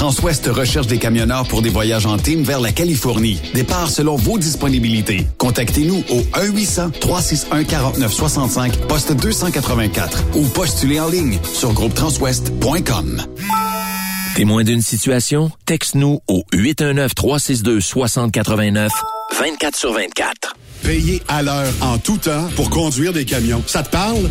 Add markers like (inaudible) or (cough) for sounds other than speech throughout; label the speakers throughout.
Speaker 1: Transwest recherche des camionneurs pour des voyages en team vers la Californie. Départ selon vos disponibilités. Contactez-nous au 1-800-361-4965, poste 284 ou postulez en ligne sur groupetranswest.com.
Speaker 2: Témoin d'une situation? Texte-nous au 819-362-6089, 24 sur 24.
Speaker 3: Payer à l'heure en tout temps pour conduire des camions. Ça te parle?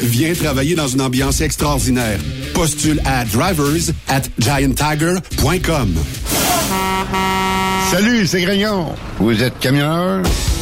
Speaker 3: Viens travailler dans une ambiance extraordinaire. Postule à drivers at gianttiger.com.
Speaker 4: Salut, c'est Grignon. Vous êtes camionneur?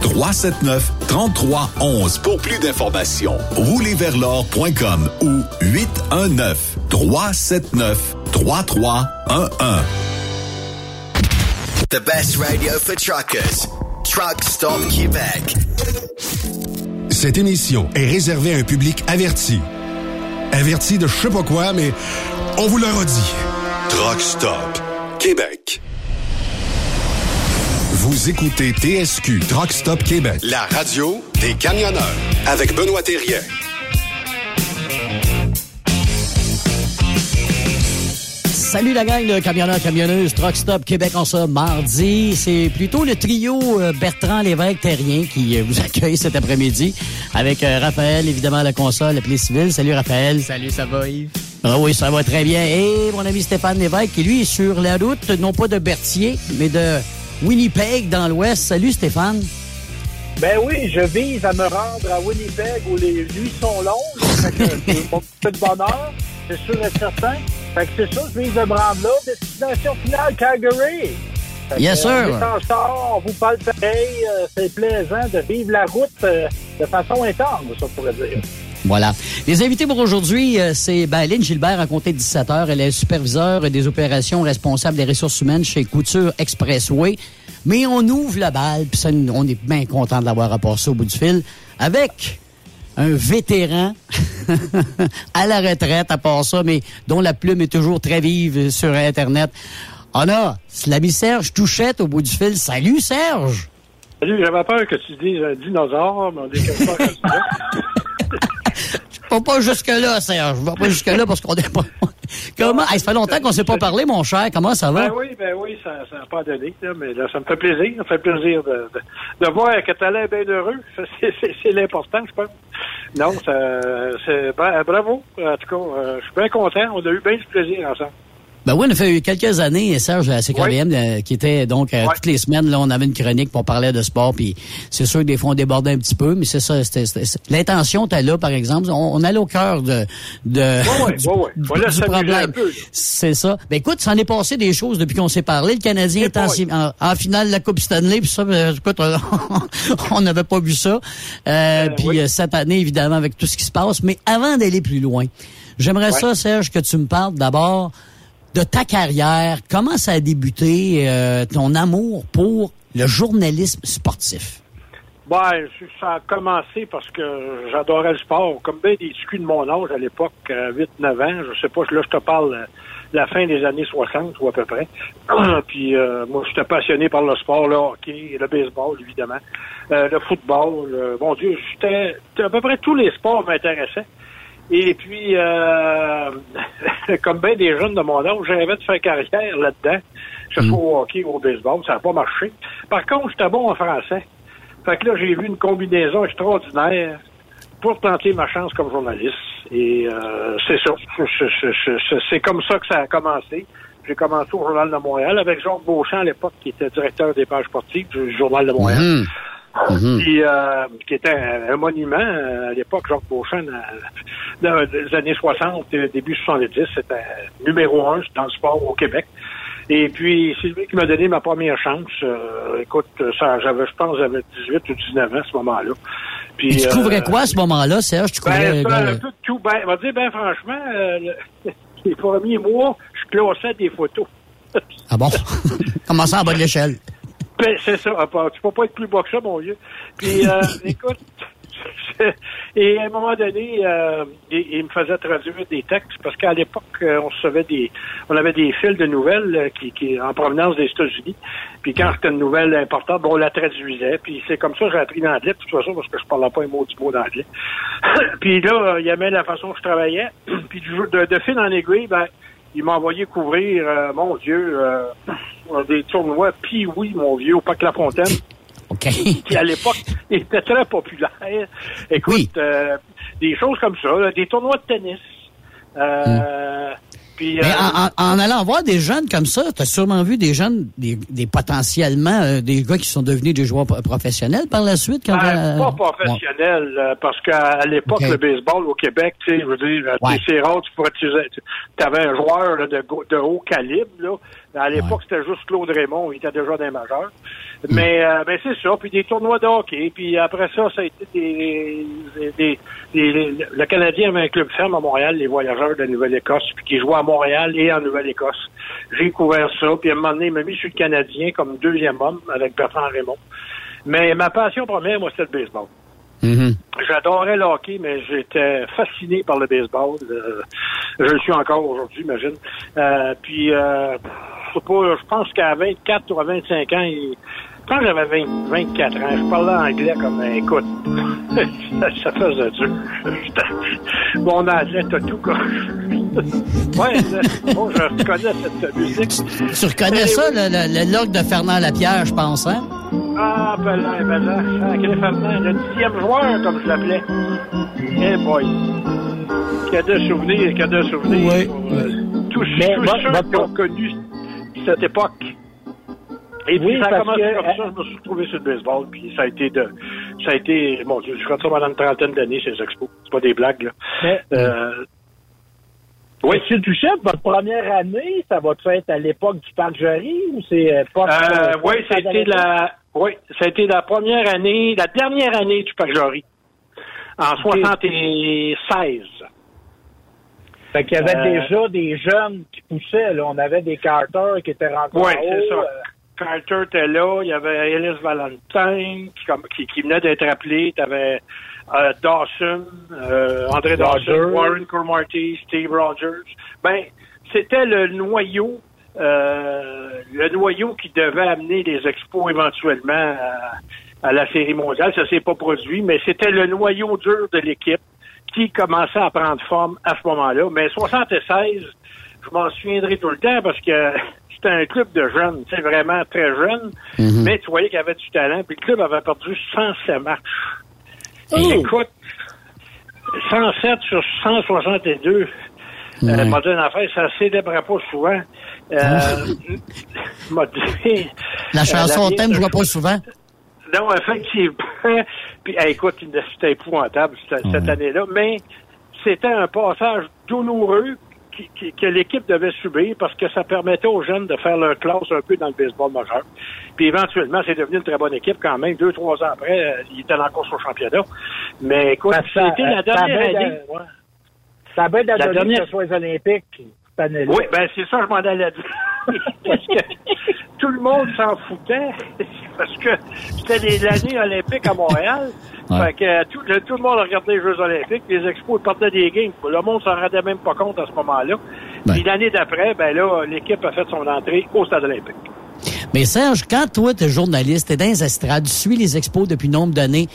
Speaker 5: 379 3311 pour plus d'informations. Roulerversl'or.com ou 819 379 3311.
Speaker 6: The best radio for truckers. Truck Stop Québec.
Speaker 3: Cette émission est réservée à un public averti. Averti de je sais pas quoi, mais on vous le redit. Truck Stop Québec. Vous écoutez TSQ Truck Stop Québec, la radio des camionneurs avec Benoît Thérien.
Speaker 7: Salut la gang de camionneurs, camionneuses, Truck Stop Québec en ce mardi. C'est plutôt le trio euh, Bertrand Lévesque Terrien qui euh, vous (laughs) accueille cet après-midi avec euh, Raphaël, évidemment, à la console, appelé civil. Salut Raphaël.
Speaker 8: Salut, ça va Yves?
Speaker 7: Ah oui, ça va très bien. Et mon ami Stéphane Lévesque qui lui est sur la route, non pas de Berthier, mais de Winnipeg dans l'ouest. Salut Stéphane.
Speaker 9: Ben oui, je vise à me rendre à Winnipeg où les nuits sont longues. Fait que c'est (laughs) mon petit bonheur, c'est sûr et certain. Fait que c'est ça, je vise de me rendre là. Destination finale, Calgary. Fait que,
Speaker 7: Yes, sir.
Speaker 9: On est en sort, on vous parle pareil. euh, c'est plaisant de vivre la route euh, de façon intense, ça pourrait dire.
Speaker 7: Voilà. Les invités pour aujourd'hui, euh, c'est ben, Lynn Gilbert, à compter de 17 heures. Elle est superviseure des opérations responsable des ressources humaines chez Couture Expressway. Mais on ouvre la balle, puis ça, on est bien content de l'avoir rapporté au bout du fil, avec un vétéran (laughs) à la retraite, à part ça, mais dont la plume est toujours très vive sur Internet. On a l'ami Serge Touchette au bout du fil. Salut Serge!
Speaker 9: Salut, j'avais peur que tu dises un dinosaure, mais on est quelque (laughs) part
Speaker 7: vais pas jusque-là, Serge. Je vais pas jusque-là parce qu'on est pas... Comment? Ça fait longtemps qu'on s'est pas parlé, mon cher. Comment ça va?
Speaker 9: Ben oui, ben oui, ça n'a pas donné, là, mais là, ça me fait plaisir. Ça me fait plaisir de, voir que tu as l'air bien heureux. (laughs) C'est l'important, je pense. Non, c'est bra- bravo. En tout cas, euh, je suis bien content. On a eu bien du plaisir ensemble.
Speaker 7: Ben oui, on a fait quelques années, Serge, à CKVM, euh, qui était donc euh, toutes les semaines, là, on avait une chronique, on parlait de sport, puis c'est sûr que des fois on débordait un petit peu, mais c'est ça, c'était, l'intention était là, par exemple, on, on allait au cœur de, de du, problème. C'est ça. Ben écoute, ça en est passé des choses depuis qu'on s'est parlé. Le Canadien est en, en, en finale de la Coupe Stanley, puis ça, ben, écoute, (laughs) on- n'avait pas vu ça. Euh, puis euh, cette année, évidemment, avec tout ce qui se passe. Mais avant d'aller plus loin, j'aimerais ça, Serge, que tu me parles d'abord de ta carrière. Comment ça a débuté, euh, ton amour pour le journalisme sportif?
Speaker 10: Ben, ça a commencé parce que j'adorais le sport. Comme bien des culs de mon âge à l'époque, euh, 8-9 ans, je sais pas, là, je te parle euh, la fin des années 60 ou à peu près. (clears throat) Puis euh, moi, j'étais passionné par le sport, le hockey, le baseball, évidemment, euh, le football. euh, mon Dieu, j'étais à peu près tous les sports m'intéressaient. Et puis, euh, (laughs) comme bien des jeunes de mon âge, j'avais de faire carrière là-dedans. Je suis au hockey ou au baseball, ça n'a pas marché. Par contre, j'étais bon en français. Fait que là, j'ai vu une combinaison extraordinaire pour tenter ma chance comme journaliste. Et euh, c'est ça. C'est- comme ça que ça a commencé. J'ai commencé au Journal de Montréal avec Jacques Beauchamp à l'époque, qui était directeur des pages sportives du Journal de Montréal.
Speaker 11: Mhm.
Speaker 10: Puis, euh, qui était un, un monument euh, à l'époque, Jacques Beauchamp, dans, dans les années 60, euh, début 70, c'était numéro un dans le sport au Québec. Et puis, c'est lui qui m'a donné ma première chance. Euh, écoute, ça, j'avais, je pense, j'avais 18 ou 19 ans à ce moment-là. Puis,
Speaker 7: Et tu
Speaker 10: euh,
Speaker 7: couvrais quoi à ce moment-là, Serge? Tu couvrais
Speaker 10: ben, un peu de tout. Ben, on va dire, ben, franchement, le- (laughs) les premiers mois, je classais des photos.
Speaker 7: Ah bon? (laughs) Comment ça en bas de l'échelle?
Speaker 10: Ben, c'est ça. Tu peux pas être plus bas que ça, mon vieux. Puis, euh, (laughs) écoute, (laughs) et à un moment donné, euh, il, il me faisait traduire des textes parce qu'à l'époque, euh, on recevait des, on avait des fils de nouvelles euh, qui, qui en provenance des États-Unis. Puis quand c'était une nouvelle importante, bon, on la traduisait. Puis c'est comme ça que j'ai appris l'anglais, de toute façon, parce que je parlais pas un mot du mot d'anglais. (laughs) puis là, il aimait la façon que je travaillais. (clears throat) puis de, de fil en aiguille, ben, il m'a envoyé couvrir, euh, mon Dieu, euh, (clears throat) des tournois. Puis oui, mon vieux, au Parc La Fontaine. (laughs)
Speaker 7: OK.
Speaker 10: Qui à l'époque (laughs) était très populaire. Écoute, euh, des choses comme ça, là, des tournois de tennis. Euh, puis,
Speaker 7: Mais
Speaker 10: euh,
Speaker 7: en, en- en allant voir des jeunes comme ça, tu as sûrement vu des jeunes, des, des potentiellement, euh, des gars qui sont devenus des joueurs pro- professionnels par la suite. Quand
Speaker 10: Ben, pas professionnel, euh, parce qu'à l'époque, le baseball au Québec, tu sais, je veux dire,
Speaker 7: Ouais.
Speaker 10: c'est rare, tu pourrais utiliser, tu avais un joueur là, de, de haut calibre, là. À l'époque, c'était juste Claude Raymond, il était déjà majeurs.
Speaker 7: Hmm.
Speaker 10: Mais, euh, ben, c'est ça, puis des tournois de hockey, puis après ça, ça a été des, des, des- des- le Canadien avait un club ferme à Montréal, les voyageurs de Nouvelle-Écosse, puis qui jouaient à Montréal et en Nouvelle-Écosse. J'ai couvert ça, puis à un moment donné, il m'a mis sur le Canadien comme deuxième homme avec Bertrand Raymond. Mais ma passion première, moi, c'était le baseball.
Speaker 7: Mhm.
Speaker 10: J'adorais le hockey, mais j'étais fasciné par le baseball. Euh, je le suis encore aujourd'hui, imagine. Euh, puis, euh, je sais pas, je pense qu'à 24 ou à 25 ans, il- j'avais 20 24 ans, je parlais anglais comme, euh, écoute, ça, (laughs) ça faisait dur. (laughs) Mon anglais, t'as tout quoi. (laughs) ouais, bon, je reconnais cette musique.
Speaker 7: Tu reconnais ça, le, le, le log de Fernand Lapierre, je pense, hein?
Speaker 10: Ah, ben là, ben là, sacré Fernand, le dixième joueur, comme je l'appelais. Eh boy. Qu'il y a de souvenirs, qu'il y a de souvenirs.
Speaker 7: Ouais.
Speaker 10: pour, euh, tous tous
Speaker 8: votre-
Speaker 10: ceux qui ont connu cette époque. Et puis,
Speaker 8: Oui,
Speaker 10: ça a commencé
Speaker 8: que-
Speaker 10: comme ça, je me suis retrouvé sur le baseball, puis ça a été de, ça a été, Dieu, je crois que ça pendant une trentaine d'années, ces expos. C'est pas des blagues, là.
Speaker 8: Mais,
Speaker 10: Euh, oui.
Speaker 8: Monsieur votre première année, ça va être à l'époque du Parc Jarry ou c'est euh, pas...
Speaker 10: Euh, oui, ça a
Speaker 8: pas
Speaker 10: été la, oui, ça a été la première année, la dernière année du Parc Jory. En 76.
Speaker 8: Fait qu'il y avait
Speaker 10: Euh,
Speaker 8: déjà des jeunes qui poussaient, là. On avait des Carter qui étaient rentrés
Speaker 10: Oui, c'est ça.
Speaker 8: Euh,
Speaker 10: Carter était là, il y avait Ellis Valentine qui, comme- qui, qui venait d'être appelé, tu avais Dawson, euh, André
Speaker 8: Rogers.
Speaker 10: Dawson, Warren Cromartie, Steve Rogers. Ben, c'était le noyau, euh, le noyau qui devait amener les expos éventuellement à, à la série mondiale. Ça s'est pas produit, mais c'était le noyau dur de l'équipe qui commençait à prendre forme à ce moment-là. Mais 76, je m'en souviendrai tout le temps parce que c'était un club de jeunes, tu sais, vraiment très jeunes, mais tu voyais qu'il avait du talent, puis le club avait perdu 107 matchs. Écoute, 107 sur 162, Euh, m'a dit une affaire, ça célébrait pas souvent. Euh, (laughs) m'a dit...
Speaker 7: La chanson
Speaker 10: euh,
Speaker 7: thème, je vois pas souvent.
Speaker 10: Non, effectivement. (laughs) Puis, écoute, c'était épouvantable cette, cette année-là. Mais c'était un passage douloureux qui- que l'équipe devait subir parce que ça permettait aux jeunes de faire leur classe un peu dans le baseball majeur. Puis éventuellement, c'est devenu une très bonne équipe quand même. Deux, trois ans après, euh, ils étaient la course au championnat. Mais écoute,
Speaker 8: ça-
Speaker 10: c'était la dernière année.
Speaker 8: Ça a bien
Speaker 10: La dernière-
Speaker 8: que ce soit les Olympiques
Speaker 10: Oui, ben c'est ça, je m'en allais dire. (laughs) parce que tout le monde s'en foutait. Parce que c'était les- l'année olympique à Montréal.
Speaker 7: Ouais.
Speaker 10: Fait que euh, tout, le, tout le monde regardait les Jeux olympiques. Les expos ils partaient des games. Le monde s'en rendait même pas compte à ce moment-là.
Speaker 7: Ben.
Speaker 10: Puis l'année d'après, ben là, l'équipe a fait son entrée au stade olympique.
Speaker 7: Mais Serge, quand toi, t'es journaliste, t'es dans les estrades, tu suis les expos depuis nombre d'années,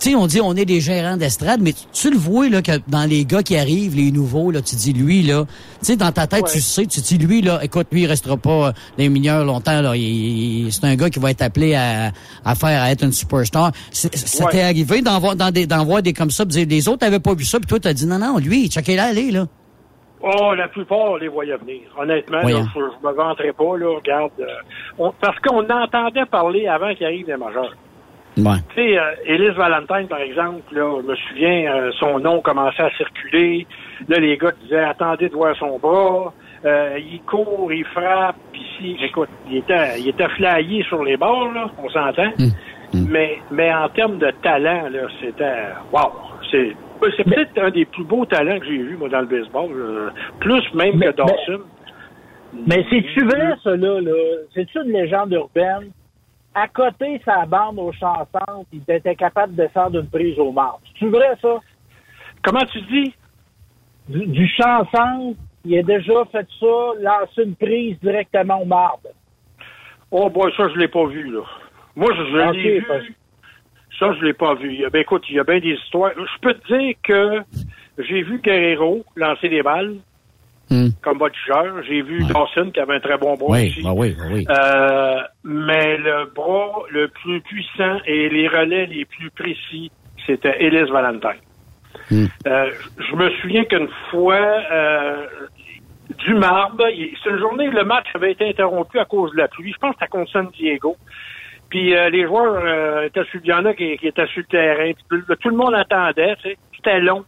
Speaker 7: tu sais, on dit on est des gérants d'estrade, mais tu, tu le vois là que dans les gars qui arrivent, les nouveaux, là, tu dis lui là, tu sais, dans ta tête,
Speaker 10: Ouais.
Speaker 7: tu sais, tu dis lui là, écoute, lui il restera pas euh, les mineurs longtemps là, il- il- c'est un gars qui va être appelé à, à faire à être une superstar.
Speaker 10: Ouais.
Speaker 7: t'est arrivé d'en voir dans des d'en voir des comme ça, dire, les autres avaient pas vu ça, puis toi t'as dit non non, lui, checkez là aller là.
Speaker 10: Oh, la plupart, on les voyait venir. Honnêtement, là, je, je me vanterai pas, là, regarde. euh, on- parce qu'on entendait parler avant qu'il arrive les majeurs.
Speaker 7: Ouais.
Speaker 10: Tu sais, euh, Élise Valentine, par exemple, là, je me souviens, euh, son nom commençait à circuler. Là, les gars disaient, attendez de voir son bras. Euh, il court, il frappe. Puis si, écoute, il était, il était flyé sur les bords, là, on s'entend. Mais, mais en termes de talent, là, c'était, wow. C'est, c'est peut-être un des plus beaux talents que j'ai vu, moi, dans le baseball. euh, plus même
Speaker 8: Mais-
Speaker 10: que Dawson.
Speaker 8: Mais c'est-tu vrai, ça, là? là? C'est-tu une légende urbaine? À côté, sa bande aux chantantes, il était capable de faire une prise au marbre. C'est-tu vrai, ça?
Speaker 10: Comment tu dis?
Speaker 8: Du, du chanson, il a déjà fait ça, lancer une prise directement au marbre.
Speaker 10: Oh, boy, ça, je l'ai pas vu, là. Moi, je, je
Speaker 8: Ok,
Speaker 10: l'ai
Speaker 8: parce-
Speaker 10: vu. Ça, je l'ai pas vu. A- Ben, écoute, il y a bien des histoires. Je peux te dire que j'ai vu Guerrero lancer des balles
Speaker 7: Hmm.
Speaker 10: comme voltigeur. J'ai vu Dawson qui avait un très bon bras
Speaker 7: Oui,
Speaker 10: aussi.
Speaker 7: bah oui, bah oui.
Speaker 10: Euh, mais le bras le plus puissant et les relais les plus précis, c'était Ellis Valentine.
Speaker 7: Hmm.
Speaker 10: Euh, je me souviens qu'une fois, euh, du marbre, c'est une journée où le match avait été interrompu à cause de la pluie. Je pense que c'était contre San Diego. Puis euh, les joueurs euh, étaient sur, il y en a qui, qui étaient sur le terrain. Tout le monde attendait, tu sais. C'était long.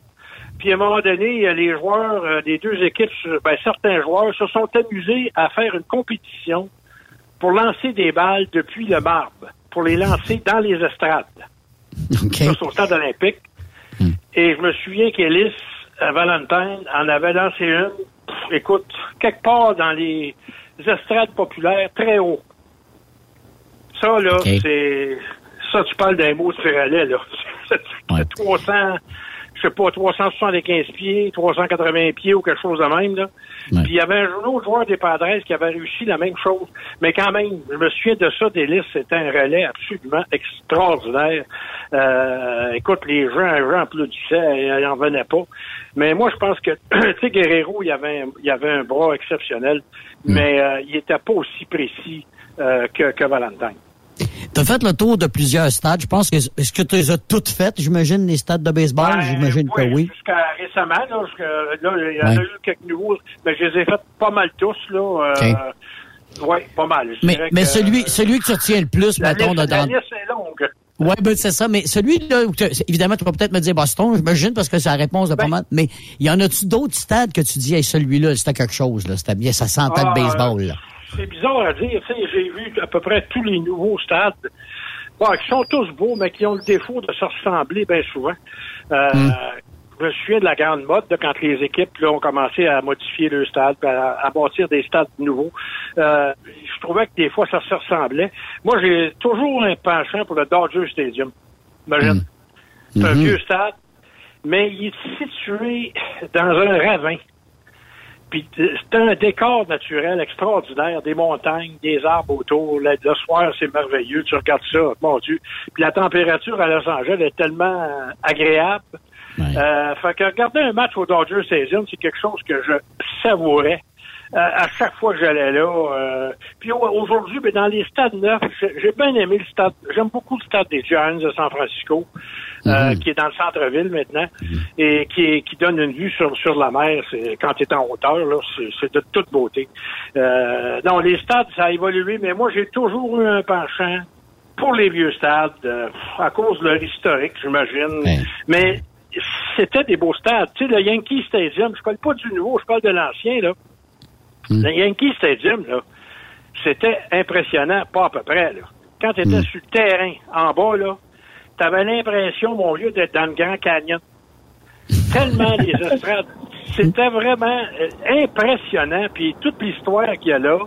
Speaker 10: Puis à un moment donné, euh, les joueurs euh, des deux équipes, ben, certains joueurs se sont amusés à faire une compétition pour lancer des balles depuis le marbre, pour les lancer dans les estrades. Ça, c'est au stade olympique. Et je me souviens qu'Ellis euh, Valentine en avait lancé une, pff, écoute, quelque part dans les estrades populaires, très haut. Ça, là, c'est... Ça, tu parles d'un mot de là. C'est (laughs)
Speaker 7: Ouais.
Speaker 10: 300, je sais pas, 375 pieds, 380 pieds ou quelque chose de même, là.
Speaker 7: Ouais.
Speaker 10: Puis il y avait un autre joueur des Padres qui avait réussi la même chose. Mais quand même, je me souviens de ça, d'Ellis, c'était un relais absolument extraordinaire. Euh, écoute, les gens, les gens applaudissaient, ils n'en venaient pas. Mais moi, je pense que, (clears throat) tu sais, Guerrero, il avait, un, il avait un bras exceptionnel, mais euh, il était pas aussi précis euh, que, que Valentine.
Speaker 7: T'as fait le tour de plusieurs stades. Je pense que est-ce que tu les as toutes faites, j'imagine, les stades de baseball?
Speaker 10: Ben,
Speaker 7: j'imagine que oui.
Speaker 10: Jusqu'à récemment, là, là, il y en a eu quelques nouveaux, mais je les ai fait pas mal tous, là. Euh, Oui, pas mal. Je
Speaker 7: Mais, mais
Speaker 10: que-
Speaker 7: celui, celui que tu retiens le plus,
Speaker 10: la
Speaker 7: mettons,
Speaker 10: liste, la liste est longue.
Speaker 7: Ouais, ben c'est ça. Mais celui-là, où tu- évidemment, tu vas peut-être me dire Boston, j'imagine, parce que c'est la réponse de pas
Speaker 10: Ben-
Speaker 7: mal. Mais y en a-tu d'autres stades que tu dis, hey, celui-là, c'était quelque chose, là, c'était bien, ça sentait
Speaker 10: Ah,
Speaker 7: le baseball, là?
Speaker 10: C'est bizarre à dire. Tu sais, j'ai vu à peu près tous les nouveaux stades, bon, qui sont tous beaux, mais qui ont le défaut de se ressembler bien souvent. Euh, Je me souviens de la grande mode, là, quand les équipes là, ont commencé à modifier le stade, puis à, à bâtir des stades nouveaux. Euh, je trouvais que des fois, ça se ressemblait. Moi, j'ai toujours un penchant pour le Dodger Stadium. Imagine. C'est un
Speaker 7: Mhm.
Speaker 10: vieux stade, mais il est situé dans un ravin. Puis euh, c'est un décor naturel extraordinaire, des montagnes, des arbres autour. Le, le soir, c'est merveilleux. Tu regardes ça, mon Dieu. Puis la température à Los Angeles est tellement euh, agréable. Euh, fait que regarder un match au Dodger Stadium, c'est quelque chose que je savourais. Euh, à chaque fois que j'allais là. Euh, puis au- aujourd'hui, ben, dans les stades neufs, j'ai j'ai bien aimé le stade. J'aime beaucoup le stade des Giants de San Francisco, euh, qui est dans le centre-ville maintenant, et qui, qui donne une vue sur, sur la mer. C'est quand tu es en hauteur, là, c'est c'est de toute beauté. Euh, non, les stades, ça a évolué, mais moi, j'ai toujours eu un penchant pour les vieux stades, euh, à cause de leur historique, j'imagine. Mais c'était des beaux stades. Tu sais, le Yankee Stadium, je parle pas du nouveau, je parle de l'ancien, là. Le Yankee Stadium, là, c'était impressionnant, pas à peu près, là. Quand tu étais sur le terrain, en bas, là, t'avais l'impression, mon vieux, d'être dans le Grand Canyon. Tellement les (laughs) estrades. C'était vraiment euh, impressionnant, puis toute l'histoire qu'il y a là.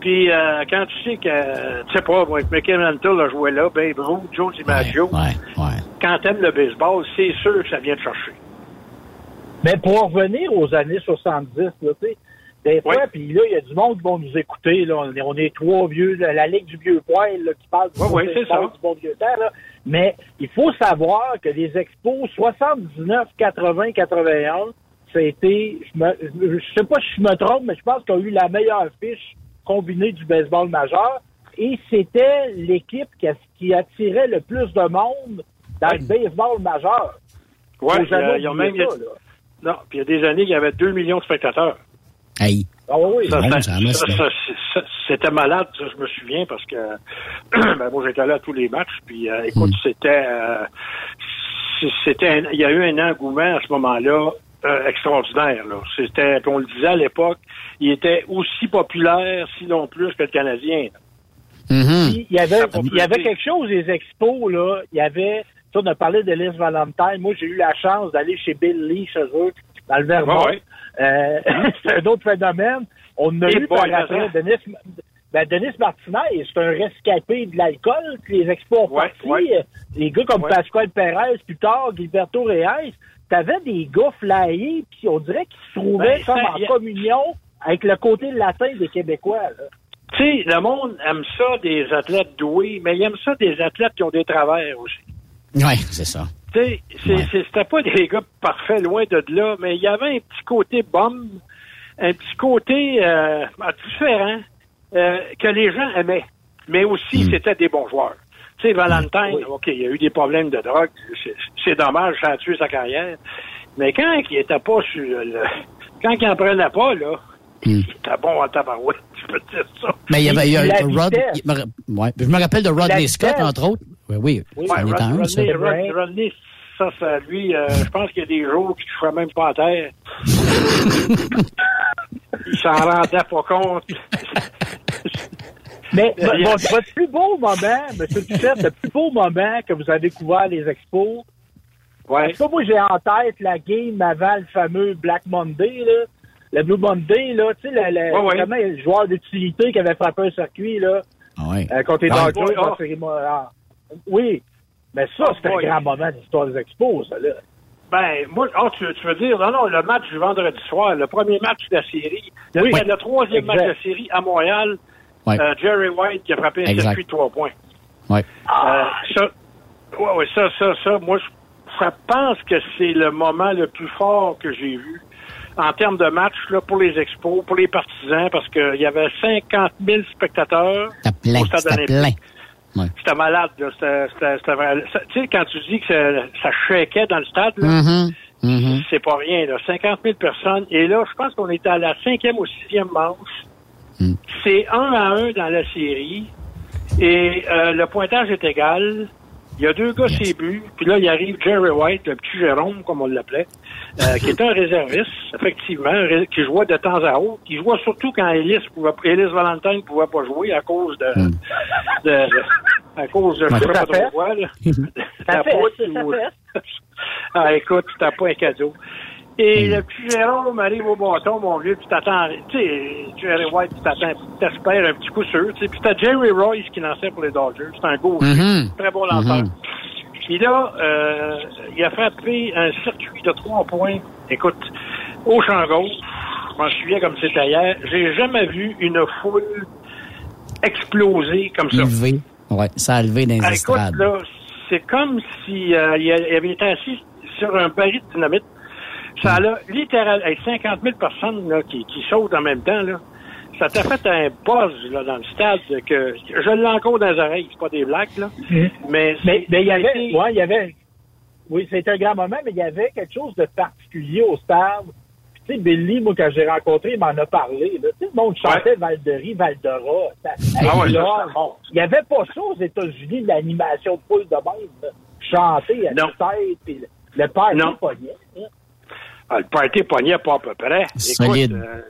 Speaker 10: Puis euh, quand tu sais que, tu sais pas, moi, Mickey Mantle a joué là, Babe Ruth, Joe DiMaggio, quand t'aimes le baseball, c'est sûr que ça vient te chercher.
Speaker 8: Mais pour en revenir aux années 70, là, tu sais, des fois, puis là, il y a du monde qui vont nous écouter, là, on est, on est trois vieux, la, la Ligue du vieux poil, là, qui parle du, baseball,
Speaker 10: ça.
Speaker 8: du bon vieux temps, là. Mais il faut savoir que les expos 79, 80, 81, ça a été, je, me, je sais pas si je me trompe, mais je pense qu'ils ont eu la meilleure fiche combinée du baseball majeur. Et c'était l'équipe qui, a- qui attirait le plus de monde dans le baseball majeur. Jamais
Speaker 10: euh, ils ont
Speaker 8: oublier
Speaker 10: même.
Speaker 8: ça, là.
Speaker 10: Non, puis il y a des années, il y avait 2 millions de spectateurs.
Speaker 7: Hey.
Speaker 8: Ah oui,
Speaker 10: ça- C'était malade, ça, je me souviens, parce que (clears throat) ben, moi j'étais là à tous les matchs, puis euh, écoute, c'était euh, c'était il y a eu un engouement à ce moment-là euh, extraordinaire. Là. C'était, on le disait à l'époque, il était aussi populaire, sinon plus, que le Canadien.
Speaker 8: Puis, il y avait, il y avait quelque chose des expos, là. Il y avait, on a parlé de Liz Valentine. Moi, j'ai eu la chance d'aller chez Bill Lee, chez eux, dans le Vermont.
Speaker 10: Ouais.
Speaker 8: Euh, (laughs) c'est un autre phénomène. On a
Speaker 10: Et
Speaker 8: eu par après. Denis, ben, Denis Martinez, c'est un rescapé de l'alcool. Puis Les expos ont
Speaker 10: Ouais, ouais.
Speaker 8: Les gars comme
Speaker 10: Ouais.
Speaker 8: Pascual Perez, plus tard, Gilberto Reyes, t'avais des gars flyés, puis on dirait qu'ils se trouvaient
Speaker 10: Ben,
Speaker 8: comme
Speaker 10: ça,
Speaker 8: en
Speaker 10: a-
Speaker 8: communion avec le côté latin des Québécois, là.
Speaker 10: Tu sais, le monde aime ça des athlètes doués, mais il aime ça des athlètes qui ont des travers aussi.
Speaker 7: Oui, c'est ça.
Speaker 10: Tu sais, c'était pas des gars parfaits, loin de là, mais il y avait un petit côté bombe, un petit côté euh, différent euh, que les gens aimaient. Mais aussi, c'était des bons joueurs. Tu sais, Valentine, OK, il y a eu des problèmes de drogue, c'est- dommage, ça a tué sa carrière. Mais quand il était pas sur le... Quand il en prenait pas, là, il était bon en tabarouette, (laughs) je peux te dire ça.
Speaker 7: Mais il y avait, il y a Rod, il ouais, je me rappelle de Rodney Scott, entre autres. Oui, oui,
Speaker 10: Ouais,
Speaker 7: c'en est
Speaker 10: Rod-
Speaker 7: un, ça.
Speaker 10: Rodney, Rodney, ça, ça, lui, euh, (laughs) je pense qu'il y a des jours qu'il ne ferait même pas à terre. (laughs) Il s'en rendait pas compte.
Speaker 8: Mais (laughs) votre, votre plus beau moment, M. Duchette, le plus beau moment que vous avez couvert les expos,
Speaker 10: Ouais.
Speaker 8: cas, moi, j'ai en tête la game avant le fameux Black Monday, là. Le Blue Monday, là, tu sais, le, le,
Speaker 10: Ouais, ouais.
Speaker 8: le joueur d'utilité qui avait frappé un circuit, là,
Speaker 7: Ah ouais.
Speaker 8: euh, contre les
Speaker 10: Ah,
Speaker 8: Dodgers.
Speaker 10: ouais, ah.
Speaker 8: ah. Oui, mais ça,
Speaker 10: Ah,
Speaker 8: c'était
Speaker 10: ouais.
Speaker 8: un grand moment de l'histoire des expos, ça, là.
Speaker 10: Ben, moi, ah, tu, tu veux dire, non, non, le match du vendredi soir, le premier match de la série, le,
Speaker 8: Oui.
Speaker 10: le troisième
Speaker 8: Exact.
Speaker 10: match de la série à Montréal,
Speaker 7: Ouais.
Speaker 10: euh, Jerry White qui a frappé un circuit de trois points.
Speaker 7: Ouais.
Speaker 10: Euh, ça, ouais, ouais, ça, ça, ça, moi, je, pense que c'est le moment le plus fort que j'ai vu en termes de match là, pour les expos, pour les partisans, parce qu'il y avait 50 000 spectateurs
Speaker 7: C'était plein,
Speaker 10: au stade
Speaker 7: c'était plein. Ouais.
Speaker 10: C'était malade. là. C'était- c'était- c'était vrai. Ça- Tu sais, quand tu dis que ça, shakeait dans le stade, là,
Speaker 7: Mhm, mhm.
Speaker 10: c'est pas rien. Là. 50 000 personnes. Et là, je pense qu'on était à la cinquième ou sixième manche.
Speaker 7: Mm.
Speaker 10: C'est un à un dans la série. Et euh, le pointage est égal. Il y a deux gars,
Speaker 7: Yes.
Speaker 10: c'est but. Puis là, il arrive Jerry White, le petit Jérôme, comme on l'appelait, euh, qui est un réserviste, effectivement, qui jouait de temps à autre. Il jouait surtout quand Ellis pouvait, Ellis Valentine pouvait pas jouer à cause de,
Speaker 7: Mm.
Speaker 10: de, de- à cause de, je sais pas trop quoi, là. (laughs)
Speaker 8: Ça
Speaker 10: La
Speaker 8: fait,
Speaker 10: poudre
Speaker 8: ça
Speaker 10: ou-
Speaker 8: fait. (laughs)
Speaker 10: ah, écoute, t'as pas un cadeau. Et le petit Jérôme arrive au bâton, mon vieux, puis t'attends, tu sais, Jerry White, tu t'attends, t'espères un petit coup sûr, tu sais. Puis t'as Jerry Royce qui lançait pour les Dodgers. C'est un gauche,
Speaker 7: Mhm.
Speaker 10: très bon lanceur.
Speaker 7: Mhm.
Speaker 10: Puis là, euh, il a frappé un circuit de trois points. Écoute, au champ gauche, je m'en souviens comme c'était hier, j'ai jamais vu une foule exploser comme ça.
Speaker 7: Élevé. Ouais, ça a levé dans les
Speaker 10: écoute, là, c'est comme si euh, il avait été assis sur un baril de dynamite. Ça a littéralement 50 000 personnes là, qui, qui sautent en même temps. Là. Ça t'a fait un buzz là, dans le stade que je l'ai encore dans les oreilles, c'est pas des blagues, là.
Speaker 8: Mhm.
Speaker 10: Mais
Speaker 8: Mais mais il y avait, ouais, il y avait, oui, c'était un grand moment, mais il y avait quelque chose de particulier au stade. Puis, Tu sais, Billy, moi, quand j'ai rencontré, il m'en a parlé. Là. Tu sais, le monde chantait. Ça-
Speaker 10: Ah ouais,
Speaker 8: là,
Speaker 10: ça, c'est bon.
Speaker 8: Il n'y avait pas ça aux États-Unis, de l'animation de poule de même. Chanter à
Speaker 10: Non.
Speaker 8: la tête, puis le le père
Speaker 10: Non.
Speaker 8: pognait. hein.
Speaker 10: Ah, le party pognait pas à peu près. Écoute, euh,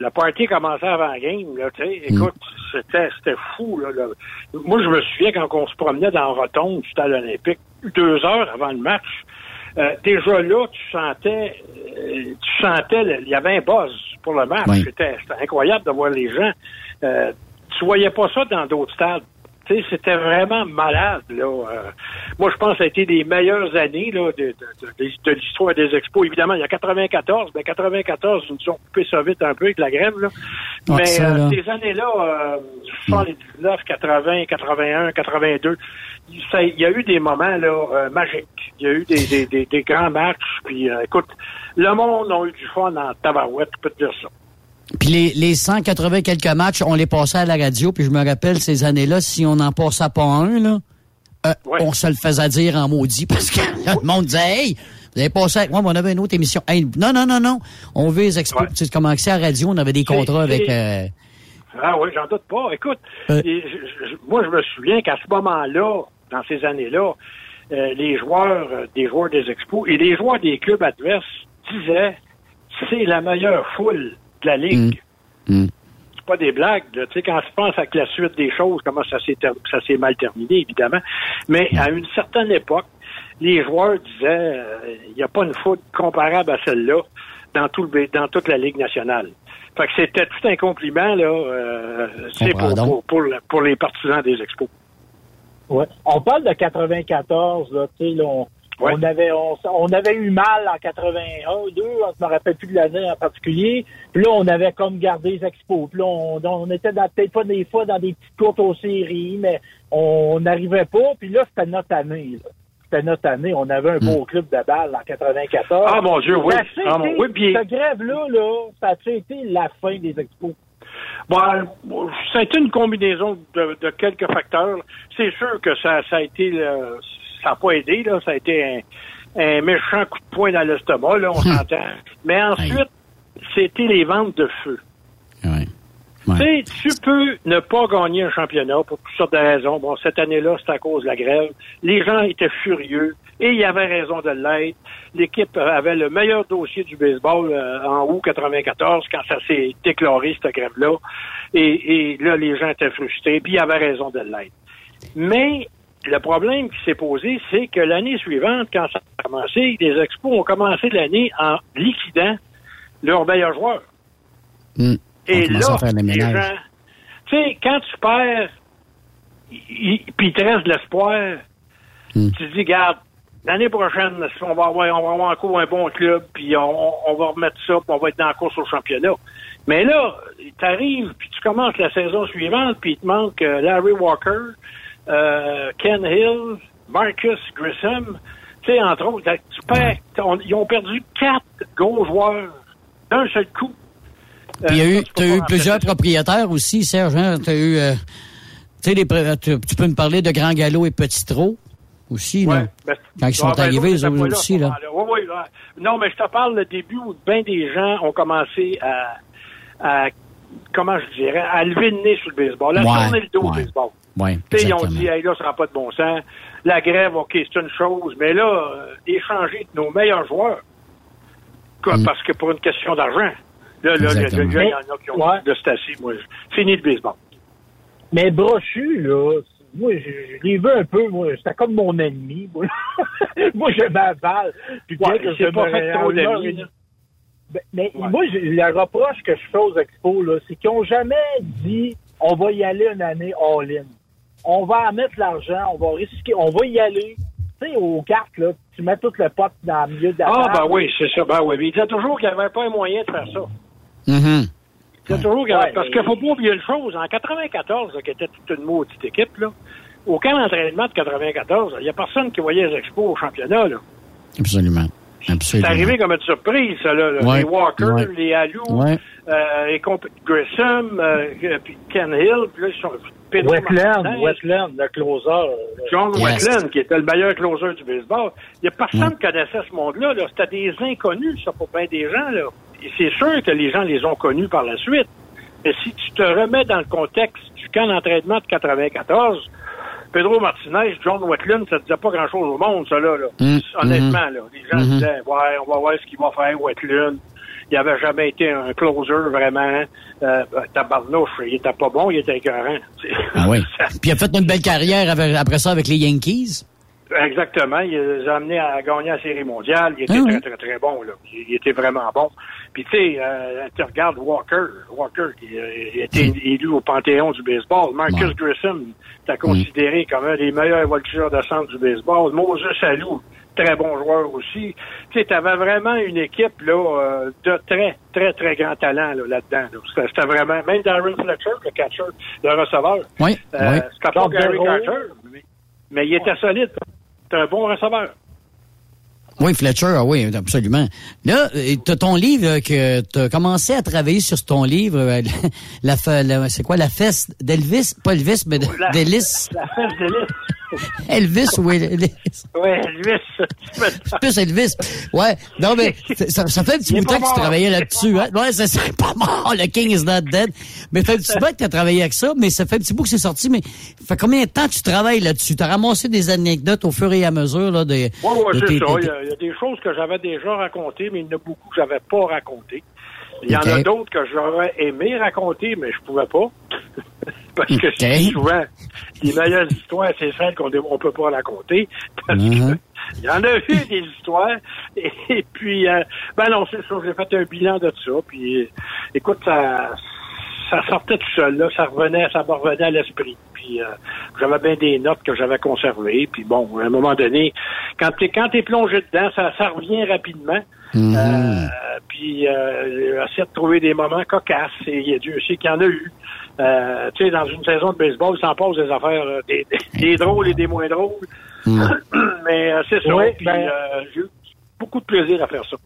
Speaker 10: le party commençait avant la game, là, tu sais. Écoute, c'était, c'était fou, là, là. Moi, je me souviens quand on se promenait dans rotonde du stade olympique, deux heures avant le match, euh, déjà là, tu sentais, euh, tu sentais, il y avait un buzz pour le match.
Speaker 7: Oui.
Speaker 10: C'était, c'était incroyable de voir les gens. Euh, tu voyais pas ça dans d'autres stades. C'était vraiment malade, là. Euh, moi, je pense que ça a été des meilleures années, là, de, de, de- de l'histoire des expos. Évidemment, il y a 94, mais 94, ils nous ont coupé ça vite un peu avec la grève, là.
Speaker 7: Ah,
Speaker 10: mais
Speaker 7: ça,
Speaker 10: euh, ces années-là, euh, 79, 80, 81, 82, ça- il y a eu des moments, là, euh, magiques. Il y a eu des, des, des, des grands matchs, puis euh, écoute, le monde a eu du fun en tabarouette, je peux te dire ça.
Speaker 7: Puis les, les 180 quelques matchs, on les passait à la radio, puis je me rappelle ces années-là, si on n'en passait pas un, là, euh, on se le faisait dire en maudit (laughs) parce que le monde disait Hey, vous avez passé avec moi, mais on avait une autre émission. Hey, non, non, non, non. On veut les expos. Tu sais, commençais à la radio, on avait des
Speaker 10: C'est-
Speaker 7: contrats avec.
Speaker 10: c'est-
Speaker 7: euh,
Speaker 10: Ah oui, j'en doute pas. Écoute,
Speaker 7: Euh.
Speaker 10: et je- je- moi, je me souviens qu'à ce moment-là, dans ces années-là, euh, les joueurs, euh, des joueurs des expos et les joueurs des clubs adverses disaient c'est la meilleure foule de la ligue.
Speaker 7: Mm.
Speaker 10: C'est pas des blagues. là. Tu sais, quand tu penses à la suite des choses, comment ça s'est ter- ça s'est mal terminé, évidemment. Mais à une certaine époque, les joueurs disaient euh, il n'y a pas une foule comparable à celle-là dans tout le dans toute la Ligue nationale. Fait que c'était tout un compliment, là, euh, c'est pour, pour, pour, le- pour les partisans des expos.
Speaker 8: Ouais. On parle de 94, là, tu sais, là, on,
Speaker 10: Ouais.
Speaker 8: on avait on, on avait eu mal en 81, 2, je me rappelle plus de l'année en particulier. Puis là, on avait comme gardé les expos. Puis là, on, on était dans- peut-être pas des fois dans des petites courtes aux séries, mais on n'arrivait pas. Puis là, c'était notre année. C'était notre année. On avait un beau club de balle en 94.
Speaker 10: Ah, mon Dieu, oui.
Speaker 8: Ça
Speaker 10: Ah, mon- oui, puis-
Speaker 8: Cette grève-là, là, ça a été la fin des expos?
Speaker 10: Bon, ça a été une combinaison de, de quelques facteurs. C'est sûr que ça, ça a été, le- ça n'a pas aidé, là. Ça a été un, un méchant coup de poing dans l'estomac, là, on (laughs) s'entend. Mais ensuite, c'était les ventes de feu.
Speaker 7: ouais.
Speaker 10: Tu peux ne pas gagner un championnat pour toutes sortes de raisons. Bon, cette année-là, c'est à cause de la grève. Les gens étaient furieux et il y avait raison de l'être. L'équipe avait le meilleur dossier du baseball euh, en août 94 quand ça s'est déclaré, cette grève-là. Et, et là, les gens étaient frustrés, puis il y avait raison de l'être. Mais le problème qui s'est posé, c'est que l'année suivante, quand ça a commencé, les expos ont commencé l'année en liquidant leurs meilleurs joueurs.
Speaker 7: Mm.
Speaker 10: Et là,
Speaker 7: les
Speaker 10: gens, tu sais, quand tu perds, puis il te reste de l'espoir,
Speaker 7: Hmm.
Speaker 10: tu te dis, garde, l'année prochaine, on va avoir, on va avoir encore un bon club, puis on, on va remettre ça, puis on va être dans la course au championnat. Mais là, tu arrives, puis tu commences la saison suivante, puis il te manque euh, Larry Walker, euh, Ken Hill, Marcus Grissom, tu sais, entre autres, tu perds, on- ils ont perdu quatre gros joueurs d'un seul coup.
Speaker 7: Puis il y a
Speaker 10: Euh, tu pas
Speaker 7: eu plusieurs propriétaires aussi, Serge. Hein? T'as eu, euh, tu les peux me parler de Grand Galop et Petit Trot aussi, là?
Speaker 10: Ben,
Speaker 7: Quand ils sont
Speaker 10: ah, ben,
Speaker 7: arrivés,
Speaker 10: c'était
Speaker 7: autres
Speaker 10: là,
Speaker 7: aussi, là.
Speaker 10: Oui, oui. Non, mais je te parle le début où bien des gens ont commencé à, à, comment je dirais, à lever le nez sur le baseball, à
Speaker 7: Ouais,
Speaker 10: tourner le dos au baseball.
Speaker 7: Ouais,
Speaker 10: Tu sais, ils ont dit, hey, là, ça n'a pas de bon sens. La grève, OK, c'est une chose, mais là, euh, échanger nos meilleurs joueurs, quoi,
Speaker 7: Mm.
Speaker 10: parce que pour une question d'argent, là, là, il y en a qui ont
Speaker 8: Ouais.
Speaker 10: c'est assez, moi, fini le baseball.
Speaker 8: Mais Brochu, là, moi, je, je l'ai vu un peu, moi, c'était comme mon ennemi. Moi, (laughs) moi je m'avale. Puis
Speaker 10: Ouais,
Speaker 8: que je
Speaker 10: pas fait trop d'amis.
Speaker 8: Ben, mais
Speaker 10: Ouais.
Speaker 8: moi, le reproche que je fais aux expos, là, c'est qu'ils n'ont jamais dit on va y aller une année all-in. On va en mettre l'argent, on va risquer, on va y aller. Tu sais, aux cartes, là, tu mets tout le pot dans le milieu de la
Speaker 10: Ah,
Speaker 8: table.
Speaker 10: ben oui, c'est ça, ben oui. Mais il disait toujours qu'il n'y avait pas un moyen de faire ça.
Speaker 7: Mhm.
Speaker 10: C'est toujours qu'il y avait-
Speaker 8: Ouais,
Speaker 10: parce
Speaker 8: mais-
Speaker 10: qu'il faut pas oublier une chose. En 94, là, qui était toute une maudite équipe, là, au camp d'entraînement de 94, il n'y a personne qui voyait les expos au championnat. Là.
Speaker 7: Absolument.
Speaker 10: C'est arrivé comme une surprise, ça, là.
Speaker 7: Ouais,
Speaker 10: Les Walker,
Speaker 7: ouais.
Speaker 10: les Alou,
Speaker 7: Ouais.
Speaker 10: euh, comp- Grissom, euh, puis Ken Hill, puis là, ils sont... Pedro
Speaker 8: Wetland, Wetland, le closer. euh,
Speaker 10: John
Speaker 7: Yes.
Speaker 10: Wetland, qui était le meilleur closer du baseball. Il n'y a personne qui connaissait ce monde-là. Là. C'était des inconnus, ça, pour bien des gens. Là. Et c'est sûr que les gens les ont connus par la suite. Mais si tu te remets dans le contexte du camp d'entraînement de 94, Pedro Martinez, John Wetland, ça ne disait pas grand-chose au monde, ça, là. là.
Speaker 7: Mm,
Speaker 10: Honnêtement, là. Les gens
Speaker 7: Mhm.
Speaker 10: disaient, ouais, on va voir ce qu'il va faire, Wetland. Il n'avait jamais été un closer, vraiment. Euh, tabarnouche, il était pas bon, il était écœurant.
Speaker 7: Ah oui. Puis il a fait une belle carrière avec- après ça avec les Yankees.
Speaker 10: Exactement. Il les a amenés à gagner la Série mondiale. Il était
Speaker 7: Ah oui.
Speaker 10: très, très, très bon. Là. Il, était vraiment bon. Puis, tu sais, euh, tu regardes Walker. Walker, qui euh, a été élu au Panthéon du baseball. Marcus.
Speaker 7: Ouais.
Speaker 10: Grissom, était considéré comme un des meilleurs voltigeurs de centre du baseball. Moses Alou, très bon joueur aussi. Tu sais, tu avais vraiment une équipe là euh, de très, très, très grand talent là, là-dedans. Là. C'était, c'était vraiment... Même Darren Fletcher, le catcher, le receveur.
Speaker 7: Oui,
Speaker 10: Euh,
Speaker 7: oui.
Speaker 10: C'était pas
Speaker 8: Jean
Speaker 10: Gary. Carter, mais, mais il était solide. Un bon receveur.
Speaker 7: Oui, Fletcher, ah oui, absolument. Là, euh, t'as ton livre que t'as commencé à travailler sur ton livre, euh, (laughs) la, la- c'est quoi la fesse d'Elvis, pas Elvis, mais
Speaker 10: La-
Speaker 7: d'Elvis,
Speaker 10: La fesse d'Elvis.
Speaker 7: Elvis ou Elvis,
Speaker 10: Oui, Elvis.
Speaker 7: Plus Elvis. Ouais, non mais ça, ça fait un petit bout de temps que tu travaillais là-dessus. Hein? Ouais, ça c'est pas mort, le King is not dead. Mais ça fait un petit bout que tu as travaillé avec ça, mais ça fait un petit bout que c'est sorti. Mais fait combien de temps tu travailles là-dessus? Tu as ramassé des anecdotes au fur et à mesure là, de,
Speaker 10: Oui, c'est ça. Il y, a, il y a des choses que j'avais déjà racontées, mais il y en a beaucoup que j'avais pas racontées. Il y en a d'autres que j'aurais aimé raconter, mais je pouvais pas. (laughs) Parce que
Speaker 7: Ok.
Speaker 10: c'est souvent, les meilleures histoires, c'est celles qu'on ne peut pas raconter. (laughs) Parce que
Speaker 7: Mhm.
Speaker 10: il y en a eu (laughs) des histoires. Et, puis, euh, ben non, c'est ça. J'ai fait un bilan de ça. Puis, écoute, ça, ça sortait tout seul. Là, ça revenait, ça me revenait à l'esprit. Puis, euh, j'avais bien des notes que j'avais conservées. Puis bon, à un moment donné, quand t'es quand t'es plongé dedans, ça, ça revient rapidement.
Speaker 7: Mhm.
Speaker 10: Euh, puis, euh, essayer de trouver des moments cocasses. Et il y a Dieu sait qu'il y en a eu. Euh, tu sais, dans une saison de baseball, il s'en passe des affaires, euh, des, des- des drôles et des moins drôles. (coughs) Mais euh, c'est ça. Puis,
Speaker 8: ben-
Speaker 10: euh, j'ai eu beaucoup de plaisir à faire ça.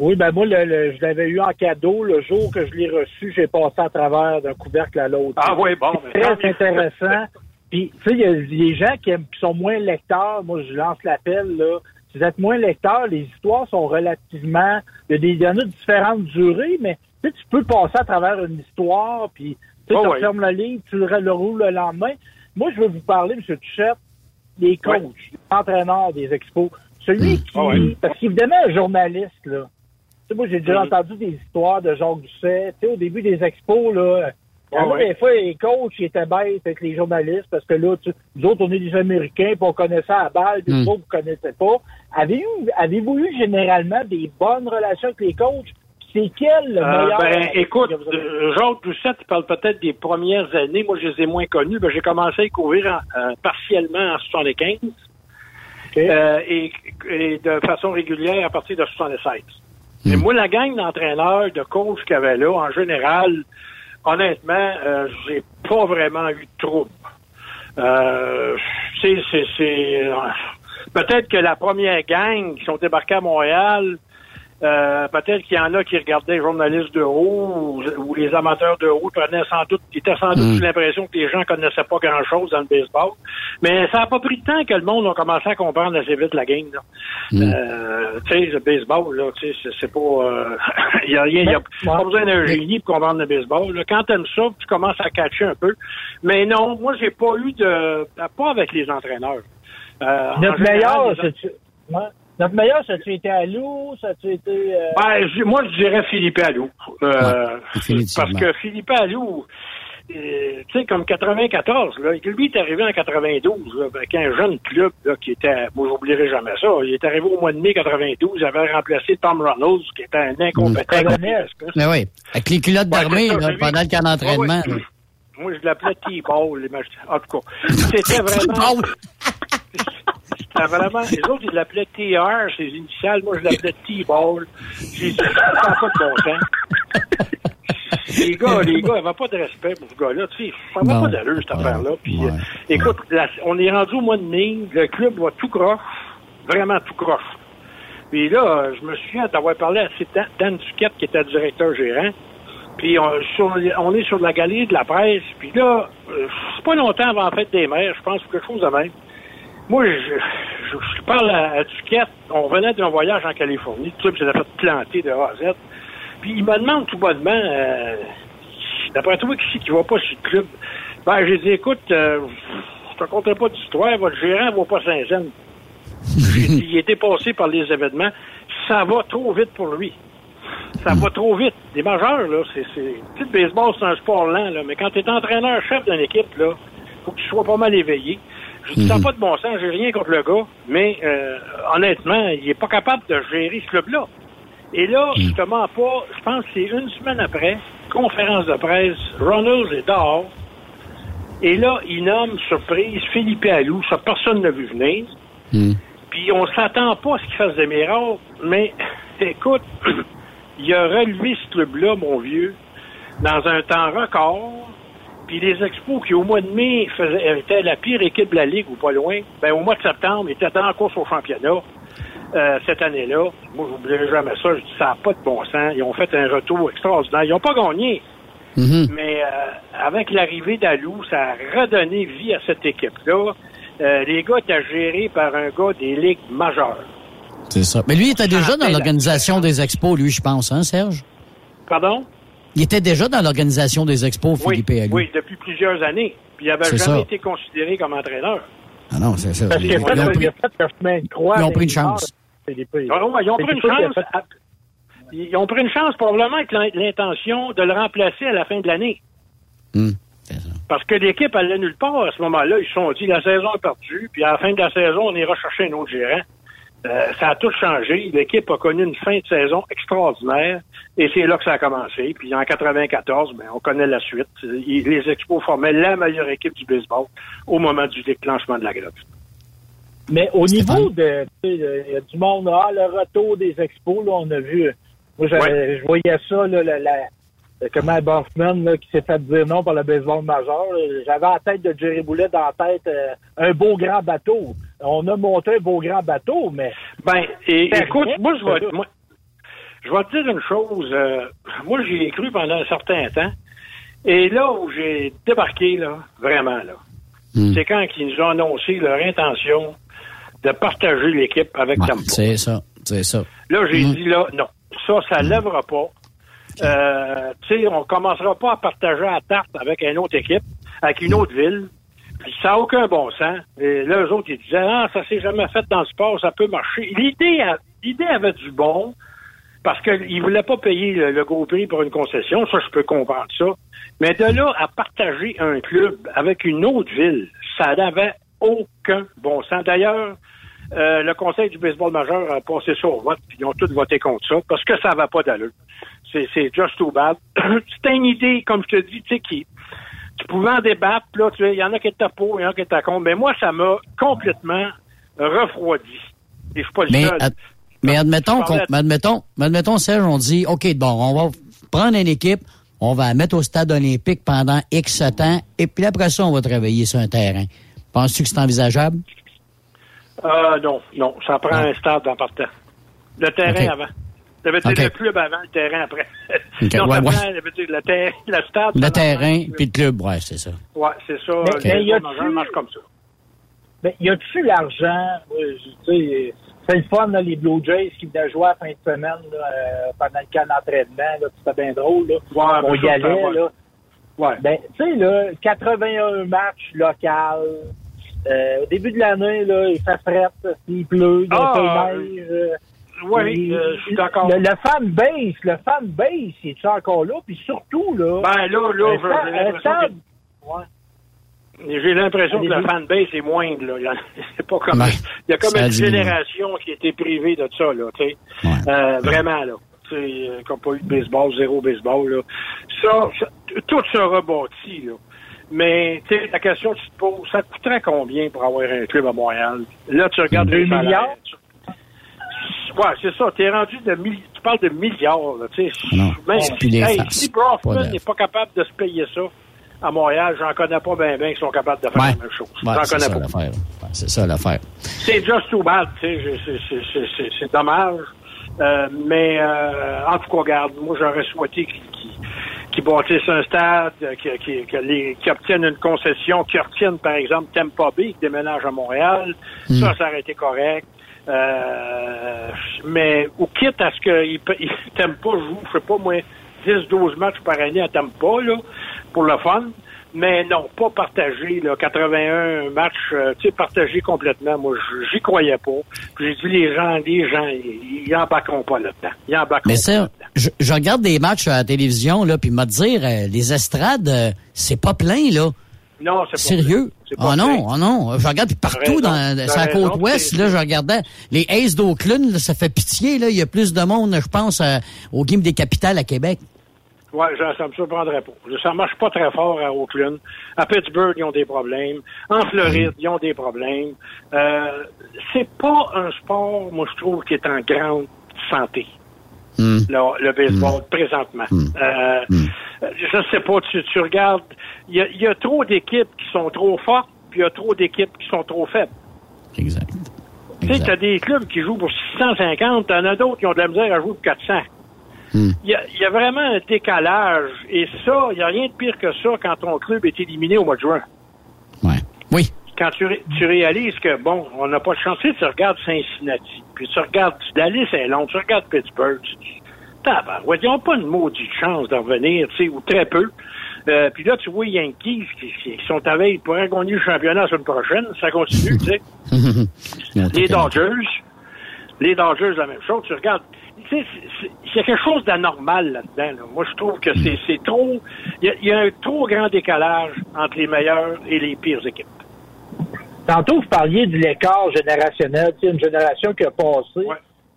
Speaker 8: Oui, ben moi, le, le- je l'avais eu en cadeau. Le jour que je l'ai reçu, j'ai passé à travers d'un couvercle à l'autre.
Speaker 10: Ah oui, bon.
Speaker 8: C'est
Speaker 10: ben,
Speaker 8: très intéressant. Puis, tu sais, il y a des gens qui, aiment- qui sont moins lecteurs. Moi, je lance l'appel, là. Si vous êtes moins lecteur, les histoires sont relativement... Il y, a des, il y en a de différentes durées, mais tu sais, tu peux passer à travers une histoire, puis tu sais,
Speaker 10: Oh, oui.
Speaker 8: refermes le livre, tu le, le roules le lendemain. Moi, je veux vous parler, M. Tuchette, des coachs, des entraîneurs des expos. Celui qui...
Speaker 10: Ah oui.
Speaker 8: Parce qu'évidemment, un journaliste, là, tu sais, moi, j'ai déjà entendu des histoires de Jacques Doucet. Tu sais, au début des expos, là,
Speaker 10: Ah ouais.
Speaker 8: des fois, les coachs, ils étaient bêtes avec les journalistes parce que là, tu, nous autres, on est des Américains, puis on connaissait à balle, puis vous autres, vous connaissez pas. Avez-vous, avez-vous eu généralement des bonnes relations avec les coachs? C'est quel le
Speaker 10: Euh,
Speaker 8: meilleur?
Speaker 10: ben, écoute,
Speaker 8: avez-
Speaker 10: euh, Jacques tu parles peut-être des premières années. Moi, je les ai moins connus. Ben, j'ai commencé à y courir en- euh, partiellement en 75 euh, et, et de façon régulière à partir de 76. Mais moi, la gang d'entraîneurs, de coachs qu'il y avait là, en général, honnêtement, euh, j'ai pas vraiment eu de trouble. Euh, c'est, c'est, c'est, euh, peut-être que la première gang qui sont débarqués à Montréal, euh, peut-être qu'il y en a qui regardaient les journalistes de haut ou, ou les amateurs de haut prenaient sans doute, étaient sans doute
Speaker 7: Mm.
Speaker 10: sous l'impression que les gens connaissaient pas grand-chose dans le baseball. Mais ça n'a pas pris de temps que le monde a commencé à comprendre assez vite la game. Là. Euh, tu sais, le baseball, là, tu sais, c'est, c'est pas... euh, (laughs) Il y a rien, il y a pas besoin d'un génie pour comprendre le baseball. Là. Quand t'aimes ça, tu commences à catcher un peu. Mais non, moi, j'ai pas eu de... Pas avec les entraîneurs. Euh, en
Speaker 8: Notre
Speaker 10: général,
Speaker 8: meilleur. Ouais. Notre meilleur, ça a-tu été à Lou? Ça a-tu été... euh,
Speaker 10: Ben, moi, je dirais Philippe Allou. Euh,
Speaker 7: Ouais,
Speaker 10: parce que Philippe Allou, euh, tu sais, comme 94, là, lui est arrivé en 92, là, avec un jeune club là, qui était, moi, j'oublierai jamais ça, il est arrivé au mois de mai 92, il avait remplacé Tom Reynolds, qui était un incompétent.
Speaker 7: Mais oui, avec les culottes
Speaker 10: Ouais,
Speaker 7: d'armée
Speaker 10: lui.
Speaker 7: pendant le camp d'entraînement.
Speaker 10: Ouais, ouais. Moi, je l'appelais T-Ball. En tout cas, (laughs) c'était vraiment... C'était vraiment... Les autres, ils l'appelaient TR, ses initiales. Moi, je l'appelais T-Ball. J'ai dit, ça pas de bon sens. Les gars, les gars, n'avaient pas de respect pour ce gars-là. Tu sais, ça va
Speaker 7: Non.
Speaker 10: pas d'allure, cette affaire-là. Puis,
Speaker 7: Ouais.
Speaker 10: euh, écoute, la- on est rendu au mois de mai. Le club va tout croche. Vraiment tout croche. Puis là, je me souviens d'avoir parlé à Dan, Dan Duquette, qui était directeur gérant. Puis on, sur- on est sur la galerie de la presse. Puis là, euh, c'est pas longtemps avant la fête des mères, je pense, quelque chose de même. Moi, je, parle à, Duquette. On venait d'un voyage en Californie. Tout ça, puis fait planter de A à Z. Puis il me demande tout bonnement, euh, d'après toi, qui qui va pas sur le club? Ben, j'ai dit, écoute, euh, je te raconterai pas d'histoire, votre gérant va pas Saint-Jean. Il est dépassé par les événements. Ça va trop vite pour lui. Ça va trop vite. Les majeurs, là, c'est, tu le baseball, c'est un sport lent, là, mais quand tu es entraîneur-chef d'une équipe, là, faut que tu sois pas mal éveillé. Je dis, ça n'a pas de bon sens, j'ai rien contre le gars, mais euh, honnêtement, il est pas capable de gérer ce club-là. Et là, je te mens pas, je pense que c'est une semaine après, conférence de presse, Ronald est dehors, et là, il nomme, surprise, Philippe Allou, ça personne n'a vu venir. Puis on s'attend pas à ce qu'il fasse des miracles, mais (laughs) écoute, (clears throat) il a relevé ce club-là, mon vieux, dans un temps record. Puis les Expos, qui au mois de mai faisaient, étaient la pire équipe de la Ligue ou pas loin, ben au mois de septembre, ils étaient en course au championnat. euh, cette année-là, moi, je n'oublierai jamais ça. Je dis, ça n'a pas de bon sens. Ils ont fait un retour extraordinaire. Ils n'ont pas gagné. Mais euh, avec l'arrivée d'Alou, ça a redonné vie à cette équipe-là. Euh, les gars étaient gérés par un gars des ligues majeures.
Speaker 7: C'est ça. Mais lui, il était déjà dans l'organisation des expos, lui, je pense, hein, Serge?
Speaker 10: Pardon?
Speaker 7: Il était déjà dans l'organisation des expos,
Speaker 10: Oui,
Speaker 7: Philippe Allou.
Speaker 10: oui, depuis plusieurs années. Puis il n'avait jamais
Speaker 7: ça.
Speaker 10: été considéré comme entraîneur.
Speaker 7: Ah non, c'est ça.
Speaker 10: Parce
Speaker 7: Ils,
Speaker 10: qu'il a
Speaker 7: ils
Speaker 10: fait-
Speaker 7: ont
Speaker 10: il
Speaker 7: pris,
Speaker 10: a fait le chemin de croix.
Speaker 7: ils ont pris une chance.
Speaker 10: Ah ils ont pris une chance. à- Ils ont pris une chance probablement avec l'in- l'intention de le remplacer à la fin de l'année.
Speaker 7: Hmm.
Speaker 10: Parce que l'équipe allait nulle part à ce moment-là. Ils se sont dit la saison est perdue, puis à la fin de la saison, on ira chercher un autre gérant. Euh, ça a tout changé. L'équipe a connu une fin de saison extraordinaire et c'est là que ça a commencé. Puis en 94, ben, on connaît la suite. Il- Les Expos formaient la meilleure équipe du baseball au moment du déclenchement de la grève.
Speaker 9: Mais au niveau de, euh, il y a du monde, ah, le retour des expos, là, on a vu, moi, j'avais- je voyais ça, là, la, la, le- comment Buffman, là, qui s'est fait dire non par le baseball majeur. J'avais en tête de Jerry Boulet dans la tête euh, un beau grand bateau. On a monté un beau grand bateau, mais.
Speaker 10: Ben, et, écoute,
Speaker 9: rien,
Speaker 10: moi, je vais, moi, je vais te dire une chose. euh, moi, j'y ai cru pendant un certain temps. Et là où j'ai débarqué, là, vraiment, là, c'est quand ils nous ont annoncé leur intention de partager l'équipe avec
Speaker 7: Ouais,
Speaker 10: Tampa.
Speaker 7: c'est ça, c'est ça.
Speaker 10: Là, j'ai
Speaker 7: Mhm.
Speaker 10: dit, là, non, ça, ça lèvera pas. Euh, tu sais, on commencera pas à partager la tarte avec une autre équipe, avec une autre ville. Ça n'a aucun bon sens. Et là, eux autres, ils disaient, ah, ça s'est jamais fait dans le sport, ça peut marcher. L'idée, l'idée avait du bon, parce qu'ils voulaient pas payer le, le gros prix pour une concession, ça, je peux comprendre ça. Mais de là à partager un club avec une autre ville, ça n'avait aucun bon sens. D'ailleurs, euh, le Conseil du baseball majeur a passé ça au vote, puis ils ont tous voté contre ça, parce que ça va pas d'allure. C'est, c'est just too bad. (clears throat) C'était une idée, comme je te dis, tu sais, qui, tu pouvais en débattre, là, tu sais, il y en a qui étaient pour, il y en a qui étaient contre, mais moi, ça m'a complètement refroidi. Et je suis pas le
Speaker 7: Mais,
Speaker 10: seul.
Speaker 7: ad- mais admettons, qu'on, admettons, admettons, Serge, on dit, OK, bon, on va prendre une équipe, on va la mettre au stade olympique pendant X temps, et puis après ça, on va travailler sur un terrain. Penses-tu que c'est envisageable?
Speaker 10: Euh, non, non, ça prend un stade en partant. Le terrain avant. Ça veut dire
Speaker 7: Ok.
Speaker 10: le club avant, le terrain après. (laughs) Non,
Speaker 7: ouais, ouais.
Speaker 10: prend, ça veut dire le, ter- le stade.
Speaker 7: Le terrain, puis le club, ouais, c'est ça.
Speaker 10: Ouais, c'est ça.
Speaker 9: Mais-
Speaker 10: Le
Speaker 9: mais y a-tu-
Speaker 10: baseball majeur marche comme ça.
Speaker 9: Mais y a-tu l'argent? tu sais, C'est le fun, là, les Blue Jays qui venaient jouer à la fin de semaine là, euh, pendant le camp d'entraînement. C'était bien drôle. Là.
Speaker 10: Ouais,
Speaker 9: On
Speaker 10: mais
Speaker 9: y allait.
Speaker 10: ouais.
Speaker 9: Là.
Speaker 10: Ouais.
Speaker 9: Ben, tu sais, là, 81 matchs local. Euh, au début de l'année, là, il fait fret, il pleut, il y a
Speaker 10: Ah,
Speaker 9: un peu de neige. euh,
Speaker 10: Oui, euh, je suis d'accord.
Speaker 9: Le, le fan base, le fan base, il est encore là? Puis surtout, là.
Speaker 10: Ben là, là,
Speaker 9: un
Speaker 10: j'ai l'impression que- J'ai l'impression que le
Speaker 9: Allez-y.
Speaker 10: fanbase est moindre. Là. Il y a- C'est pas comme.
Speaker 7: Ouais,
Speaker 10: Il y a comme une génération qui a été privée de ça, là, tu sais. Euh, vraiment, là. Tu sais, euh, qui n'a pas eu de baseball, zéro baseball, là. Ça, ça- tout se rebâtit, là. Mais, tu sais, la question que tu te poses, ça coûterait combien pour avoir un club à Montréal? Là, tu regardes
Speaker 9: Deux
Speaker 10: les salaires.
Speaker 9: milliards?
Speaker 10: tu- Ouais, c'est ça. T'es rendu de milli- Tu parles de milliards, là, tu sais.
Speaker 7: Non,
Speaker 10: Même
Speaker 7: plus
Speaker 10: hey,
Speaker 7: farces.
Speaker 10: si
Speaker 7: de-
Speaker 10: n'est pas capable de se payer ça, à Montréal, j'en connais pas bien bien qui sont capables de faire
Speaker 7: Ouais.
Speaker 10: la même chose.
Speaker 7: Ouais,
Speaker 10: j'en connais
Speaker 7: ça
Speaker 10: pas.
Speaker 7: l'affaire. Ouais, c'est ça l'affaire.
Speaker 10: C'est just too bad, tu sais, c'est- dommage. Euh, mais euh, en tout cas, regarde, moi j'aurais souhaité qu'ils bâtissent un stade, euh, qu'ils obtiennent une concession, qu'ils retiennent par exemple Tampa Bay qui déménage à Montréal. Ça, ça aurait été correct. Euh, mais au quitte à ce qu'ils ils, (laughs) Tampa joue, je sais pas moi, 10-12 matchs par année à Tampa, là, pour le fun. Mais non, pas partagé, là, 81 matchs, euh, tu sais, partagé complètement. Moi, j'y croyais pas. J'ai dit, les gens, les gens, ils embarqueront pas là-dedans. Ils embarqueront
Speaker 7: Mais
Speaker 10: pas
Speaker 7: ça, je regarde des matchs à la télévision, là, puis me dire, euh, les estrades, euh, c'est pas plein, là.
Speaker 10: Non, c'est pas
Speaker 7: Sérieux? Oh non, oh non. Je regarde partout dans sur la côte ouest, là, je regardais les Aces d'Oakland, ça fait pitié, là. Il y a plus de monde, je pense, euh, au Game des Capitales à Québec.
Speaker 10: Ouais, ça, ça me surprendrait pas. Ça marche pas très fort à Oakland. À Pittsburgh, ils ont des problèmes. En Floride, ils ont des problèmes. Euh, c'est pas un sport, moi, je trouve, qui est en grande santé. Le, le baseball, présentement. Euh, Je sais pas, tu, tu regardes, il y a, il y a trop d'équipes qui sont trop fortes, puis il y a trop d'équipes qui sont trop faibles.
Speaker 7: Exact.
Speaker 10: Tu sais, t'as des clubs qui jouent pour 650, t'en as d'autres qui ont de la misère à jouer pour 400. Il y, a, il y a vraiment un décalage. Et ça, il n'y a rien de pire que ça quand ton club est éliminé au mois de juin.
Speaker 7: Oui.
Speaker 10: Quand tu, ré- tu réalises que, bon, on n'a pas de chance, tu regardes Cincinnati, puis tu regardes, la liste est longue, tu regardes Pittsburgh, tu dis, tabarouette, ils n'ont pas une maudite chance d'en revenir, tu sais, ou très peu. Euh, puis là, tu vois Yankees qui, qui sont à veille, ils pourraient gagner le championnat la semaine prochaine, ça continue, tu sais. (laughs) Les Dodgers, les Dodgers, la même chose. Tu regardes, tu sais, c'est- c'est- il y a quelque chose d'anormal là-dedans. là. Moi, je trouve que c'est c'est trop, il y, y a un trop grand décalage entre les meilleures et les pires équipes.
Speaker 9: Tantôt, vous parliez de l'écart générationnel, tu sais, une génération qui a passé.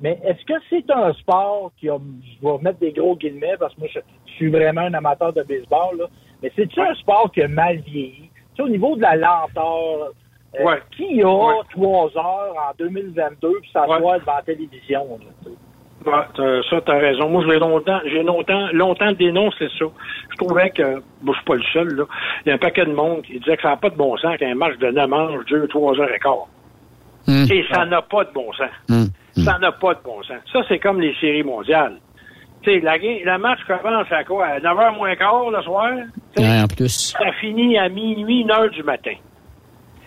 Speaker 9: Mais est-ce que c'est un sport qui a, je vais mettre des gros guillemets parce que moi, je, je suis vraiment un amateur de baseball, là. Mais c'est-tu un sport qui a mal vieilli? Tu sais, au niveau de la lenteur, euh,
Speaker 10: Ouais.
Speaker 9: qui a
Speaker 10: Ouais.
Speaker 9: trois heures en 2022 puis s'asseoir devant la télévision? là,
Speaker 10: Ouais, t'as- ça, t'as raison. Moi, j'ai longtemps, j'ai longtemps, longtemps dénoncé ça. Je trouvais que, bon, je suis pas le seul, là. Il y a un paquet de monde qui disait que ça n'a pas de bon sens qu'un match de 9 manches dure 3 heures et quart. Et ça n'a pas de bon sens. Ça n'a pas de bon sens. Ça, c'est comme les séries mondiales. Tu sais, la, la match commence à quoi? À 9h moins quart le soir?
Speaker 7: Ouais, en plus.
Speaker 10: Ça finit à minuit, 1 heure du matin.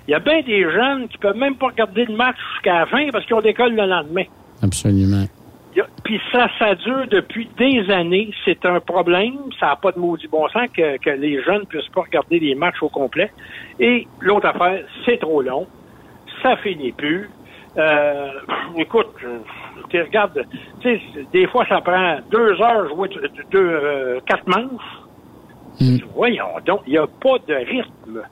Speaker 10: Il y a bien des jeunes qui peuvent même pas regarder le match jusqu'à la fin parce qu'ils ont d'école le lendemain.
Speaker 7: Absolument.
Speaker 10: Il Puis ça, ça dure depuis des années. C'est un problème. Ça n'a pas de maudit bon sens que, que les jeunes ne puissent pas regarder les matchs au complet. Et l'autre affaire, c'est trop long. Ça finit plus. Euh, écoute, tu regardes, tu sais, des fois, ça prend deux heures jouer deux, euh, quatre manches. Voyons donc, il n'y a pas de rythme.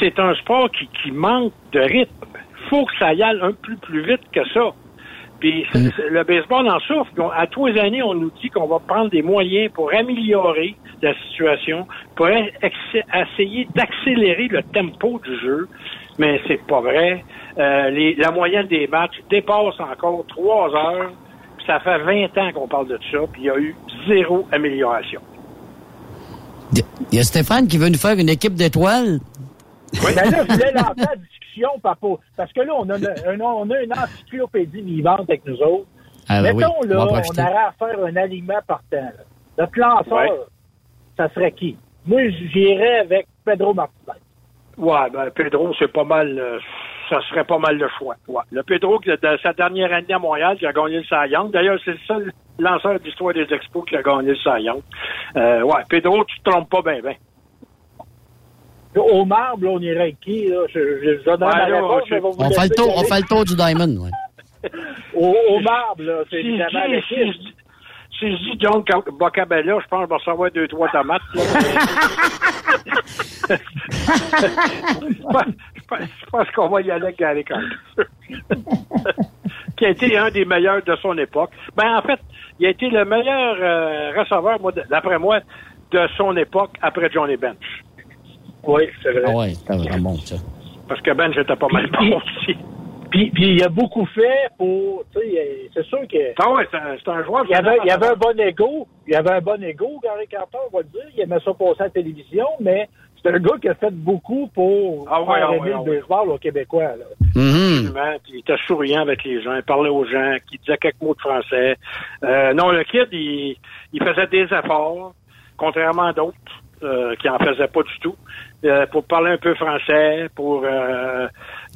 Speaker 10: C'est un sport qui, qui manque de rythme. faut que ça y aille un peu plus vite que ça. Puis c'est- le baseball en souffre. À tous les années, on nous dit qu'on va prendre des moyens pour améliorer la situation, pour essayer d'accélérer le tempo du jeu. Mais c'est pas vrai. Euh, les- la moyenne des matchs dépasse encore trois heures. Puis ça fait 20 ans qu'on parle de ça. Puis il y a eu zéro amélioration.
Speaker 7: Il y a Stéphane qui veut nous faire une équipe d'étoiles.
Speaker 9: Ben là, je voulais (laughs) parce que là, on a, une, un- on a une encyclopédie vivante avec nous autres.
Speaker 7: Ah ben oui,
Speaker 9: Mettons,
Speaker 7: on
Speaker 9: là, on aurait à faire un aliment par temps. là. Notre lanceur,
Speaker 10: Ouais.
Speaker 9: ça serait qui? Moi, j'irais avec Pedro Martinez.
Speaker 10: Ouais, ben Pedro, c'est pas mal. euh, ça serait pas mal le choix. Ouais. Le Pedro, qui, de sa dernière année à Montréal, qui a gagné le Young. D'ailleurs, c'est le seul lanceur d'histoire des Expos qui a gagné le Young. Euh, ouais, Pedro, tu te trompes pas bien, bien.
Speaker 9: Au marbre, là, on irait avec qui? Là? Je, je, je donnerai
Speaker 10: Ouais,
Speaker 9: ma
Speaker 10: là,
Speaker 9: réponse,
Speaker 10: je-
Speaker 9: mais va vous
Speaker 7: On fait, le tour, on fait le tour du Diamond, ouais. (laughs)
Speaker 9: Au, au marbre, là, c'est
Speaker 10: Si je
Speaker 9: évidemment
Speaker 10: si je dis- John Ca- Bocabella, je pense que je vais recevoir deux, trois tomates. (laughs) je pense- qu'on va y aller avec Gary qui a été un des meilleurs de son époque. Ben, en fait, il a été le meilleur euh, receveur, d'après moi, de son époque après Johnny Bench.
Speaker 9: Oui, c'est vrai.
Speaker 7: Ah ouais, c'était vraiment bon, ça.
Speaker 10: Parce que Bench était pas mal bon aussi.
Speaker 8: Puis, puis il a beaucoup fait pour, tu sais, c'est sûr que.
Speaker 10: Ah ouais, c'est un, joueur.
Speaker 8: Il avait, il avait un bon ego. Il avait un bon ego, Gary Carter, on va le dire. Il aimait ça passer à la télévision, mais c'est un gars qui a fait beaucoup pour
Speaker 10: Ah ouais,
Speaker 8: faire
Speaker 10: ah
Speaker 8: aimer
Speaker 10: ouais, ah
Speaker 8: le baseball aux Québécois. Là.
Speaker 10: Absolument. Puis il était souriant avec les gens, il parlait aux gens, qui disait quelques mots de français. Euh, non, le kid, il, il faisait des efforts, contrairement à d'autres euh, qui en faisaient pas du tout, euh, pour parler un peu français, pour euh,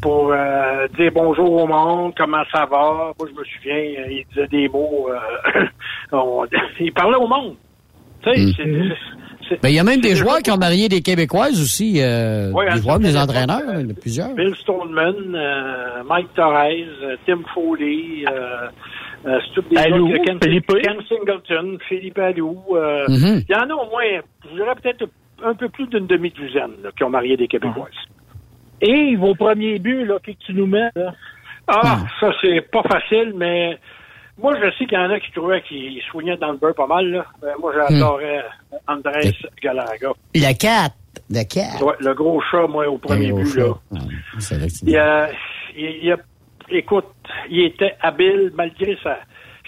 Speaker 10: pour euh, dire bonjour au monde, comment ça va. Moi, je me souviens, euh, il disait des mots. euh, (coughs) on- (coughs) il parlait au monde. Tu sais, c'est- c'est-
Speaker 7: Ben, il y a même des joueurs qui ont marié des Québécoises aussi. Euh,
Speaker 10: Oui,
Speaker 7: des joueurs, des entraîneurs,
Speaker 10: époques,
Speaker 7: il y en a plusieurs.
Speaker 10: Bill Stoneman, euh, Mike Torres, Tim Foley, euh, euh, c'est tous des gars que Ken,
Speaker 8: Philippe?
Speaker 10: Ken Singleton, Philippe Alou. euh,
Speaker 7: Mhm.
Speaker 10: Il y en a au moins, je dirais peut-être un peu plus d'une demi-douzaine qui ont marié des Québécoises.
Speaker 8: Et vos premiers buts, là, que tu nous mets, là?
Speaker 10: Ah, ça c'est pas facile, mais moi je sais qu'il y en a qui trouvaient qu'ils soignaient dans le beurre pas mal. Là. Euh, moi j'adorais Andrés Galaga.
Speaker 7: La 4. La 4.
Speaker 10: Ouais, le gros chat, moi, au premier but, là.
Speaker 7: Vrai que
Speaker 10: Il a, il, il a- écoute, il était habile malgré sa,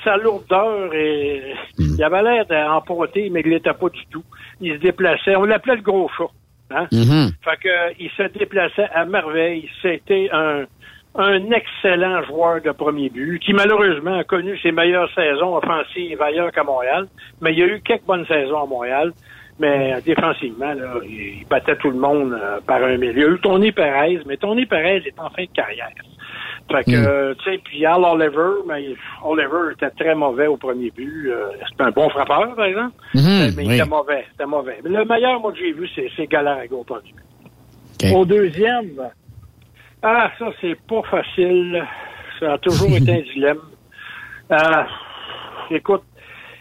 Speaker 10: sa lourdeur et il avait l'air d'emporter, mais il l'était pas du tout. Il se déplaçait. On l'appelait le gros chat. Hein?
Speaker 7: Mhm.
Speaker 10: Fait que, euh, il se déplaçait à merveille. C'était un, un excellent joueur de premier but qui, malheureusement, a connu ses meilleures saisons offensives ailleurs qu'à Montréal. Mais il y a eu quelques bonnes saisons à Montréal. Mais euh, défensivement, là, il battait tout le monde euh, par un milieu. Il y a eu Tony Perez, mais Tony Perez est en fin de carrière. Fait que, euh, tu sais, puis Al Oliver, mais Oliver était très mauvais au premier but. Euh, C'était un bon frappeur, par exemple.
Speaker 7: Mhm,
Speaker 10: mais il était mauvais. C'était mauvais. Mais le meilleur, moi, que j'ai vu, c'est Gallagher au premier but.
Speaker 8: Au deuxième,
Speaker 10: Ah, ça, c'est pas facile. Ça a toujours (laughs) été un dilemme. Euh, écoute,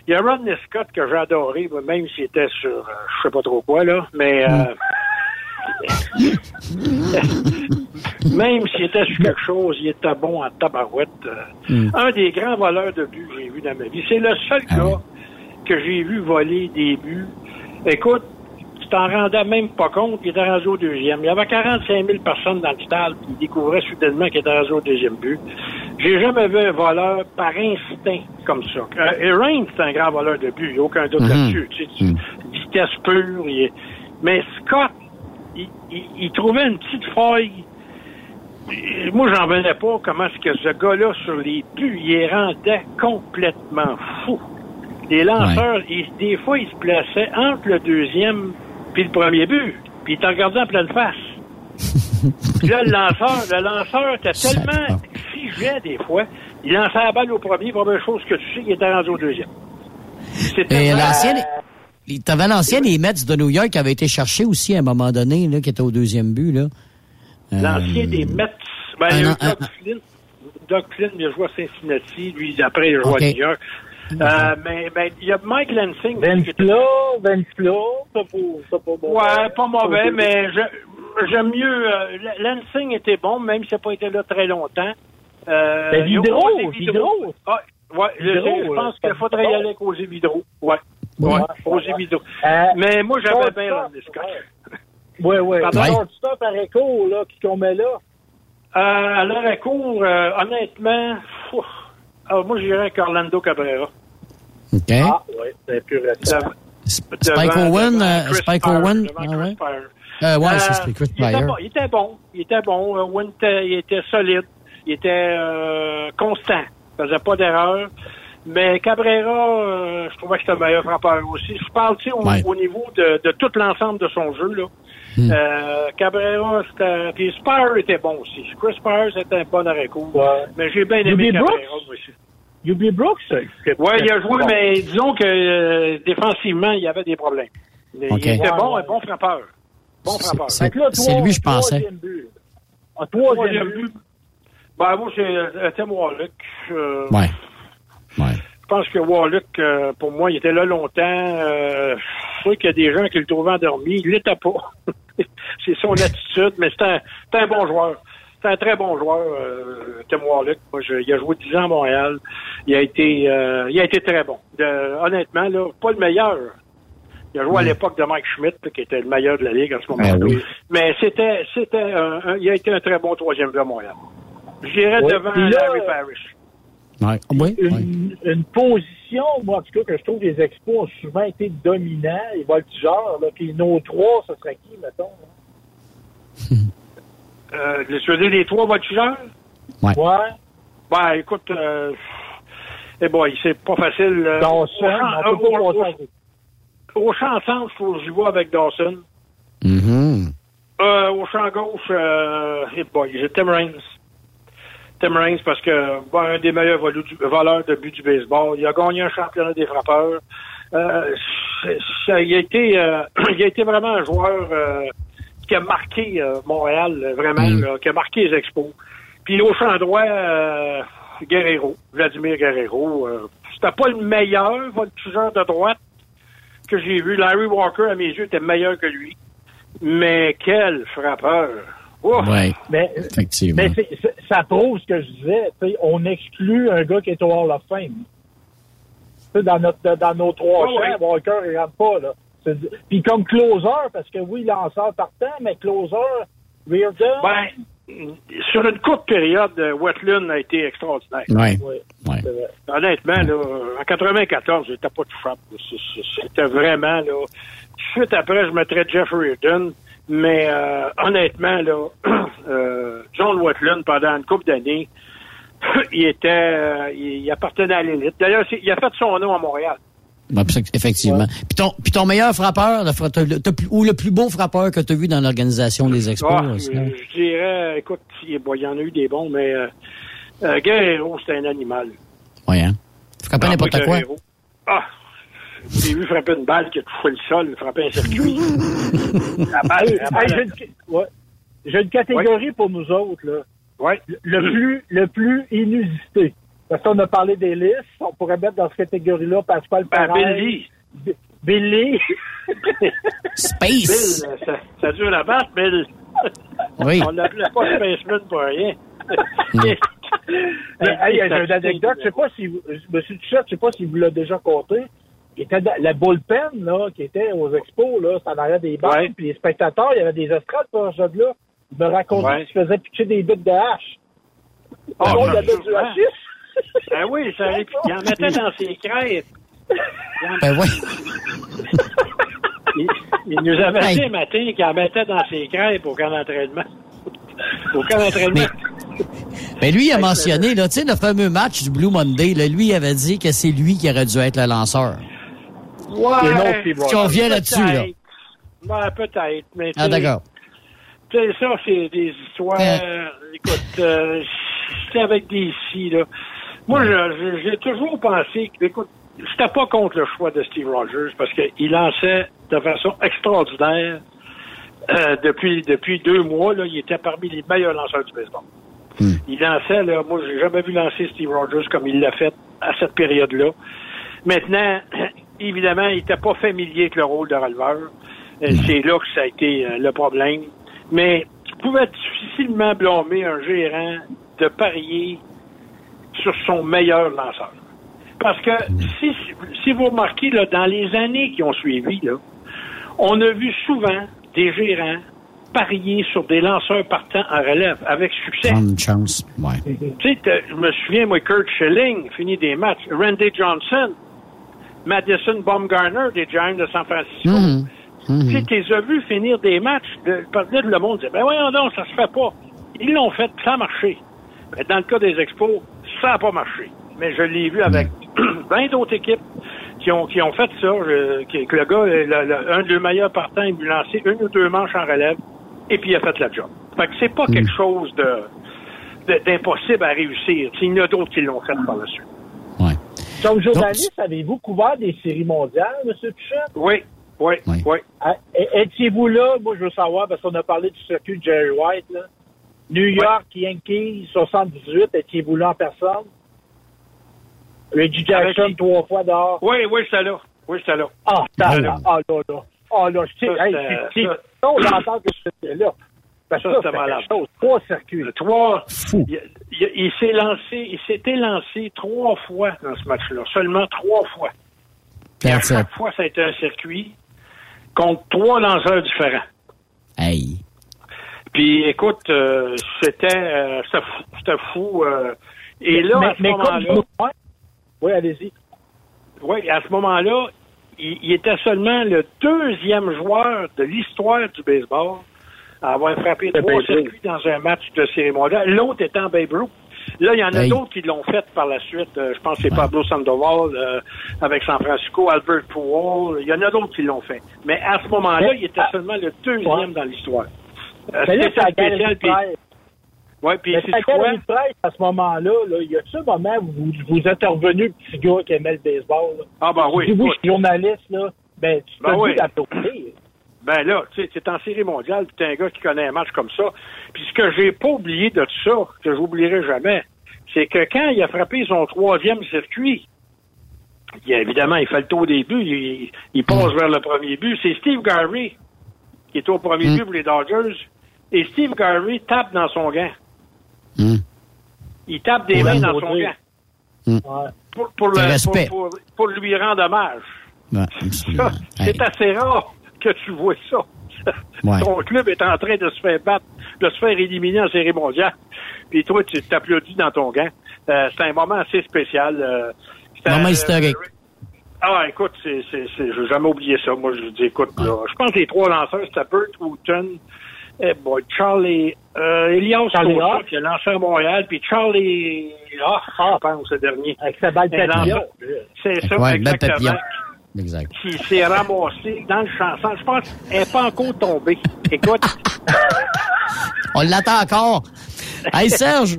Speaker 10: il y a Rodney Scott que j'ai adoré, même s'il était sur euh, je sais pas trop quoi, là, mais euh, (laughs) même s'il était sur quelque chose, il était bon en tabarouette. Euh, Un des grands voleurs de buts que j'ai vu dans ma vie. C'est le seul gars que j'ai vu voler des buts. Écoute, tu t'en rendais même pas compte, il était rendu au deuxième. Il y avait 45 000 personnes dans le stade, puis il découvrait soudainement qu'il était rendu au deuxième but. J'ai jamais vu un voleur par instinct comme ça. Euh, et Rain, c'est un grand voleur de but, il n'y a aucun doute
Speaker 12: Mhm.
Speaker 10: là-dessus. Tu sais, tu- Vitesse pure. il est- Mais Scott, il, il- il trouvait une petite faille. Moi, j'en venais pas comment est-ce que ce gars-là, sur les buts, il rendait complètement fou. Les lanceurs, des fois, ils se plaçaient entre le deuxième puis le premier but, puis ils te regardaient en pleine face. puis (laughs) là, le lanceur, le lanceur était tellement figé des fois, il lançait la balle au premier, première chose que tu sais, il était rendu au deuxième. C'était
Speaker 7: Et
Speaker 10: vraiment-
Speaker 7: l'ancien, il- t'avais l'ancien des Mets de New York qui avait été cherché aussi à un moment donné, là, qui était au deuxième but, là. Euh,
Speaker 10: L'ancien des Mets. Ben,
Speaker 7: un
Speaker 10: il y a eu
Speaker 7: an-
Speaker 10: Doug Flynn. Doug Flynn, il a joué à Cincinnati. Lui, après, il a joué à New York. Euh, mais ben, il y a Mike Lansing.
Speaker 8: Vince Pla, c'est pas, pas bon.
Speaker 10: Ouais, pas mauvais, mais je- j'aime mieux. Euh, Lansing était bon, même s'il n'a pas été là très longtemps. Euh,
Speaker 8: Ben, Vidro, Vidro.
Speaker 10: Ah, ouais, je,
Speaker 8: Vidro,
Speaker 10: je
Speaker 8: là,
Speaker 10: pense qu'il faudrait y aller avec José Vidro. Ouais. José Vidro.
Speaker 8: Euh,
Speaker 10: mais moi, j'avais bien Rodney Scott.
Speaker 8: Ouais, ouais.
Speaker 10: Pardon?
Speaker 8: Le shortstop à Réco, là, qui qu'on met là.
Speaker 10: Euh, à l'arrêt court, euh, honnêtement, pfff, alors moi, j'irais avec Orlando Cabrera.
Speaker 7: OK.
Speaker 8: Ah, ouais, c'est plus récent.
Speaker 7: Spike Owen, euh, Spike Owen, ah. Euh, ouais, c'est Chris
Speaker 10: il était, bon, il était bon. Il était bon. Était- il était solide. Il était euh, constant. Il faisait pas d'erreur. Mais Cabrera, euh, je trouvais que c'était le meilleur frappeur aussi. Je parle, tu sais, au,
Speaker 7: Ouais.
Speaker 10: au niveau de, de tout l'ensemble de son jeu, là.
Speaker 7: Hmm.
Speaker 10: Euh, Cabrera, c'était... Puis Spire était bon aussi. Chris Spire, c'était un bon arrêt court. Mais j'ai bien aimé Cabrera,
Speaker 8: Brooks?
Speaker 10: moi aussi.
Speaker 8: Yubi Brooks? c'est-
Speaker 10: Ouais, il a joué,
Speaker 8: bon.
Speaker 10: mais disons que euh, défensivement, il y avait des problèmes. Il était
Speaker 8: Ouais,
Speaker 10: bon,
Speaker 8: ouais.
Speaker 10: un bon frappeur. Bon
Speaker 7: C'est-
Speaker 10: frappeur.
Speaker 7: c'est- lui, je pensais.
Speaker 8: Troisième but. Ah, troisième
Speaker 10: Troisième
Speaker 8: but.
Speaker 10: but. Ben, moi, c'est euh, Tim Warlock. Euh,
Speaker 7: Ouais. Ouais.
Speaker 10: Je pense que Warlock, euh, pour moi, il était là longtemps. Euh, je sais qu'il y a des gens qui le trouvaient endormi. Il l'était pas. (laughs) c'est son attitude, mais c'est un, bon joueur. C'est un très bon joueur, euh, Tim Warlock. Moi, je- il a joué 10 ans à Montréal. Il a été, euh, il a été très bon. De- honnêtement, là, pas le meilleur. Il a joué à l'époque de Mike Schmidt, qui était le meilleur de la Ligue en ce moment.
Speaker 7: Ben oui.
Speaker 10: Mais c'était, il a été un très bon troisième à Montréal. J'irais
Speaker 8: Oui,
Speaker 10: devant Larry Parrish.
Speaker 7: Ouais. Oui, oui.
Speaker 8: Une, une position, moi, en tout cas, que je trouve que les expos ont souvent été dominants, les voltigeurs, là, puis nos trois, ce serait qui, mettons? là? (laughs)
Speaker 10: Euh, veux dire les trois voltigeurs?
Speaker 7: Ouais.
Speaker 8: Ouais.
Speaker 10: Ben, écoute, euh, eh boy, c'est pas facile. euh,
Speaker 8: Dawson,
Speaker 10: au champ-
Speaker 8: on peut
Speaker 10: au- au-
Speaker 8: passer.
Speaker 10: Au champ centre, faut que j'y vois avec Dawson.
Speaker 7: Mhm.
Speaker 10: Euh, au champ gauche, euh, eh boy, j'ai Tim Raines. Tim Raines parce que bon, un des meilleurs voleurs, de but du baseball. Il a gagné un championnat des frappeurs. Euh, ça- il, a été, euh, (clears throat) il a été vraiment un joueur euh, qui a marqué euh, Montréal, euh, vraiment,
Speaker 7: Mm.
Speaker 10: là, qui a marqué les expos. Puis au champ droit, euh, Guerrero, Vladimir Guerrero. Euh, C'était pas le meilleur voltigeur de droite que j'ai vu. Larry Walker, à mes yeux, était meilleur que lui. Mais quel frappeur! Ouf!
Speaker 7: Ouais,
Speaker 8: Mais,
Speaker 7: effectivement.
Speaker 8: mais c'est- c'est- ça prouve ce que je disais. tu sais, on exclut un gars qui est au Hall of Fame. Tu sais, Dans, notre, dans nos trois
Speaker 10: Ouais,
Speaker 8: champs, Walker, il rentre pas. Là. C'est- Puis comme closer, parce que oui, lanceur partant, mais closer, Reardon...
Speaker 10: Ben, sur une courte période, euh, Wetland a été extraordinaire.
Speaker 7: Ouais. Ouais.
Speaker 10: Honnêtement, là, en 94, j'étais pas. C'est- c'est- C'était vraiment, là... De suite après, je mettrais Jeff Reardon. Mais euh, honnêtement, là, (clears throat) euh, John Wetland, pendant une couple d'années, (clears throat) il était... euh, il, il appartenait à l'élite. D'ailleurs, il a fait son nom à Montréal.
Speaker 7: C'est- effectivement. Puis ton, puis ton meilleur frappeur, le, le- plus- ou le plus beau frappeur que tu as vu dans l'organisation des expos.
Speaker 10: Ah,
Speaker 7: là,
Speaker 10: je, dirais, écoute, il bon, il y en a eu des bons, mais euh, euh, Guerrero, c'était un animal.
Speaker 7: Ouais, hein? Frappait n'importe quoi.
Speaker 10: Ah! J'ai vu frapper une balle qui a touché le sol, frapper un circuit. (laughs) la balle,
Speaker 8: Hey,
Speaker 10: la balle.
Speaker 8: hey, j'ai une, ouais. J'ai une catégorie pour nous autres. Là.
Speaker 10: Ouais.
Speaker 8: Le, le plus, le plus inusité. Parce qu'on a parlé des listes. On pourrait mettre dans cette catégorie-là Pascal
Speaker 10: Ben,
Speaker 8: Perez,
Speaker 10: Billy.
Speaker 8: B- Billy.
Speaker 7: Space!
Speaker 10: Bill, ça, ça dure la battre, Bill.
Speaker 7: Oui.
Speaker 10: On l'appelait pas Spaceman pour rien.
Speaker 8: Mais, (laughs) hey, j'ai une anecdote. Je sais pas si vous, Monsieur Tuchette, je sais pas si vous l'avez déjà compté. Il était dans, la bullpen, là, qui était aux expos, là, c'était en arrière des bancs,
Speaker 10: Ouais.
Speaker 8: puis les spectateurs, il y avait des estrades pour ce là Il me racontait
Speaker 10: Ouais.
Speaker 8: qu'il se faisait pitcher des bits de hache.
Speaker 10: Ah,
Speaker 8: Oh, il y
Speaker 10: ben,
Speaker 8: avait du hachis.
Speaker 10: Ben oui, ça arrive. Il en mettait dans ses crêpes. En-
Speaker 7: Ben ouais.
Speaker 10: il, il nous avait
Speaker 7: Hey.
Speaker 10: dit un matin qu'il en mettait dans ses crêpes au camp d'entraînement. Au camp d'entraînement.
Speaker 7: Ben lui, il a mentionné, là, tu sais, le fameux match du Blue Monday, là, lui, il avait dit que c'est lui qui aurait dû être le lanceur.
Speaker 10: Ouais.
Speaker 8: Et non, Steve Rogers.
Speaker 7: Si on revient là-dessus, là.
Speaker 10: Peut-être. Mais
Speaker 7: Ah, d'accord.
Speaker 10: tu sais, ça, c'est des histoires.
Speaker 7: Euh.
Speaker 10: Écoute, euh, c'était avec des si, là. Moi, j'ai toujours pensé que, écoute, j'étais pas contre le choix de Steve Rogers parce qu'il lançait de façon extraordinaire. Euh, depuis depuis deux mois, là, il était parmi les meilleurs lanceurs du baseball. Il lançait, là, moi, j'ai jamais vu lancer Steve Rogers comme il l'a fait à cette période-là. Maintenant, évidemment, il n'était pas familier avec le rôle de releveur. Euh, C'est là que ça a été euh, le problème. Mais tu pouvais difficilement blâmer un gérant de parier sur son meilleur lanceur. Parce que si, si vous remarquez, là, dans les années qui ont suivi, là, on a vu souvent des gérants parier sur des lanceurs partants en relève avec succès.
Speaker 7: Prendre une chance. Ouais.
Speaker 10: Tu sais, je me souviens, moi, Kurt Schilling finit des matchs. Randy Johnson, Madison Baumgartner des Giants de San Francisco.
Speaker 7: Mhm.
Speaker 10: Tu sais, tu les as vus finir des matchs. De, là, le monde disait, ben voyons donc, ça se fait pas. Ils l'ont fait, ça a marché. Mais dans le cas des expos, ça n'a pas marché. Mais je l'ai vu avec (clears throat) 20 d'autres équipes qui ont, qui ont fait ça. Je- qui- que le gars, le- le- un de leurs meilleurs partants, il lui lancé une ou deux manches en relève, et puis il a fait la job. Fait que c'est pas quelque chose de de- d'impossible à réussir. Il y en a d'autres qui l'ont fait par la suite.
Speaker 8: Comme journaliste, avez-vous couvert des séries mondiales, M. Tuchette?
Speaker 10: Oui, oui,
Speaker 7: Oui.
Speaker 10: oui.
Speaker 8: Ah, Étiez-vous là? Moi, je veux savoir, parce qu'on a parlé du circuit de Jerry White, là. New York, Yankees, 78, étiez-vous là en personne? Reggie Jackson,
Speaker 10: Avec-
Speaker 8: trois fois dehors.
Speaker 10: Oui, oui, j'étais là. Oui, j'étais là.
Speaker 8: Ah, là, ah, là, là. Ah, là, je sais, hey, c'est on entend que j'étais là. Que
Speaker 10: Ça,
Speaker 8: ça,
Speaker 10: c'était
Speaker 8: c'est
Speaker 10: malade.
Speaker 8: quelque chose. Trois circuits.
Speaker 10: Le Trois.
Speaker 7: Fou.
Speaker 10: Il, il- il s'est lancé, il s'était lancé trois fois dans ce match-là. Seulement trois fois. Et à
Speaker 7: it.
Speaker 10: chaque fois, ça a été un circuit contre trois lanceurs différents.
Speaker 7: Hey.
Speaker 10: Puis écoute, euh, c'était euh, c'était fou. C'était fou euh. et là,
Speaker 8: Mais-
Speaker 10: à ce
Speaker 8: mais
Speaker 10: moment-là,
Speaker 8: je- ouais. Oui, allez-y.
Speaker 10: oui, à ce moment-là, il, il était seulement le deuxième joueur de l'histoire du baseball à avoir frappé trois circuits dans un match de série mondiale. L'autre étant Babe Ruth. Là, il y en a
Speaker 7: Hey.
Speaker 10: d'autres qui l'ont fait par la suite. Euh, je pense que c'est Pablo Sandoval euh, avec San Francisco, Albert Pujols. Il y en a d'autres qui l'ont fait. Mais à ce moment-là, il était seulement le deuxième dans l'histoire. Euh,
Speaker 8: Mais là,
Speaker 10: c'était spécial. Puis,
Speaker 8: presse.
Speaker 10: ouais, puis c'est quoi?
Speaker 8: presse à ce moment-là. Là, il y a-tu un moment où vous, vous êtes revenu, le petit gars qui aimait le baseball? Là?
Speaker 10: Ah ben oui.
Speaker 8: Si vous, je suis journaliste, là, ben, tu
Speaker 10: Ben
Speaker 8: te
Speaker 10: oui. Ben là, tu sais, c'est en série mondiale, puis t'es un gars qui connaît un match comme ça. Puis ce que j'ai pas oublié de tout ça, que j'oublierai jamais, c'est que quand il a frappé son troisième circuit, il, évidemment, il fait le tour des buts, il, il passe vers le premier but. C'est Steve Garvey qui est au premier
Speaker 7: Mm.
Speaker 10: but pour les Dodgers. Et Steve Garvey tape dans son gant.
Speaker 7: Mm.
Speaker 10: Il tape des mains dans son gant.
Speaker 8: Ouais.
Speaker 10: Pour, pour, le-
Speaker 7: respect.
Speaker 10: pour, pour- pour lui rendre hommage.
Speaker 7: Ouais,
Speaker 10: c'est assez rare que tu vois ça. (laughs)
Speaker 7: Ouais.
Speaker 10: Ton club est en train de se faire battre, de se faire éliminer en série mondiale. Puis toi, tu t'applaudis dans ton gant. Euh, c'est un moment assez spécial. euh,
Speaker 7: Moment historique.
Speaker 10: ah, écoute, c'est, c'est, c'est, je vais jamais oublier ça. Moi, je dis, écoute, là, je pense que les trois lanceurs, c'était Burt Wooten, eh boy, Charlie, euh, Elias
Speaker 8: Charlie Hoff.
Speaker 10: qui a lancé à Montréal, puis Charlie Hoff, je pense, le dernier.
Speaker 8: Avec sa balle papillon.
Speaker 10: C'est ça,
Speaker 7: Ouais,
Speaker 10: exactement.
Speaker 7: Exact.
Speaker 10: Qui s'est ramassé dans le chanson. Je pense qu'elle n'est pas encore tombée. Écoute, (laughs)
Speaker 7: On l'attend encore. (laughs) Hey Serge,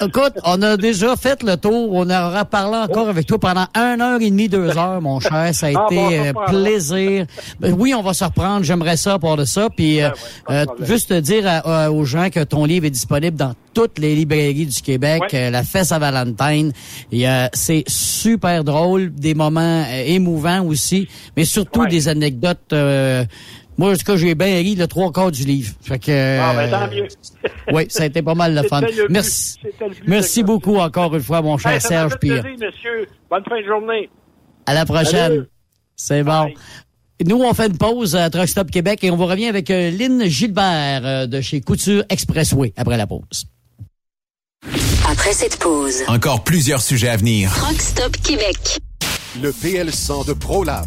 Speaker 7: écoute, on a déjà fait le tour. On aura parlé encore avec toi pendant une heure et demie, deux heures, mon cher. Ça a
Speaker 10: Ah,
Speaker 7: été
Speaker 10: bon,
Speaker 7: euh, plaisir. Ben oui, on va se reprendre. J'aimerais ça pour de ça. Puis, euh,
Speaker 10: ouais,
Speaker 7: euh, juste te dire à- à- aux gens que ton livre est disponible dans toutes les librairies du Québec.
Speaker 10: Ouais.
Speaker 7: Euh, la fête à Valentine. Euh, c'est super drôle, des moments émouvants aussi, mais surtout
Speaker 10: Ouais.
Speaker 7: des anecdotes. Euh, moi, en tout cas, j'ai bien ri le trois quarts du livre. Fait que,
Speaker 10: ah, ben,
Speaker 7: euh,
Speaker 10: tant mieux.
Speaker 7: oui, ça a été pas mal le fun.
Speaker 10: Le.
Speaker 7: Merci. Merci beaucoup encore une fois, mon cher
Speaker 10: Hey,
Speaker 7: Serge.
Speaker 10: fait
Speaker 7: Puis euh,
Speaker 10: plaisir, monsieur. Bonne fin de journée.
Speaker 7: à la prochaine. C'est bon.
Speaker 10: Bye.
Speaker 7: Nous, on fait une pause à Truck Stop Québec et on vous revient avec euh, Lynn Gilbert euh, de chez Couture Expressway après la pause.
Speaker 12: Après cette pause,
Speaker 13: Encore plusieurs sujets à venir.
Speaker 12: Truck Stop Québec.
Speaker 3: Le PL100 de ProLab.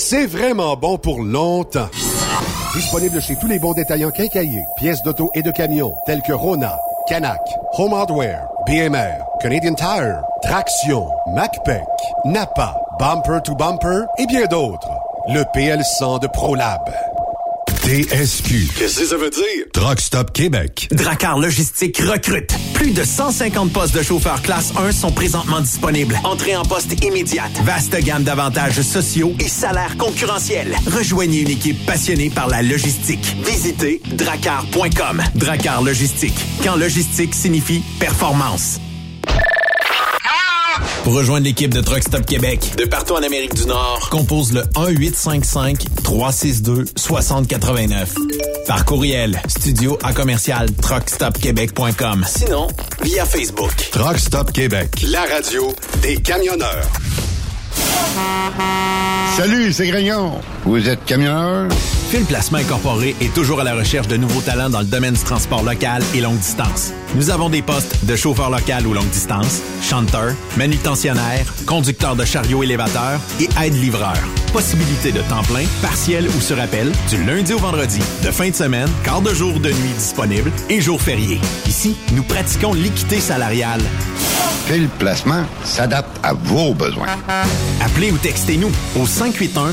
Speaker 3: c'est vraiment bon pour longtemps. Disponible chez tous les bons détaillants quincaillés, pièces d'auto et de camions, tels que Rona, Canac, Home Hardware, BMR, Canadian Tire, Traction, MacPac, Napa, Bumper to Bumper et bien d'autres. Le PL100 de ProLab. TSQ. Qu'est-ce que ça veut dire? Truck Stop Québec.
Speaker 13: Dracar Logistique recrute. Plus de 150 postes de chauffeurs classe 1 sont présentement disponibles. Entrée en poste immédiate. Vaste gamme d'avantages sociaux et salaires concurrentiels. Rejoignez une équipe passionnée par la logistique. Visitez dracar.com. Dracar Logistique. Quand logistique signifie performance. Pour rejoindre l'équipe de Truck Stop Québec, de partout en Amérique du Nord, compose le 1-855-362-6089. Par courriel, studio à commercial truckstopquebec.com. Sinon, via Facebook.
Speaker 3: Truck Stop Québec. La radio des camionneurs.
Speaker 4: Salut, c'est Grignon. Vous êtes camionneur?
Speaker 13: Fil Placement Incorporé est toujours à la recherche de nouveaux talents dans le domaine du transport local et longue distance. Nous avons des postes de chauffeur local ou longue distance, chanteur, manutentionnaire, conducteur de chariot élévateur et aide-livreur. Possibilité de temps plein, partiel ou sur appel, du lundi au vendredi, de fin de semaine, quart de jour de nuit disponible et jours fériés. Ici, nous pratiquons l'équité salariale.
Speaker 4: Fil Placement s'adapte à vos besoins?
Speaker 13: Appelez ou textez-nous au 581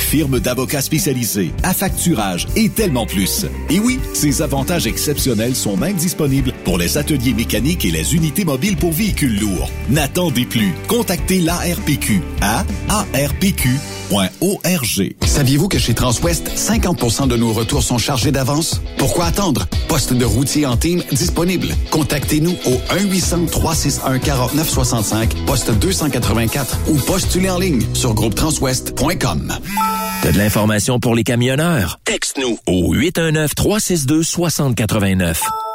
Speaker 5: firme d'avocats spécialisés, affacturage et tellement plus. Et oui, ces avantages exceptionnels sont même disponibles pour les ateliers mécaniques et les unités mobiles pour véhicules lourds. N'attendez plus. Contactez l'ARPQ à arpq.org.
Speaker 1: Saviez-vous que chez Transwest, 50% de nos retours sont chargés d'avance? Pourquoi attendre? Poste de routier en team disponible. Contactez-nous au 1-800-361-4965, poste 284 ou postulez en ligne sur groupetranswest.com.
Speaker 2: T'as de l'information pour les camionneurs? Texte-nous au 819-362-6089.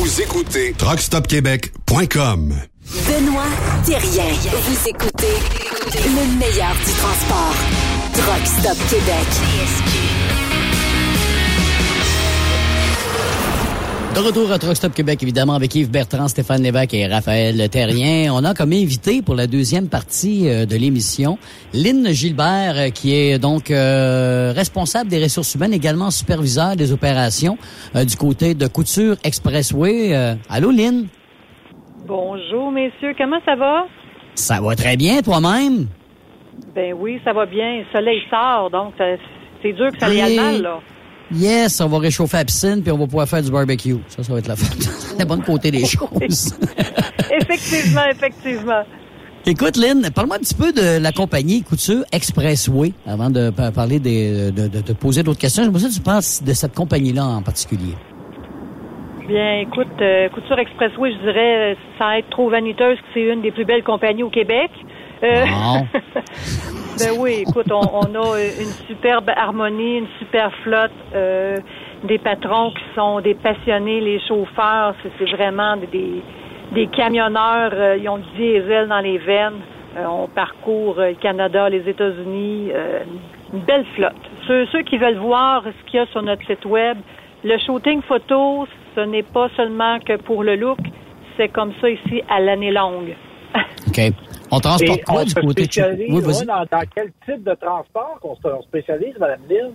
Speaker 3: Vous écoutez TruckStopQuébec.com.
Speaker 12: Benoît Thérien. Vous écoutez le meilleur du transport. Truck Stop Québec.
Speaker 7: De retour à Truck Stop Québec, évidemment, avec Yves Bertrand, Stéphane Lévesque et Raphaël Terrien. On a comme invité pour la deuxième partie euh, de l'émission Lynn Gilbert, euh, qui est donc euh, responsable des ressources humaines, également superviseur des opérations euh, du côté de Couture Expressway. Euh, allô, Lynn?
Speaker 14: Bonjour, messieurs. Comment ça va?
Speaker 7: Ça va très bien, toi-même?
Speaker 14: Ben oui, ça va bien. Le soleil sort, donc c'est dur que ça aille mal, là.
Speaker 7: Yes, on va réchauffer la piscine, puis on va pouvoir faire du barbecue. Ça, ça va être la fête. (laughs) la bonne côté des choses. (laughs)
Speaker 14: effectivement, effectivement.
Speaker 7: Écoute, Lynn, parle-moi un petit peu de la compagnie Couture Expressway avant de pa- parler des, de, de, de poser d'autres questions. J'aimerais ça que tu penses de cette compagnie-là en particulier.
Speaker 14: Bien, écoute, euh, Couture Expressway, je dirais, euh, sans être trop vaniteuse, que c'est une des plus belles compagnies au Québec. Euh,
Speaker 7: Bon. (laughs)
Speaker 14: ben (laughs) oui, écoute, on, on a une superbe harmonie, une super flotte, euh, des patrons qui sont des passionnés, les chauffeurs, c'est vraiment des- camionneurs, euh, ils ont du diesel dans les veines. Euh, on parcourt le Canada, les États-Unis, une belle flotte. Ceux, ceux qui veulent voir ce qu'il y a sur notre site web, le shooting photo, ce n'est pas seulement que pour le look, c'est comme ça ici à l'année longue. (laughs)
Speaker 7: OK. On transporte quoi
Speaker 8: on
Speaker 7: du côté de Oui,
Speaker 8: ouais, dans, dans quel type de transport qu'on se on spécialise, Mme Lynn?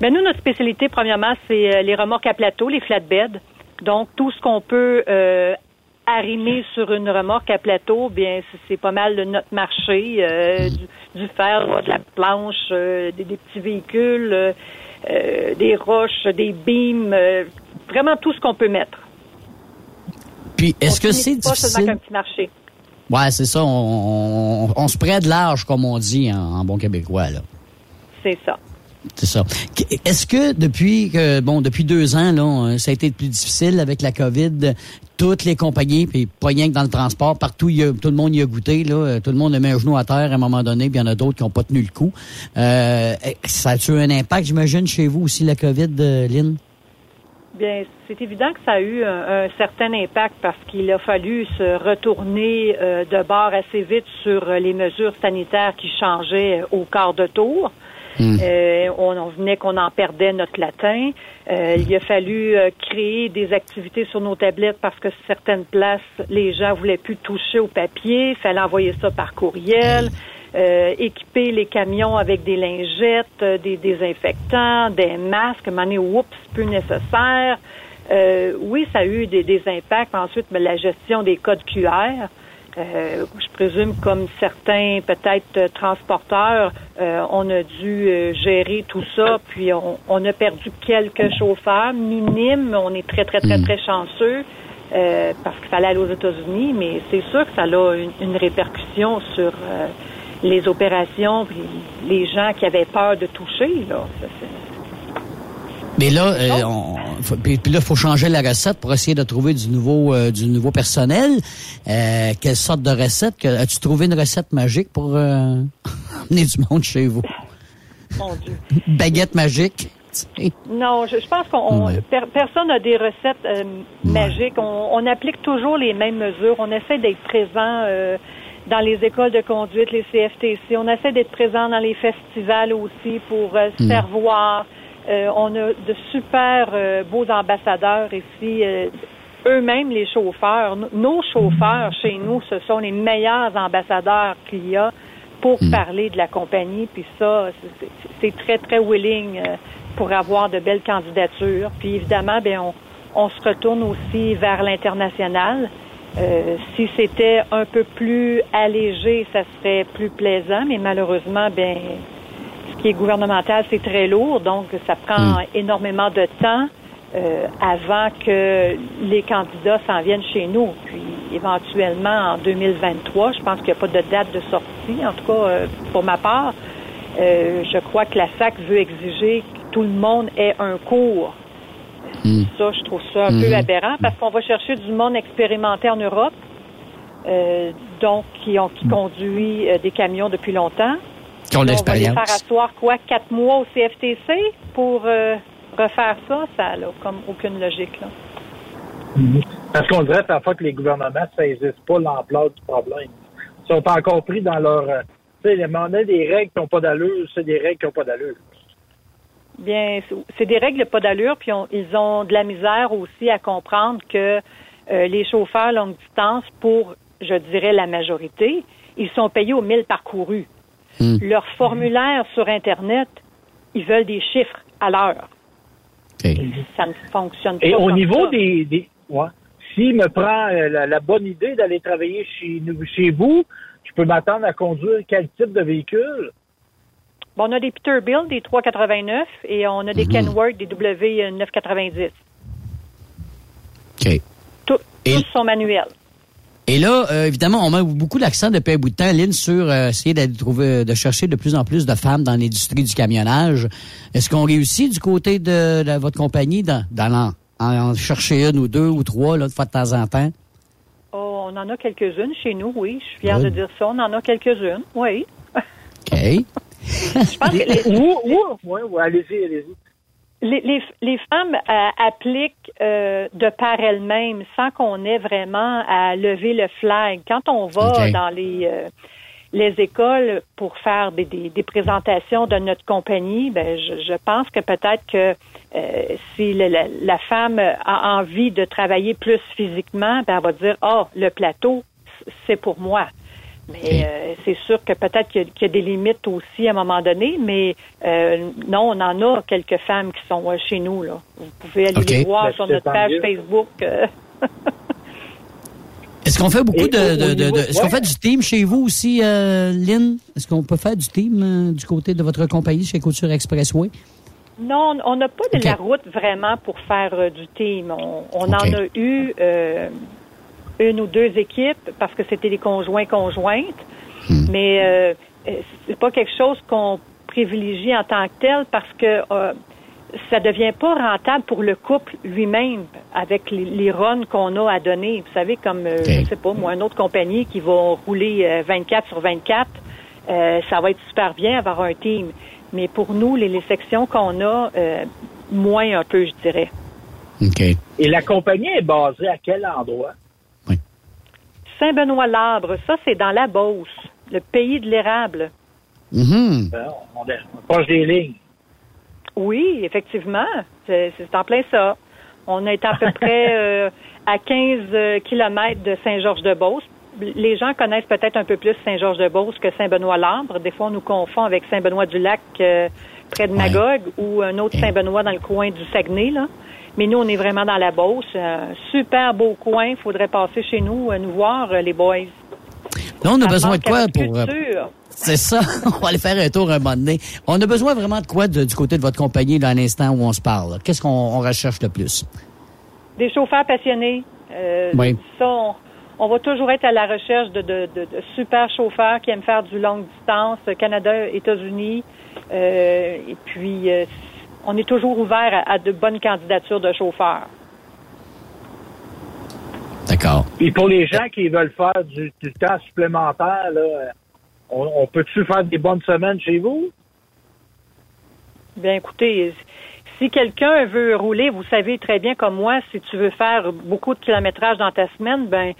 Speaker 14: Ben nous, notre spécialité, premièrement, c'est euh, les remorques à plateau, les flatbeds. Donc, tout ce qu'on peut euh, arrimer sur une remorque à plateau, bien, c'est- c'est pas mal de notre marché. euh, du, du fer, de la planche, euh, des, des petits véhicules, des roches, des beams, euh, vraiment tout ce qu'on peut mettre.
Speaker 7: Puis, est-ce que c'est
Speaker 14: finit pas seulement
Speaker 7: difficile?
Speaker 14: qu'un petit marché.
Speaker 7: Ouais, c'est ça. On, on, on se prête large, comme on dit en, en bon québécois, là.
Speaker 14: C'est ça.
Speaker 7: C'est ça. Est-ce que depuis que bon depuis deux ans là, ça a été plus difficile avec la COVID, toutes les compagnies, puis pas rien que dans le transport, partout y a- tout le monde y a goûté là, euh, tout le monde a mis un genou à terre à un moment donné, puis il y en a d'autres qui n'ont pas tenu le coup. Euh, ça a-tu un impact, j'imagine, chez vous aussi la COVID, euh, Lynn?
Speaker 14: Bien, c'est évident que ça a eu un, un certain impact parce qu'il a fallu se retourner euh, de bord assez vite sur les mesures sanitaires qui changeaient euh, au quart de tour. Euh, on, on venait qu'on en perdait notre latin. Euh, il a fallu euh, créer des activités sur nos tablettes parce que certaines places, les gens voulaient plus toucher au papier. Il fallait envoyer ça par courriel. Euh, équiper les camions avec des lingettes, euh, des désinfectants, des masques, mané oups, plus nécessaire. Euh, oui, ça a eu des, des impacts. Ensuite, mais la gestion des codes QR. Euh, je présume comme certains peut-être transporteurs, euh, on a dû euh, gérer tout ça, puis on, on a perdu quelques chauffeurs minimes. On est très très très très chanceux euh, parce qu'il fallait aller aux États-Unis, mais c'est sûr que ça a une, une répercussion sur euh, les opérations, puis les gens qui avaient peur de toucher. Là. Ça,
Speaker 7: Mais là, euh, on, faut- puis, puis là, faut changer la recette pour essayer de trouver du nouveau, euh, du nouveau personnel. Euh, quelle sorte de recette As-tu trouvé une recette magique pour euh, (laughs) amener du monde chez vous?
Speaker 14: Mon Dieu.
Speaker 7: Baguette magique.
Speaker 14: Non, je, je pense qu'on
Speaker 7: Ouais.
Speaker 14: per- personne n'a des recettes euh, magiques. On, on applique toujours les mêmes mesures. On essaie d'être présent dans les écoles de conduite, les CFTC. On essaie d'être présent dans les festivals aussi pour euh, se
Speaker 15: Mm.
Speaker 14: faire voir. Euh, on a de super euh, beaux ambassadeurs ici. euh, eux-mêmes, les chauffeurs, nos chauffeurs chez nous, ce sont les meilleurs ambassadeurs qu'il y a pour parler de la compagnie. Puis ça, c'est- très, très willing euh, pour avoir de belles candidatures. Puis évidemment, ben on, on se retourne aussi vers l'international. Euh, si c'était un peu plus allégé, ça serait plus plaisant, mais malheureusement, ben ce qui est gouvernemental, c'est très lourd, donc ça prend énormément de temps euh, avant que les candidats s'en viennent chez nous. Puis éventuellement en 2023, je pense qu'il n'y a pas de date de sortie, en tout cas euh, pour ma part. Je crois que la SAC veut exiger que tout le monde ait un cours. Ça, je trouve ça un peu
Speaker 15: Mhm.
Speaker 14: aberrant parce qu'on va chercher du monde expérimenté en Europe, euh, donc qui ont qui conduit euh, des camions depuis longtemps.
Speaker 7: Qui ont
Speaker 14: Là, On va les
Speaker 7: l'expérience.
Speaker 14: faire asseoir quoi, quatre mois au CFTC pour euh, refaire ça, ça n'a comme aucune logique. Là.
Speaker 8: Parce qu'on dirait parfois que les gouvernements ne saisissent pas l'ampleur du problème. Ils sont encore pris dans leur... euh, tu sais, les des règles qui n'ont pas d'allure, c'est des règles qui n'ont pas d'allure.
Speaker 14: Bien, c'est- des règles pas d'allure, puis on- ils ont de la misère aussi à comprendre que euh, les chauffeurs longue distance, pour, je dirais, la majorité, ils sont payés aux mille parcourus. Leur formulaire sur Internet, ils veulent des chiffres à l'heure. Ça ne fonctionne pas.
Speaker 8: Et au niveau
Speaker 14: ça.
Speaker 8: des... des ouais, s'il me prend euh, la, la bonne idée d'aller travailler chez, nous, chez vous, je peux m'attendre à conduire quel type de véhicule?
Speaker 14: Bon, on a des Peterbilt, des 389, et on a des Kenworth, des W990.
Speaker 7: OK.
Speaker 14: Tout- tous sont manuels.
Speaker 7: Et là, euh, évidemment, on met beaucoup l'accent depuis un bout de temps, Lynn, sur euh, essayer de trouver, de chercher de plus en plus de femmes dans l'industrie du camionnage. Est-ce qu'on réussit du côté de, de votre compagnie dans, en, en chercher une ou deux ou trois là, de fois de temps en temps?
Speaker 14: Oh, on en a quelques-unes chez nous, oui. Je suis fière de dire ça. On en a quelques-unes, oui.
Speaker 7: OK. (laughs)
Speaker 14: Je pense que les?
Speaker 8: Ouais, ouais, allez-y, allez-y.
Speaker 14: les, les, les femmes euh, appliquent euh, de par elles-mêmes sans qu'on ait vraiment à lever le flag. Quand on va dans les euh, les écoles pour faire des, des, des présentations de notre compagnie, ben, je, je pense que peut-être que si la, la, la femme a envie de travailler plus physiquement, ben, elle va dire, oh, le plateau, c'est pour moi. Mais euh, c'est sûr que peut-être qu'il y, a- qu'il y a des limites aussi à un moment donné, mais euh, non, on en a quelques femmes qui sont euh, chez nous. Là. Vous pouvez aller les voir
Speaker 7: Ben,
Speaker 14: sur notre page
Speaker 7: mieux.
Speaker 14: Facebook. (laughs)
Speaker 7: Est-ce qu'on fait beaucoup
Speaker 14: Et
Speaker 7: de, est-ce qu'on fait du team chez vous aussi, euh, Lynn? Est-ce qu'on peut faire du team euh, du côté de votre compagnie chez Couture Expressway?
Speaker 14: Non, on n'a pas de la route vraiment pour faire euh, du team. On, en a eu euh, une ou deux équipes parce que c'était des conjoints conjointes, mais euh, euh, c'est pas quelque chose qu'on privilégie en tant que tel parce que euh, ça devient pas rentable pour le couple lui-même avec les, les runs qu'on a à donner. Vous savez, comme euh, je sais pas moi, une autre compagnie qui va rouler euh, 24 sur 24, euh, ça va être super bien avoir un team. Mais pour nous, les, les sections qu'on a, euh, moins un peu, je dirais.
Speaker 7: OK.
Speaker 8: Et la compagnie est basée à quel endroit?
Speaker 14: Saint-Benoît-Labre, ça, c'est dans la Beauce, le pays de l'érable.
Speaker 8: Ben, on est on est proche des lignes.
Speaker 14: Oui, effectivement, c'est en plein ça. On est à peu (laughs) près euh, à 15 kilomètres de Saint-Georges-de-Beauce. Les gens connaissent peut-être un peu plus Saint-Georges-de-Beauce que Saint-Benoît-Labre. Des fois, on nous confond avec Saint-Benoît-du-Lac euh, près de Magog ou un autre Saint-Benoît dans le coin du Saguenay. Là. Mais nous, on est vraiment dans la Beauce. Un super beau coin. Il faudrait passer chez nous, euh, nous voir, euh, les boys.
Speaker 7: Là, on a
Speaker 14: Ça
Speaker 7: besoin de quoi pour... euh. C'est ça. (laughs) on va aller faire un tour un moment donné. On a besoin vraiment de quoi de- du côté de votre compagnie à l'instant où on se parle? Qu'est-ce qu'on on recherche le plus?
Speaker 14: Des chauffeurs passionnés. Euh,
Speaker 7: Oui.
Speaker 14: Ça, on, on va toujours être à la recherche de, de, de, de super chauffeurs qui aiment faire du longue distance, euh, Canada, États-Unis. Euh, et puis, euh, on est toujours ouvert à, à de bonnes candidatures de chauffeurs.
Speaker 7: D'accord.
Speaker 8: Puis pour les gens qui veulent faire du, du temps supplémentaire, là, euh, on, on peut-tu faire des bonnes semaines chez vous?
Speaker 14: Bien, écoutez, si quelqu'un veut rouler, vous savez très bien comme moi, si tu veux faire beaucoup de kilométrage dans ta semaine, ben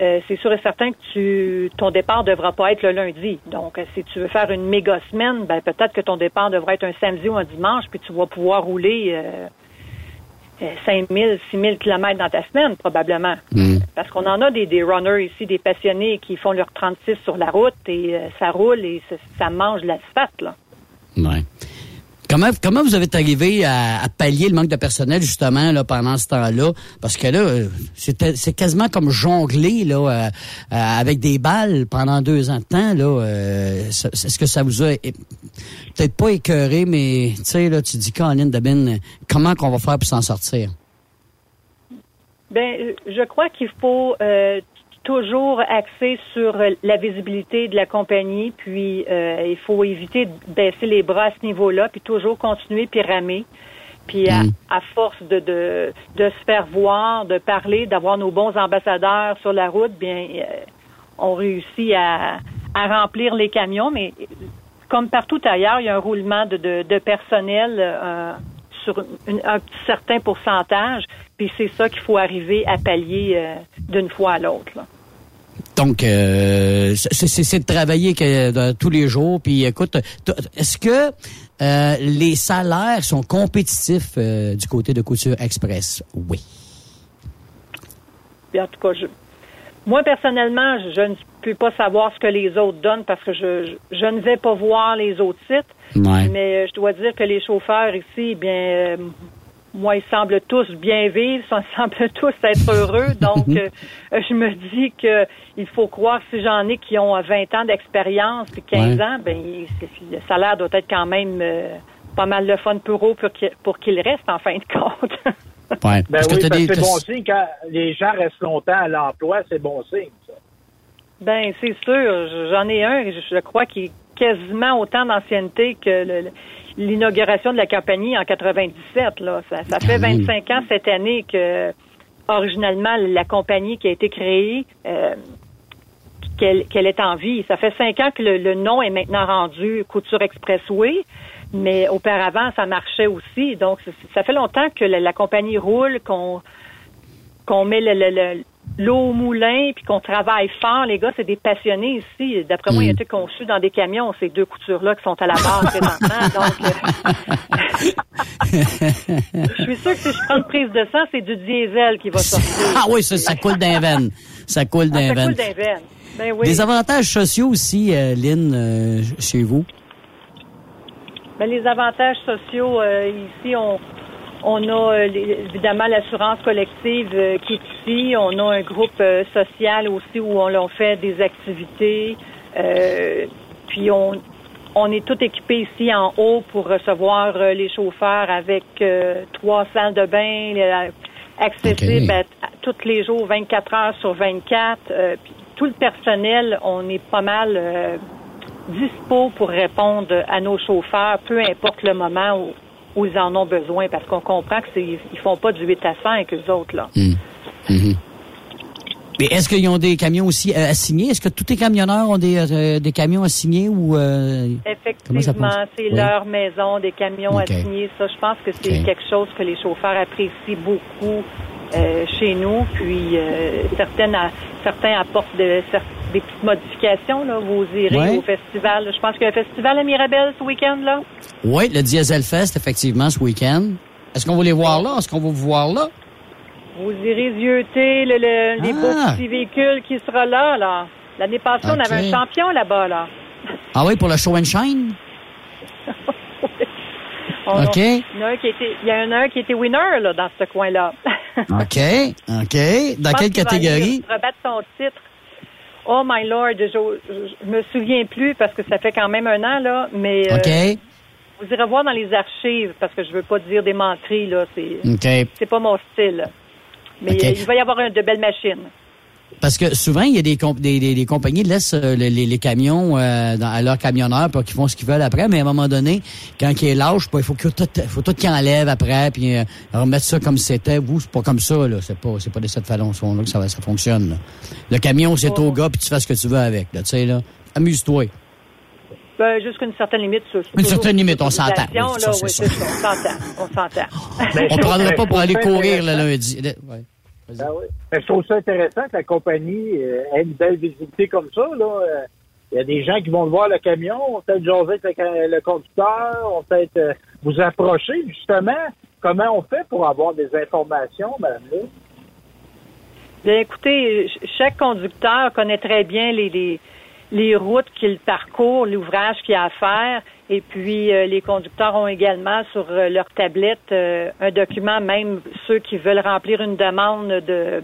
Speaker 14: euh, c'est sûr et certain que tu ton départ ne devra pas être le lundi. Donc, euh, si tu veux faire une méga semaine, ben peut-être que ton départ devra être un samedi ou un dimanche, puis tu vas pouvoir rouler euh, euh, 5 000, 6 000 kilomètres dans ta semaine, probablement. Parce qu'on en a des, des runners ici, des passionnés qui font leur 36 sur la route et euh, ça roule et ça, ça mange l'asphalte, là.
Speaker 7: Ouais. Comment, comment vous êtes arrivé à, à pallier le manque de personnel, justement, là, pendant ce temps-là? Parce que là, c'était- c'est quasiment comme jongler, là, euh, euh, avec des balles pendant deux ans de temps, là. euh, Est-ce que ça vous a peut-être pas écœuré, mais, tu sais, là, tu dis, Caroline Dabin, comment qu'on va faire pour s'en sortir?
Speaker 14: Ben, je crois qu'il faut euh, toujours axer sur euh, la visibilité de la compagnie, puis euh, il faut éviter de baisser les bras à ce niveau-là, puis toujours continuer puis ramer. Puis à, à force de, de, de se faire voir, de parler, d'avoir nos bons ambassadeurs sur la route, bien, euh, on réussit à, à remplir les camions, mais comme partout ailleurs, il y a un roulement de, de, de personnel euh, sur une- un certain pourcentage, puis c'est ça qu'il faut arriver à pallier euh, d'une fois à l'autre.
Speaker 7: Donc, euh, c'est de travailler que, de- tous les jours. Puis, écoute, est-ce que euh, les salaires sont compétitifs euh, du côté de Couture Express? Oui.
Speaker 14: Puis en tout cas, je, moi personnellement, je, je ne peux pas savoir ce que les autres donnent parce que je, ne vais pas voir les autres sites.
Speaker 7: Ouais.
Speaker 14: Mais euh, je dois dire que les chauffeurs ici, bien, euh, moi, ils semblent tous bien vivre, ils (laughs) semblent tous être heureux. Donc, euh, euh, je me dis que il faut croire si j'en ai qui ont euh, 20 ans d'expérience puis 15
Speaker 7: Ouais.
Speaker 14: ans, ben le salaire doit être quand même euh, pas mal de fun pour eux pour qu'il qu'ils restent en fin de compte. (laughs)
Speaker 7: Ouais.
Speaker 8: Ben oui,
Speaker 7: des-
Speaker 8: c'est bon signe quand les gens restent longtemps à l'emploi, c'est bon signe. ça.
Speaker 14: Ben, c'est sûr. J'en ai un, je je crois, qui est quasiment autant d'ancienneté que le- le- l'inauguration de la compagnie en 97. Là. Ça, ça fait 25 ans cette année que, originalement, la compagnie qui a été créée, euh, qu'elle qu'elle est en vie. Ça fait cinq ans que le, le nom est maintenant rendu Couture Expressway, mais auparavant, ça marchait aussi. Donc, ça, fait longtemps que la, la compagnie roule, qu'on qu'on met le, le- le- l'eau au moulin, puis qu'on travaille fort. Les gars, c'est des passionnés ici. D'après moi,
Speaker 7: Mm.
Speaker 14: il a été conçu dans des camions, ces deux coutures-là qui sont à la base présentement. (laughs) Donc, euh, (laughs) je suis sûr que si je prends une prise de sang, c'est du diesel qui va sortir. (laughs)
Speaker 7: Ah oui, ça, ça coule d'un veine. Ça coule d'un
Speaker 14: Ça
Speaker 7: veine.
Speaker 14: coule d'un veine. Ben oui.
Speaker 7: Des avantages sociaux aussi, euh, Lynn, euh, chez vous?
Speaker 14: Ben, les avantages sociaux, euh, ici, on, on a euh, évidemment l'assurance collective euh, qui est ici. On a un groupe euh, social aussi où on, on fait des activités. Euh, puis on, on est tout équipé ici en haut pour recevoir les chauffeurs avec euh, trois salles de bain accessibles à, à tous les jours, 24 heures sur 24. Euh, puis tout le personnel, on est pas mal dispo pour répondre à nos chauffeurs, peu importe le moment où, où ils en ont besoin, parce qu'on comprend que c'est ils font pas du 8 à 5 eux autres là.
Speaker 7: Mhm. Mais est-ce qu'ils ont des camions aussi euh, assignés? Est-ce que tous les camionneurs ont des, euh, des camions assignés ou... euh,
Speaker 14: Effectivement, c'est
Speaker 7: Oui.
Speaker 14: leur maison, des camions assignés. Ça, je pense que c'est quelque chose que les chauffeurs apprécient beaucoup euh, chez nous. Puis euh, certaines, certains apportent de- des petites modifications. Là. Vous irez
Speaker 7: Ouais.
Speaker 14: au festival. Je pense qu'il y a un festival à Mirabel ce week-end là.
Speaker 7: Oui, le Diesel Fest, effectivement, ce week-end. Est-ce qu'on va les voir là? Est-ce qu'on va vous voir là?
Speaker 14: Vous irez zioter le, le- les
Speaker 7: Ah.
Speaker 14: beaux petits véhicules qui sera là, là. L'année passée, on avait un champion là-bas, là. (laughs)
Speaker 7: Ah oui, pour le show and shine?
Speaker 14: On-
Speaker 7: OK.
Speaker 14: Il y en a un qui était, il y en a un qui était winner, là, dans ce coin-là. (laughs)
Speaker 7: OK. OK. Dans quelle catégorie?
Speaker 14: rebattre son titre. Oh my lord, je, je me souviens plus parce que ça fait quand même un an, là, mais euh,
Speaker 7: OK.
Speaker 14: vous irez voir dans les archives parce que je veux pas dire des menteries, là. C'est
Speaker 7: OK.
Speaker 14: c'est pas mon style. Mais il va y avoir de belles machines.
Speaker 7: Parce que souvent, il y a des, comp- des, des, des compagnies qui laissent euh, les, les- les camions euh, dans, à leurs camionneurs pour qu'ils font ce qu'ils veulent après, mais à un moment donné, quand ils lâchent, ben, il faut que tout, faut tout qu'ils enlèvent après, puis euh, remettre ça comme c'était. Vous, c'est pas comme ça, là. C'est pas, c'est pas de cette façon-là que ça, va- ça fonctionne. là. Le camion, c'est au gars, puis tu fais ce que tu veux avec, là. Tu sais, là. Amuse-toi.
Speaker 14: Ben, jusqu'à une certaine limite. ça, c'est
Speaker 7: Une certaine limite, on s'entend. Oui.
Speaker 14: On s'entend. On s'entend.
Speaker 8: Ben, (laughs)
Speaker 7: On
Speaker 8: je-
Speaker 7: prendra
Speaker 8: ben,
Speaker 7: pas pour aller courir le lundi. Ouais.
Speaker 8: Ben oui. Mais je trouve ça intéressant que la compagnie euh, ait une belle visibilité comme ça. Là. Euh, Il y a des gens qui vont voir le camion, on peut-être jaser avec le, le conducteur, on peut être euh, vous approcher justement. Comment on fait pour avoir des informations, madame?
Speaker 14: Bien, écoutez, ch- chaque conducteur connaît très bien les, les, les routes qu'il parcourt, l'ouvrage qu'il a à faire. Et puis, euh, les conducteurs ont également sur euh, leur tablette euh, un document, même ceux qui veulent remplir une demande de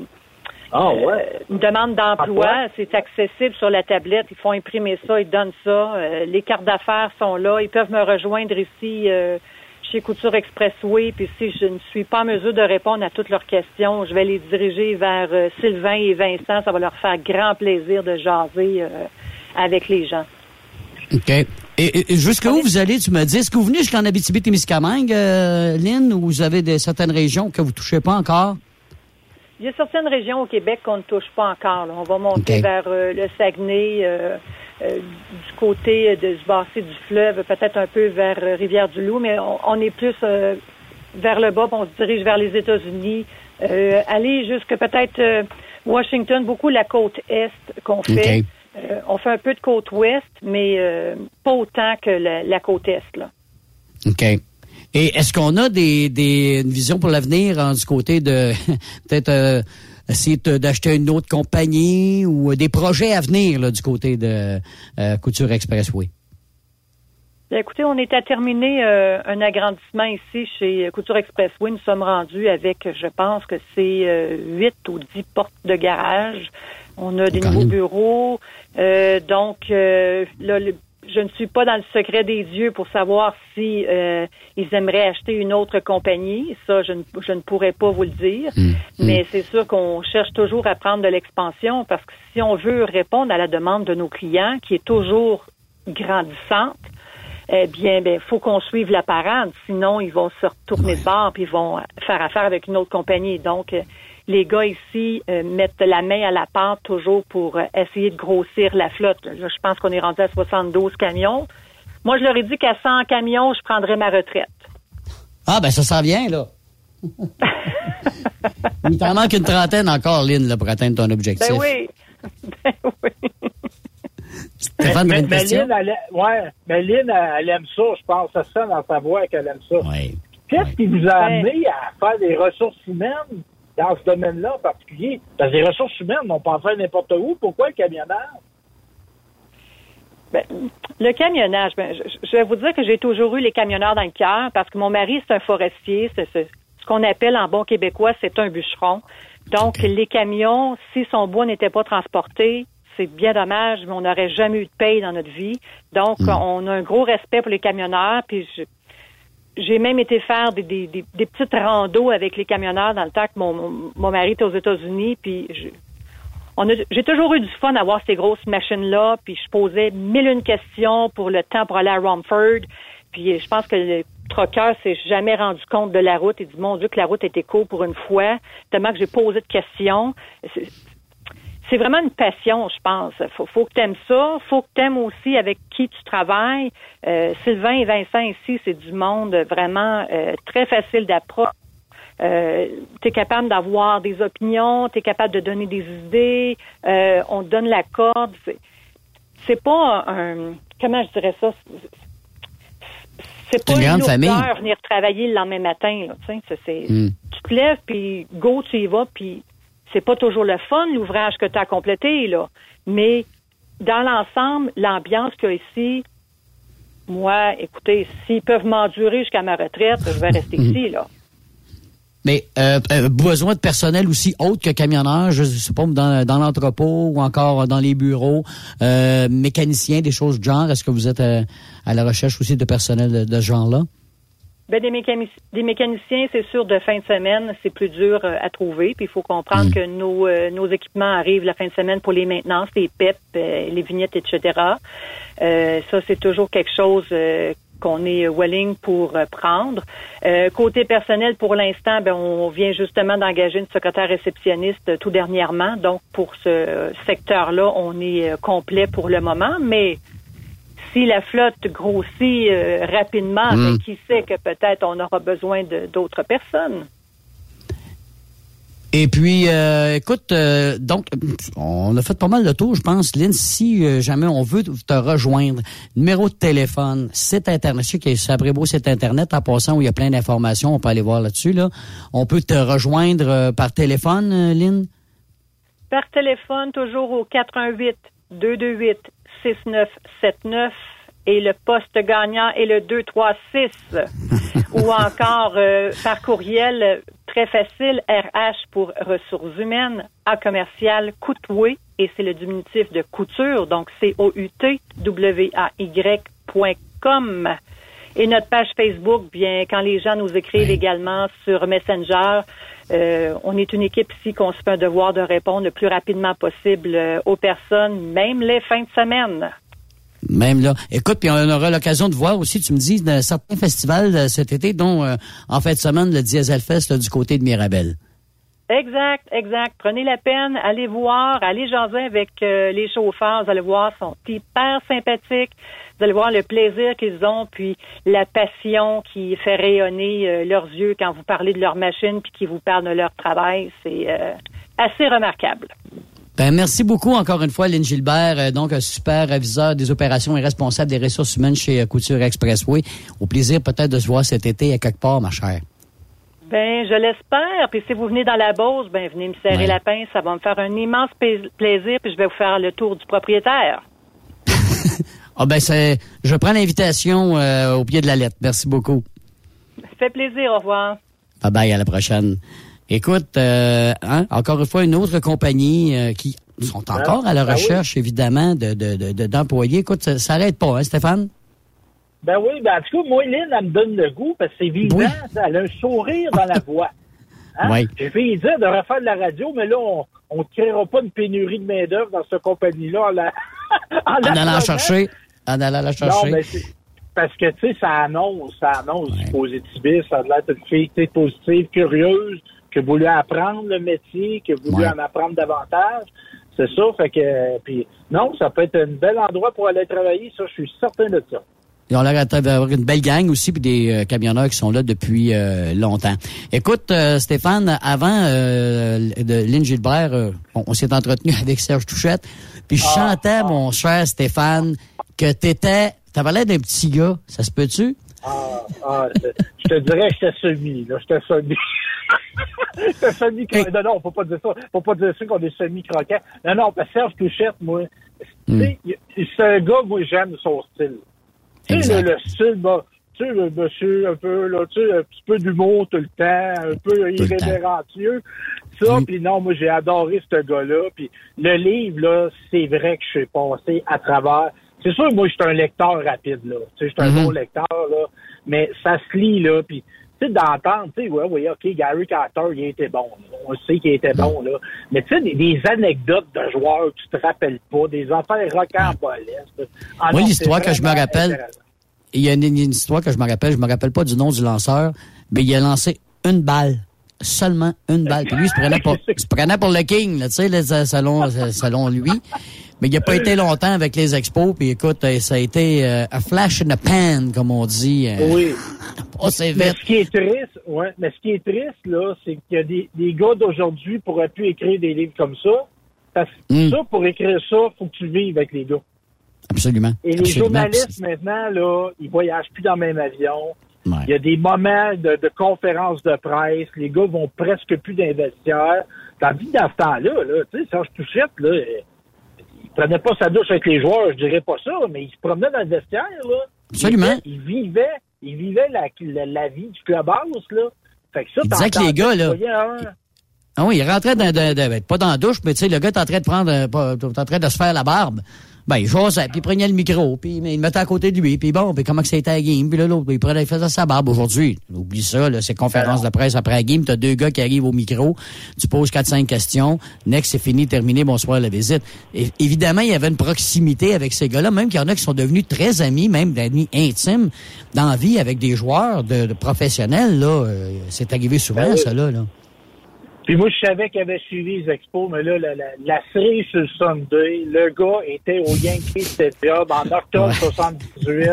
Speaker 8: Ah
Speaker 14: euh,
Speaker 8: ouais.
Speaker 14: une demande d'emploi.
Speaker 8: Emploi.
Speaker 14: C'est accessible sur la tablette. Ils font imprimer ça, ils donnent ça. Euh, les cartes d'affaires sont là. Ils peuvent me rejoindre ici euh, chez Couture Expressway. Puis si je ne suis pas en mesure de répondre à toutes leurs questions, je vais les diriger vers Sylvain et Vincent. Ça va leur faire grand plaisir de jaser euh, avec les gens.
Speaker 7: OK. Et, et- jusqu'où vous allez, tu me dis, est-ce que vous venez jusqu'en Abitibi-Témiscamingue, euh, Lynn, ou vous avez des, certaines régions que vous touchez pas encore?
Speaker 14: Il y a certaines régions au Québec qu'on ne touche pas encore. là. On va monter vers euh, le Saguenay, euh, euh, du côté de du bassin du fleuve, peut-être un peu vers Rivière-du-Loup, mais on, on est plus vers le bas, puis on se dirige vers les États-Unis. Aller jusque peut-être Washington, beaucoup la côte est qu'on fait.
Speaker 7: OK.
Speaker 14: Euh, on fait un peu de côte ouest, mais euh, pas autant que la, la côte est. Là.
Speaker 7: OK. Et est-ce qu'on a des, des, une vision pour l'avenir hein, du côté de (laughs) peut-être euh, essayer d'acheter une autre compagnie ou des projets à venir là, du côté de Couture Expressway?
Speaker 14: Bien, écoutez, on est à terminer un agrandissement ici chez Couture Expressway. Nous sommes rendus avec, je pense que c'est huit ou dix portes de garage. On a des nouveaux bureaux. Euh, donc, euh, là, le- je ne suis pas dans le secret des dieux pour savoir si euh, ils aimeraient acheter une autre compagnie. Ça, je ne, je ne pourrais pas vous le dire. Mais c'est sûr qu'on cherche toujours à prendre de l'expansion parce que si on veut répondre à la demande de nos clients, qui est toujours grandissante, eh bien, ben, faut qu'on suive la parade. Sinon, ils vont se retourner de bord puis ils vont faire affaire avec une autre compagnie. Donc, euh, les gars ici euh, mettent la main à la pâte toujours pour euh, essayer de grossir la flotte. Là, je pense qu'on est rendu à 72 camions. Moi, je leur ai dit qu'à 100 camions, je prendrais ma retraite.
Speaker 7: Ah, ben ça s'en vient, là. (laughs) Il t'en manque une trentaine encore, Lynn, là, pour atteindre ton objectif.
Speaker 14: Ben oui. (laughs) Ben oui.
Speaker 7: Stéphane,
Speaker 8: mais,
Speaker 7: une
Speaker 8: mais
Speaker 7: question?
Speaker 8: Lynn, elle, ouais, mais Lynn, elle, aime ça, je pense. Ça se sent dans sa voix qu'elle aime ça. Qu'est-ce qui vous a amené à faire des ressources humaines? Dans ce domaine-là en particulier? Parce que les ressources humaines, on peut en faire n'importe où. Pourquoi le camionnage?
Speaker 14: Ben, le camionnage, ben, je, je vais vous dire que j'ai toujours eu les camionneurs dans le cœur parce que mon mari, c'est un forestier. C'est c'est- ce qu'on appelle en bon québécois, c'est un bûcheron. Donc, les camions, si son bois n'était pas transporté, c'est bien dommage, mais on n'aurait jamais eu de paye dans notre vie. Donc, on a un gros respect pour les camionneurs. Puis, je- j'ai même été faire des, des, des, des petites randos avec les camionneurs dans le temps que mon, mon, mari était aux États-Unis. Puis, je- on a- j'ai toujours eu du fun à voir ces grosses machines-là, puis je posais mille une questions pour le temps pour aller à Romford. Puis je pense que le troqueur s'est jamais rendu compte de la route. Il dit, mon Dieu, que la route était courte pour une fois, tellement que j'ai posé de questions. C'est vraiment une passion, je pense. Faut, faut que tu aimes ça. Faut que tu aimes aussi avec qui tu travailles. Euh, Sylvain et Vincent ici, c'est du monde vraiment euh, très facile d'approche. Euh, tu es capable d'avoir des opinions, tu es capable de donner des idées, euh, on te donne la corde. C'est- pas un. Comment je dirais ça? C'est pas
Speaker 7: une grande famille.
Speaker 14: venir travailler le lendemain matin. Là,
Speaker 7: Hmm.
Speaker 14: Tu te lèves, puis go, tu y vas, puis c'est pas toujours le fun, l'ouvrage que tu as complété, là. Mais dans l'ensemble, l'ambiance qu'il y a ici, moi, écoutez, s'ils peuvent m'endurer jusqu'à ma retraite, je vais rester ici, là.
Speaker 7: Mais euh, euh, besoin de personnel aussi autre que camionneur, je sais pas, dans, dans l'entrepôt ou encore dans les bureaux, euh, mécaniciens, des choses du genre. Est-ce que vous êtes à la recherche aussi de personnel de, de ce genre-là?
Speaker 14: Ben, des, mécanici- des mécaniciens, c'est sûr, de fin de semaine, c'est plus dur euh, à trouver. Puis il faut comprendre que nos, euh, nos équipements arrivent la fin de semaine pour les maintenances, les PEP, euh, les vignettes, etc. Euh, ça, c'est toujours quelque chose euh, qu'on est willing pour prendre. Euh, côté personnel, pour l'instant, ben, on vient justement d'engager une secrétaire réceptionniste tout dernièrement. Donc, pour ce secteur-là, on est complet pour le moment. Mais si la flotte grossit euh, rapidement,
Speaker 7: Mm.
Speaker 14: ben, qui sait que peut-être on aura besoin d'autres personnes.
Speaker 7: Et puis, euh, écoute, euh, donc, on a fait pas mal de tours, je pense, Lynn. Si euh, jamais on veut te rejoindre, numéro de téléphone, site Internet, je sais que c'est après beau site Internet, en passant, où il y a plein d'informations, on peut aller voir là-dessus. Là. On peut te rejoindre par téléphone, Lynn?
Speaker 14: Par téléphone, toujours au 418 228 6979 et le poste gagnant est le 236. (laughs) Ou encore euh, par courriel, très facile, RH pour ressources humaines, à commercial Coutoué, et c'est le diminutif de couture, donc C-O-U-T-W-A-Y.com. Et notre page Facebook, bien, quand les gens nous écrivent également sur Messenger, euh, on est une équipe ici qu'on se fait un devoir de répondre le plus rapidement possible euh, aux personnes, même les fins de semaine.
Speaker 7: Même là. Écoute, puis on aura l'occasion de voir aussi, tu me dis, de certains festivals euh, cet été, dont euh, en fin de semaine, le Diesel Fest là, du côté de Mirabel.
Speaker 14: Exact, exact. Prenez la peine, allez voir, allez jaser avec euh, les chauffeurs, vous allez voir, ils sont hyper sympathiques. Vous allez voir le plaisir qu'ils ont, puis la passion qui fait rayonner euh, leurs yeux quand vous parlez de leur machine, puis qui vous parlent de leur travail. C'est euh, assez remarquable.
Speaker 7: Ben, merci beaucoup encore une fois, Lynn Gilbert, euh, donc un super aviseur des opérations et responsable des ressources humaines chez Couture Expressway. Au plaisir peut-être de se voir cet été à quelque part, ma chère.
Speaker 14: Ben, je l'espère. Puis si vous venez dans la Beauce, ben venez me serrer
Speaker 7: Ouais.
Speaker 14: la pince. Ça va me faire un immense plaisir. Puis je vais vous faire le tour du propriétaire. (laughs)
Speaker 7: Ah ben c'est, je prends l'invitation euh, au pied de la lettre. Merci beaucoup.
Speaker 14: Ça fait plaisir. Au revoir.
Speaker 7: Bye bye, à la prochaine. Écoute, euh, hein, encore une fois, une autre compagnie euh, qui sont encore à la
Speaker 8: ben oui.
Speaker 7: recherche, évidemment, de, de, de- de- d'employés. Écoute, ça s'arrête pas, hein, Stéphane?
Speaker 8: Ben oui, ben en tout cas, moi, Lynn, elle me donne le goût parce que c'est vivant.
Speaker 7: Oui.
Speaker 8: Elle a un sourire dans la (laughs) voix. Hein?
Speaker 7: Oui.
Speaker 8: J'ai failli dire de refaire de la radio, mais là, on ne créera pas une pénurie de main-d'œuvre dans cette compagnie-là en la, (laughs) en
Speaker 7: En
Speaker 8: la
Speaker 7: allant chercher. En allant la chercher.
Speaker 8: Non, mais c'est parce que, tu sais, ça annonce, ça annonce du positivisme, ça a l'air une fille positive, curieuse, qui a voulu apprendre le métier, qui a voulu
Speaker 7: Ouais.
Speaker 8: en apprendre davantage. C'est ça, fait que, puis non, ça peut être un bel endroit pour aller travailler, ça, je suis certain de ça.
Speaker 7: Ils ont l'air d'avoir une belle gang aussi, puis des euh, camionneurs qui sont là depuis euh, longtemps. Écoute, euh, Stéphane, avant de Lynn Gilbert, on, on s'est entretenu (laughs) avec Serge Touchette, puis je
Speaker 8: Ah.
Speaker 7: chantais, mon cher Stéphane, que t'étais... T'avais l'air d'un petit gars, ça se peut-tu?
Speaker 8: Ah, ah, je te dirais que j'étais semi, là. J'étais semi. (laughs) j'étais semi croquant. Non, non, faut pas dire ça. Faut pas dire ça qu'on est semi croquant. Non, non, parce que Serge Touchette, moi, il- c'est un gars, moi, j'aime son style. Tu sais, le, le style, bah, tu sais, le monsieur, un peu, là, tu sais, un petit peu d'humour tout le temps, un peu irrévérencieux. Ça, puis non, moi, j'ai adoré ce gars-là. Puis le livre, là, c'est vrai que je suis passé à travers. C'est sûr, moi, je suis un lecteur rapide, là. Tu sais, je suis un
Speaker 7: Mhm.
Speaker 8: bon lecteur, là. Mais ça se lit, là. Puis, tu sais, d'entendre, tu sais, ouais, ouais, OK, Gary Carter, il était bon. là. On sait qu'il était bon, là. Mais tu sais, des, des anecdotes de joueurs que tu te rappelles pas, des affaires rocambolesques. Ah
Speaker 7: Moi, l'histoire que je me rappelle, il y a une, une histoire que je me rappelle, je me rappelle pas du nom du lanceur, mais il a lancé une balle. Seulement une balle. Puis lui, il se prenait pour, il se prenait pour le king, là, tu sais, là, selon, selon lui. Mais il a pas été longtemps avec les expos, puis écoute, euh, ça a été euh, a flash in the pan, comme on dit. euh,
Speaker 8: Oui. (laughs)
Speaker 7: Oh,
Speaker 8: Mais ce qui est triste, ouais, mais ce qui est triste, là, c'est qu'il y a des, des gars d'aujourd'hui pourraient plus écrire des livres comme ça. Parce que
Speaker 7: Mm.
Speaker 8: ça, pour écrire ça, faut que tu vives avec les gars.
Speaker 7: Absolument.
Speaker 8: Et les
Speaker 7: Absolument.
Speaker 8: journalistes, maintenant, là, ils voyagent plus dans le même avion. Il y a des moments de, de conférences de presse. Les gars vont presque plus d'investisseurs. Tandis que dans ce temps-là, là, tu sais, Serge Touchette, là, euh, prenait pas sa douche avec les joueurs, je dirais pas ça, mais il se promenait dans le vestiaire, là.
Speaker 7: Absolument.
Speaker 8: Il, il vivait, il vivait la, la, la vie du clubhouse, là. Fait que ça,
Speaker 7: Il disait que les gars, là, Ah oui, il rentrait dans, dans- dans- pas dans la douche, mais tu sais, le gars est en train de prendre, euh, en train de se faire la barbe. Ben, il jasait, puis il prenait le micro, puis il mettait à côté de lui, puis bon, puis comment que c'était à la game, puis là, l'autre, il prenait, il faisait sa barbe. Aujourd'hui, oublie ça, là, c'est conférence de presse après la game, t'as deux gars qui arrivent au micro, tu poses quatre, cinq questions, next, c'est fini, terminé, bonsoir, la visite. Et, évidemment, il y avait une proximité avec ces gars-là, même qu'il y en a qui sont devenus très amis, même d'amis intimes, dans la vie avec des joueurs de, de professionnels, là, euh, c'est arrivé souvent,
Speaker 8: Ben oui.
Speaker 7: ça, là, là.
Speaker 8: Puis moi, je savais qu'il avait suivi les expos, mais là, la, la, la série sur le Sunday, le gars était au Yankee Stadium en octobre 78.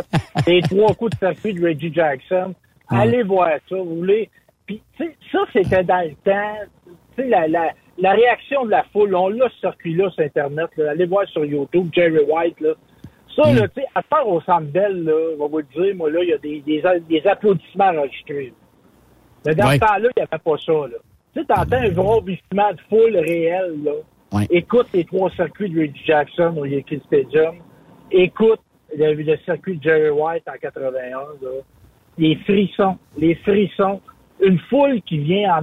Speaker 8: Les trois coups de circuit de Reggie Jackson. Allez voir ça, vous voulez. Puis, tu sais, ça, c'était dans le temps. Tu sais, la, la, la réaction de la foule, on l'a ce circuit-là sur Internet. Là. Allez voir sur YouTube, Jerry White, là. Ça, là, tu sais, à part au Centre Bell, là, on va vous le dire, moi, là, il y a des, des, des applaudissements enregistrés. Mais dans
Speaker 7: Ouais.
Speaker 8: ce temps-là, il n'y avait pas ça, là. Tu sais, t'entends un vrombissement de foule réel, là.
Speaker 7: Ouais.
Speaker 8: Écoute les trois circuits de Reggie Jackson au Yankee Stadium. Écoute le, le circuit de Jerry White en 81, là. Les frissons, les frissons. Une foule qui vient en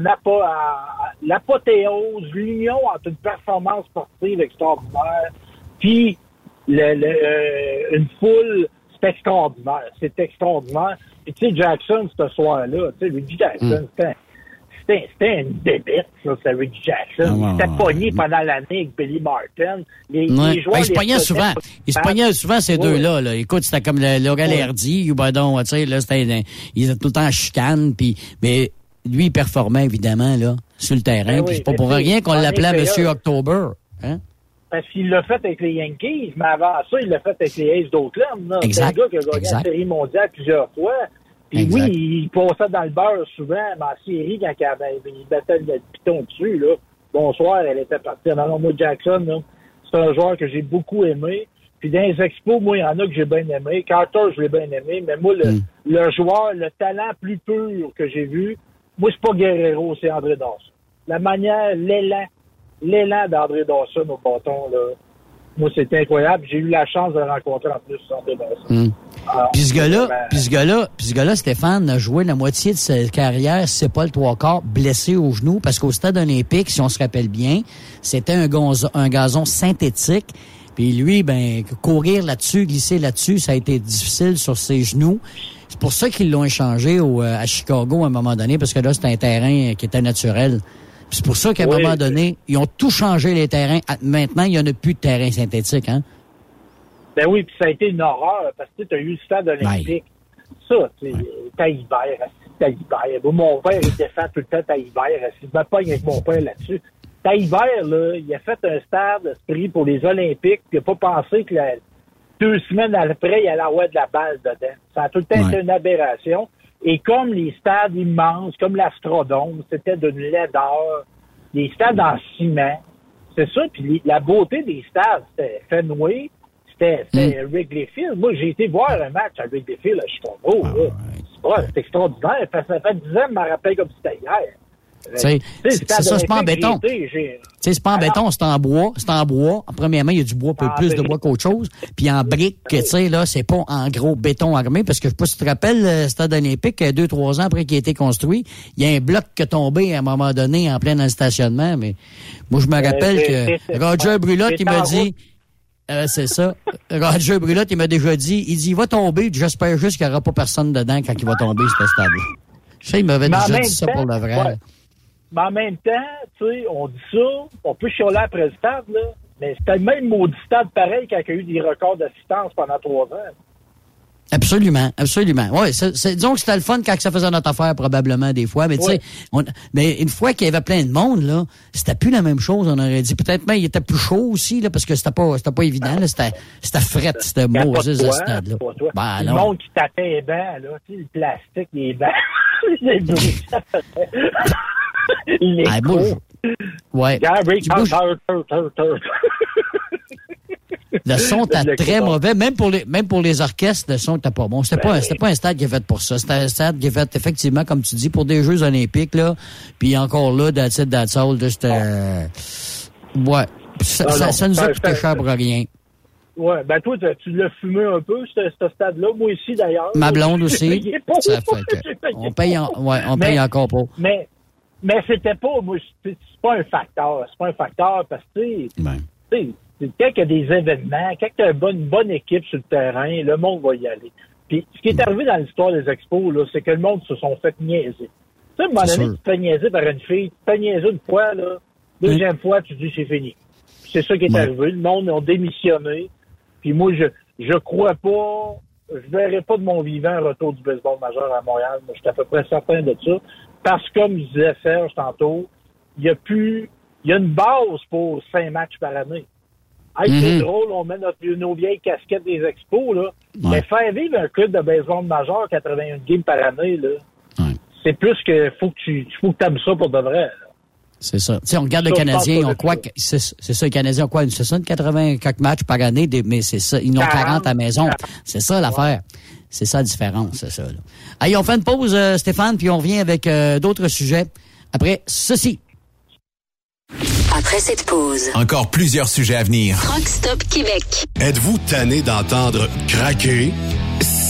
Speaker 8: l'apothéose, l'union entre une performance sportive extraordinaire, puis le, le, euh, une foule, c'est extraordinaire. C'est extraordinaire. Puis tu sais, Jackson, ce soir-là, tu sais, Reggie Jackson, c'était c'était une débite, ça, c'est Reggie Jackson.
Speaker 7: Ah,
Speaker 8: il s'était
Speaker 7: ouais,
Speaker 8: pogné pendant l'année avec Billy Martin. Les,
Speaker 7: Ouais.
Speaker 8: les joueurs
Speaker 7: Ben, il se pognait souvent. Il se pognait souvent ces
Speaker 8: Ouais.
Speaker 7: deux-là. Là. Écoute, c'était comme le, Laurel
Speaker 8: Ouais.
Speaker 7: Hardy, ou ben donc, tu sais, là, c'était, ils étaient tout le temps en chicane, puis, mais lui, il performait, évidemment, là, sur le terrain.
Speaker 8: Ben
Speaker 7: puis c'est pas
Speaker 8: mais
Speaker 7: pour rien qu'on l'appelait Monsieur. October. Hein?
Speaker 8: Parce qu'il l'a fait avec les Yankees, mais avant ça, il l'a fait avec les Aces d'Oakland. C'est
Speaker 7: Exact.
Speaker 8: un gars qui a gagné
Speaker 7: Exact.
Speaker 8: la série mondiale plusieurs fois. Puis
Speaker 7: Exact.
Speaker 8: oui, il passait dans le beurre souvent, mais en série, quand il, avait, il battait le piton dessus, là, bonsoir, elle était partie. Alors, moi, Jackson, là, c'est un joueur que j'ai beaucoup aimé. Puis dans les expos, moi, il y en a que j'ai bien aimé. Carter, je l'ai bien aimé. Mais moi, le,
Speaker 7: Mm.
Speaker 8: le joueur, le talent plus pur que j'ai vu, moi, c'est pas Guerrero, c'est André Dawson. La manière, l'élan, l'élan d'André Dawson au bâton, là, moi, c'était incroyable. J'ai eu la chance de le rencontrer en plus, Dawson.
Speaker 7: Hum.
Speaker 8: Ah,
Speaker 7: Puis ce gars-là, puis ce gars-là, puis ce gars-là, Stéphane, a joué la moitié de sa carrière, si c'est pas le trois quarts, blessé au genou, parce qu'au stade olympique, si on se rappelle bien, c'était un, gonzo- un gazon synthétique. Puis lui, ben, courir là-dessus, glisser là-dessus, ça a été difficile sur ses genoux. C'est pour ça qu'ils l'ont échangé au, euh, à Chicago à un moment donné, parce que là, c'était un terrain qui était naturel. C'est pour ça qu'à un
Speaker 8: Oui.
Speaker 7: moment donné, ils ont tout changé les terrains. Maintenant, il n'y en a plus de terrain synthétique, hein?
Speaker 8: Ben oui, puis ça a été une horreur, parce que tu as eu le stade olympique. Ça, tu sais, assis Taillibert. Moi, mon père, il défend tout le temps Taillibert. assis. Je me pogne avec mon père là-dessus. Taillibert, là, il a fait un stade esprit pour les Olympiques, puis il n'a pas pensé que la, deux semaines après, il allait avoir de la balle dedans. Ça a tout le temps été une aberration. Et comme les stades immenses, comme l'Astrodome, c'était d'une laideur, les stades en ciment, c'est ça. Puis la beauté des stades, c'était Fenway, c'était
Speaker 7: Mm.
Speaker 8: Wrigley Field. Moi, j'ai été voir un match à Wrigley Field, suis comme, oh, là, c'est pas- c'est extraordinaire. Ça fait, ça fait 10 ans, je me rappelle comme c'était hier.
Speaker 7: C'est ça, c'est pas en béton. c'est pas en béton, c'est en bois. C'est en bois. Premièrement, il y a du bois, un peu
Speaker 8: En
Speaker 7: plus de
Speaker 8: brique.
Speaker 7: bois qu'autre chose. Puis en brique, tu sais, là, c'est pas en gros béton armé, parce que je sais pas si tu te rappelles, le stade olympique, euh, deux, trois ans après qu'il a été construit, il y a un bloc qui est tombé à un moment donné en plein dans le stationnement, mais moi, je me rappelle
Speaker 8: Euh, c'est-
Speaker 7: que Roger Brulotte, il m'a dit, euh, c'est ça. Roger Brulotte, il m'a déjà dit, il dit, il va tomber, j'espère juste qu'il n'y aura pas personne dedans quand il va tomber, ce stade-là. Je sais, il m'avait déjà dit ça pour le vrai.
Speaker 8: ouais. Mais en même temps, tu sais, on dit ça, on peut chialer après le stade, là, mais c'était le même maudit stade pareil y a eu des records d'assistance pendant trois ans.
Speaker 7: Absolument, absolument. C'est- disons que c'était le fun quand ça faisait notre affaire probablement des fois, mais tu sais, mais une fois qu'il y avait plein de monde là, c'était plus la même chose. On aurait dit peut-être même il était plus chaud aussi là parce que c'était pas c'était pas évident là, c'était c'était fret, c'était Moses à ce stade là.
Speaker 8: pas de toit.
Speaker 7: Ben
Speaker 8: le monde qui tapait les bancs, là, tu sais, le plastique, les bancs, (laughs) les bruits. (laughs) (laughs) Les
Speaker 7: Ah, moi, je- ouais.
Speaker 8: Gary, tur.
Speaker 7: Le son était très mauvais, même pour les même pour les orchestres, le son était pas bon. C'était
Speaker 8: Ben
Speaker 7: pas pas un stade qui est fait pour ça. C'était un stade qui est fait effectivement comme tu dis pour des Jeux olympiques là. Puis encore là, that's it, that's all, là, c'était euh, ouais. Ça,
Speaker 8: Ah
Speaker 7: ça-
Speaker 8: non,
Speaker 7: ça nous a
Speaker 8: ça-
Speaker 7: coûté cher pour rien.
Speaker 8: Ouais, ben toi, tu- l'as fumé un peu, ce, ce stade-là. Moi aussi, d'ailleurs.
Speaker 7: Ma blonde aussi. (laughs)
Speaker 8: payé pour.
Speaker 7: Ça fait que on
Speaker 8: pour.
Speaker 7: paye, en- ouais, on
Speaker 8: Mais-
Speaker 7: paye encore pas.
Speaker 8: Mais, mais c'était pas, moi, c'est pas un facteur. C'est pas un facteur parce que, tu sais, quand il y a des événements, quand tu as une bonne, une bonne équipe sur le terrain, le monde va y aller. Puis, ce qui est arrivé dans l'histoire des expos, là, c'est que le monde se sont fait niaiser. Tu sais, à un moment donné,
Speaker 7: sûr.
Speaker 8: tu te fais niaiser par une fille, tu te fais niaiser une fois, là, deuxième fois, tu dis c'est fini. C'est ça qui est
Speaker 7: Ouais.
Speaker 8: arrivé. Le monde a démissionné. Puis moi, je je crois pas, je verrai pas de mon vivant un retour du baseball majeur à Montréal. Moi, je suis à peu près certain de ça. Parce que, comme je disait Serge tantôt, il y a plus, il y a une base pour cinq matchs par année. Hey, c'est
Speaker 7: Mhm.
Speaker 8: drôle, on met notre, nos vieilles casquettes des expos, là. Mais faire vivre un club de baseball majeur 81 games par année, là, c'est plus que faut que tu, faut que aimes ça pour de vrai. là.
Speaker 7: C'est ça. Tu sais, on regarde le
Speaker 8: Ça,
Speaker 7: Canadien, on
Speaker 8: de
Speaker 7: quoi
Speaker 8: ça.
Speaker 7: que- c'est c'est ça, les Canadiens ont quoi, une 60, 80 quelques matchs par année, mais c'est ça, ils ont
Speaker 8: 40,
Speaker 7: 40 à maison. C'est ça l'affaire. C'est ça la différence, c'est ça. Là. Allez, on fait une pause, euh, Stéphane, puis on revient avec euh, d'autres sujets. Après ceci.
Speaker 12: Après cette pause,
Speaker 13: Encore plusieurs sujets à venir.
Speaker 12: Rock Stop Québec.
Speaker 3: Êtes-vous tanné d'entendre craquer,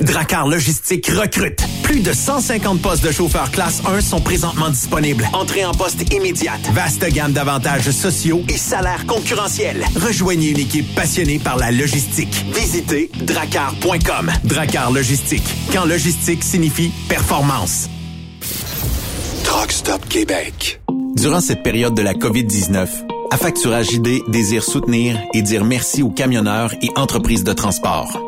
Speaker 13: Dracar Logistique recrute. Plus de 150 postes de chauffeurs classe 1 sont présentement disponibles. Entrée en poste immédiate. Vaste gamme d'avantages sociaux et salaires concurrentiels. Rejoignez une équipe passionnée par la logistique. Visitez dracar.com. Dracar Logistique. Quand logistique signifie performance.
Speaker 3: Truck Stop Québec.
Speaker 13: Durant cette période de la COVID-19, Affacturage ID désire soutenir et dire merci aux camionneurs et entreprises de transport.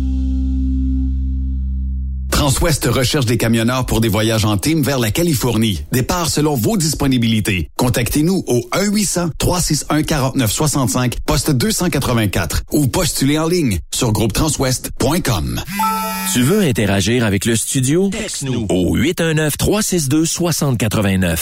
Speaker 1: Transwest recherche des camionneurs pour des voyages en team vers la Californie. Départ selon vos disponibilités. Contactez-nous au 1-800-361-4965, poste 284 ou postulez en ligne sur groupetranswest.com.
Speaker 2: Tu veux interagir avec le studio? Texte-nous au 819-362-6089.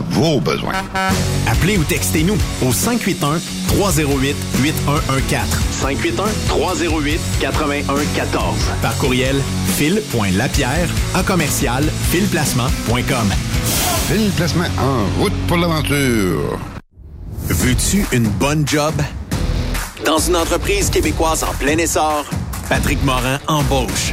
Speaker 4: vos besoins.
Speaker 13: Appelez ou textez-nous au 581 308 8114. 581-308-8114. Par courriel, fil.lapierre à commercial filplacement.com.
Speaker 4: Fil Placement en route pour l'aventure.
Speaker 13: Veux-tu une bonne job? Dans une entreprise québécoise en plein essor, Patrick Morin embauche.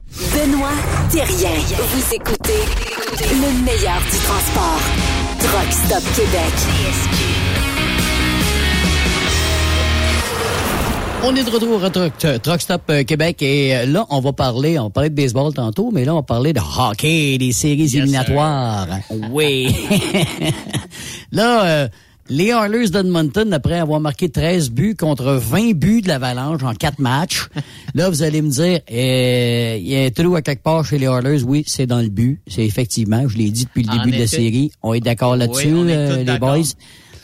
Speaker 12: Benoît Thérien. Vous écoutez le meilleur du transport. Truck Stop Québec.
Speaker 7: On est de retour à Truck, Truck Stop euh, Québec et euh, là, on va parler, on parlait de baseball tantôt, mais là, on va parler de hockey, des séries éliminatoires. Oui. (laughs) là, euh, les Oilers d'Edmonton, après avoir marqué 13 buts contre 20 buts de l'Avalanche en 4 matchs, (laughs) là, vous allez me dire, euh, il y a un trou à quelque part chez les Oilers. Oui, c'est dans le but. C'est effectivement, je l'ai dit depuis le
Speaker 15: En
Speaker 7: début de la série. On est d'accord là-dessus, euh, les boys.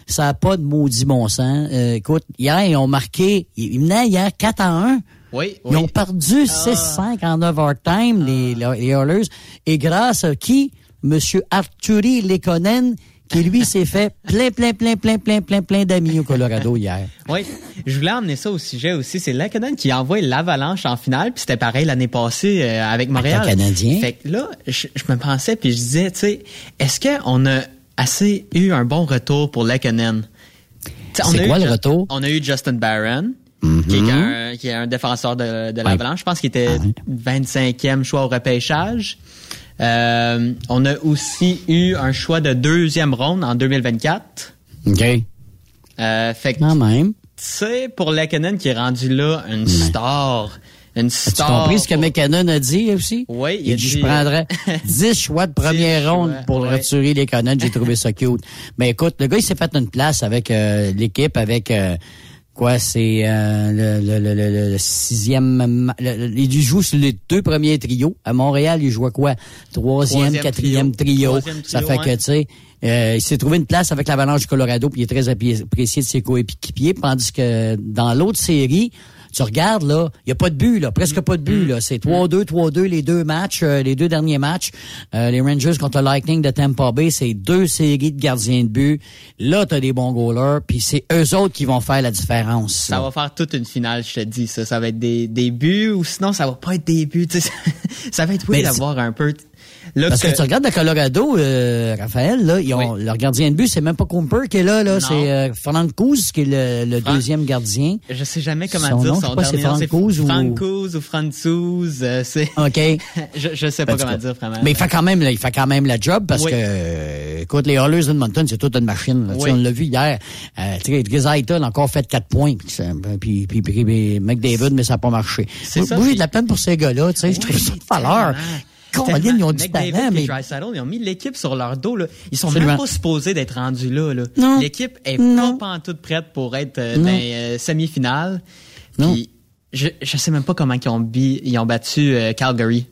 Speaker 7: Ça n'a pas de maudit bon sens. Euh, écoute, hier, ils ont marqué, ils menaient hier 4 à 1.
Speaker 15: Oui,
Speaker 7: Ils ont perdu 6-5 en overtime, les, les Oilers. Et grâce à qui? Monsieur Arturi Lekonen, qui lui s'est fait plein, plein, plein, plein, plein, plein, plein d'amis au Colorado hier.
Speaker 15: Oui, je voulais emmener ça au sujet aussi. C'est Laconan qui a envoyé l'Avalanche en finale, puis c'était pareil l'année passée euh, avec Montréal.
Speaker 7: Avec le Canadien.
Speaker 15: Fait que là, je, je me pensais, puis je disais, tu sais, est-ce qu'on a assez eu un bon retour pour on
Speaker 7: C'est
Speaker 15: eu
Speaker 7: quoi le retour?
Speaker 15: On a eu Justin Barron, qui, est un, qui est un défenseur de, de l'Avalanche. Je pense qu'il était 25e choix au repêchage. Euh, on a aussi eu un choix de deuxième ronde en 2024.
Speaker 7: OK.
Speaker 15: Euh, fait que,
Speaker 7: Quand même.
Speaker 15: tu sais, pour Lekanen qui est rendu là, une star. Une star.
Speaker 7: compris ce que McKinnon a dit aussi?
Speaker 15: Oui, il
Speaker 7: il
Speaker 15: a
Speaker 7: dit,
Speaker 15: dit,
Speaker 7: je prendrais (laughs) 10 choix de première
Speaker 15: 10
Speaker 7: ronde
Speaker 15: choix,
Speaker 7: pour
Speaker 15: ouais.
Speaker 7: retirer les. J'ai trouvé ça cute. Mais écoute, le gars, il s'est fait une place avec euh, l'équipe, avec euh, quoi, c'est euh, le, le, le, le- le sixième... ma- le- le- il joue sur les deux premiers trios. À Montréal, il jouait quoi? Troisième,
Speaker 15: Troisième
Speaker 7: quatrième
Speaker 15: trio.
Speaker 7: trio.
Speaker 15: Troisième
Speaker 7: Ça fait que, tu sais... euh, il s'est trouvé une place avec l'Avalanche du Colorado, puis il est très apprécié apprécié de ses coéquipiers, tandis que dans l'autre série, tu regardes, là, il n'y a pas de but, là, presque pas de but, là. C'est 3-2, 3-2, les deux matchs, euh, les deux derniers matchs. Euh, les Rangers contre le Lightning de Tampa Bay, c'est deux séries de gardiens de but. Là, t'as des bons goalers, puis c'est eux autres qui vont faire la différence.
Speaker 15: Ça
Speaker 7: là.
Speaker 15: va faire toute une finale, je te dis. Ça, ça va être des, des buts ou sinon ça va pas être des buts. tu (laughs) ça va être oui d'avoir un peu. Là,
Speaker 7: Parce que tu regardes le Colorado, euh, Raphaël, là, ils ont, leur gardien de but, c'est même pas Cooper qui est là, là, c'est euh, Couz qui est le, le
Speaker 15: Fran-
Speaker 7: deuxième gardien.
Speaker 15: je sais jamais comment
Speaker 7: Son
Speaker 15: dire
Speaker 7: nom, je
Speaker 15: son
Speaker 7: sais pas, c'est
Speaker 15: dernier nom. C'est
Speaker 7: Francouz ou-
Speaker 15: Francouz ou Franzouz. euh, c'est.
Speaker 7: OK.
Speaker 15: je, je sais pas comment dire vraiment.
Speaker 7: Mais il fait quand même, il fait quand même la job parce
Speaker 15: Oui.
Speaker 7: que, euh, écoute, les Oilers d'Edmonton, c'est toute une machine. là.
Speaker 15: Oui.
Speaker 7: On l'a vu hier. Euh, tu sais, Dreisaitl a encore fait quatre points. Puis, puis, puis, puis, puis McDavid, mais ça n'a pas marché.
Speaker 15: C'est
Speaker 7: Moi, j'ai de la peine pour ces gars-là. Tu sais, je trouve ça de valeur. Colin, ils ont du
Speaker 15: McDavid
Speaker 7: talent,
Speaker 15: et
Speaker 7: mais...
Speaker 15: Draisaitl, ils ont mis l'équipe sur leur dos. Là. Ils sont
Speaker 7: Absolument.
Speaker 15: même pas supposés d'être rendus là. L'équipe est
Speaker 7: Non.
Speaker 15: pas pantoute prête pour être euh, dans les semi-finales.
Speaker 7: Non.
Speaker 15: Puis je, je sais même pas comment ils ont, bi- ils ont battu euh, Calgary.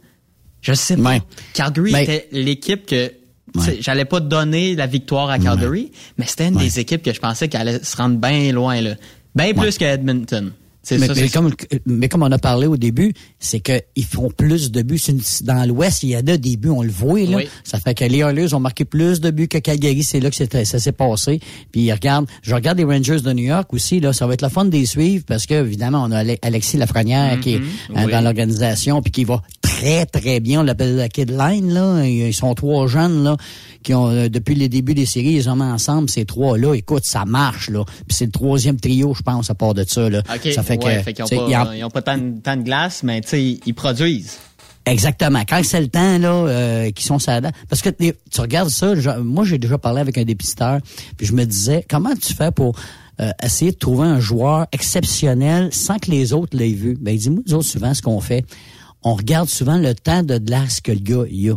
Speaker 15: Je sais pas. Calgary
Speaker 7: Ben-
Speaker 15: était l'équipe que j'allais pas donner la victoire à Calgary, mais c'était une des équipes que je pensais qu'elle allait se rendre bien loin là. Bien plus que Edmonton. C'est
Speaker 7: Mais,
Speaker 15: ça,
Speaker 7: mais
Speaker 15: c'est
Speaker 7: comme, mais comme on a parlé au début, c'est qu'ils font plus de buts. Dans l'Ouest, il y a des buts, on le voit. Là.
Speaker 15: Oui.
Speaker 7: Ça fait que les Oilers ont marqué plus de buts que Calgary. C'est là que c'était- ça s'est passé. Puis regarde, je regarde les Rangers de New York aussi. Là, ça va être le fun de les suivre parce que évidemment, on a Ale- Alexis Lafrenière qui est euh,
Speaker 15: Oui.
Speaker 7: dans l'organisation puis qui va très très bien. On l'appelle la Kid Line. Là. Ils sont trois jeunes là qui ont euh, depuis les débuts des séries, ils ont mis ensemble ces trois là. Écoute, ça marche là. Puis c'est le troisième trio, je pense, à part de ça là.
Speaker 15: OK.
Speaker 7: Ça fait que
Speaker 15: ouais, fait qu'ils ont pas,
Speaker 7: y
Speaker 15: ils ont pas tant, de- tant de glace, mais tu sais, ils, ils produisent.
Speaker 7: Exactement. Quand c'est le temps là, euh, qui sont ça parce que tu regardes ça. je- moi, j'ai déjà parlé avec un dépisteur, puis je me disais comment tu fais pour euh, essayer de trouver un joueur exceptionnel sans que les autres l'aient vu? Ben, dis-moi, nous autres, souvent, ce qu'on fait, on regarde souvent le temps de glace que le gars il a.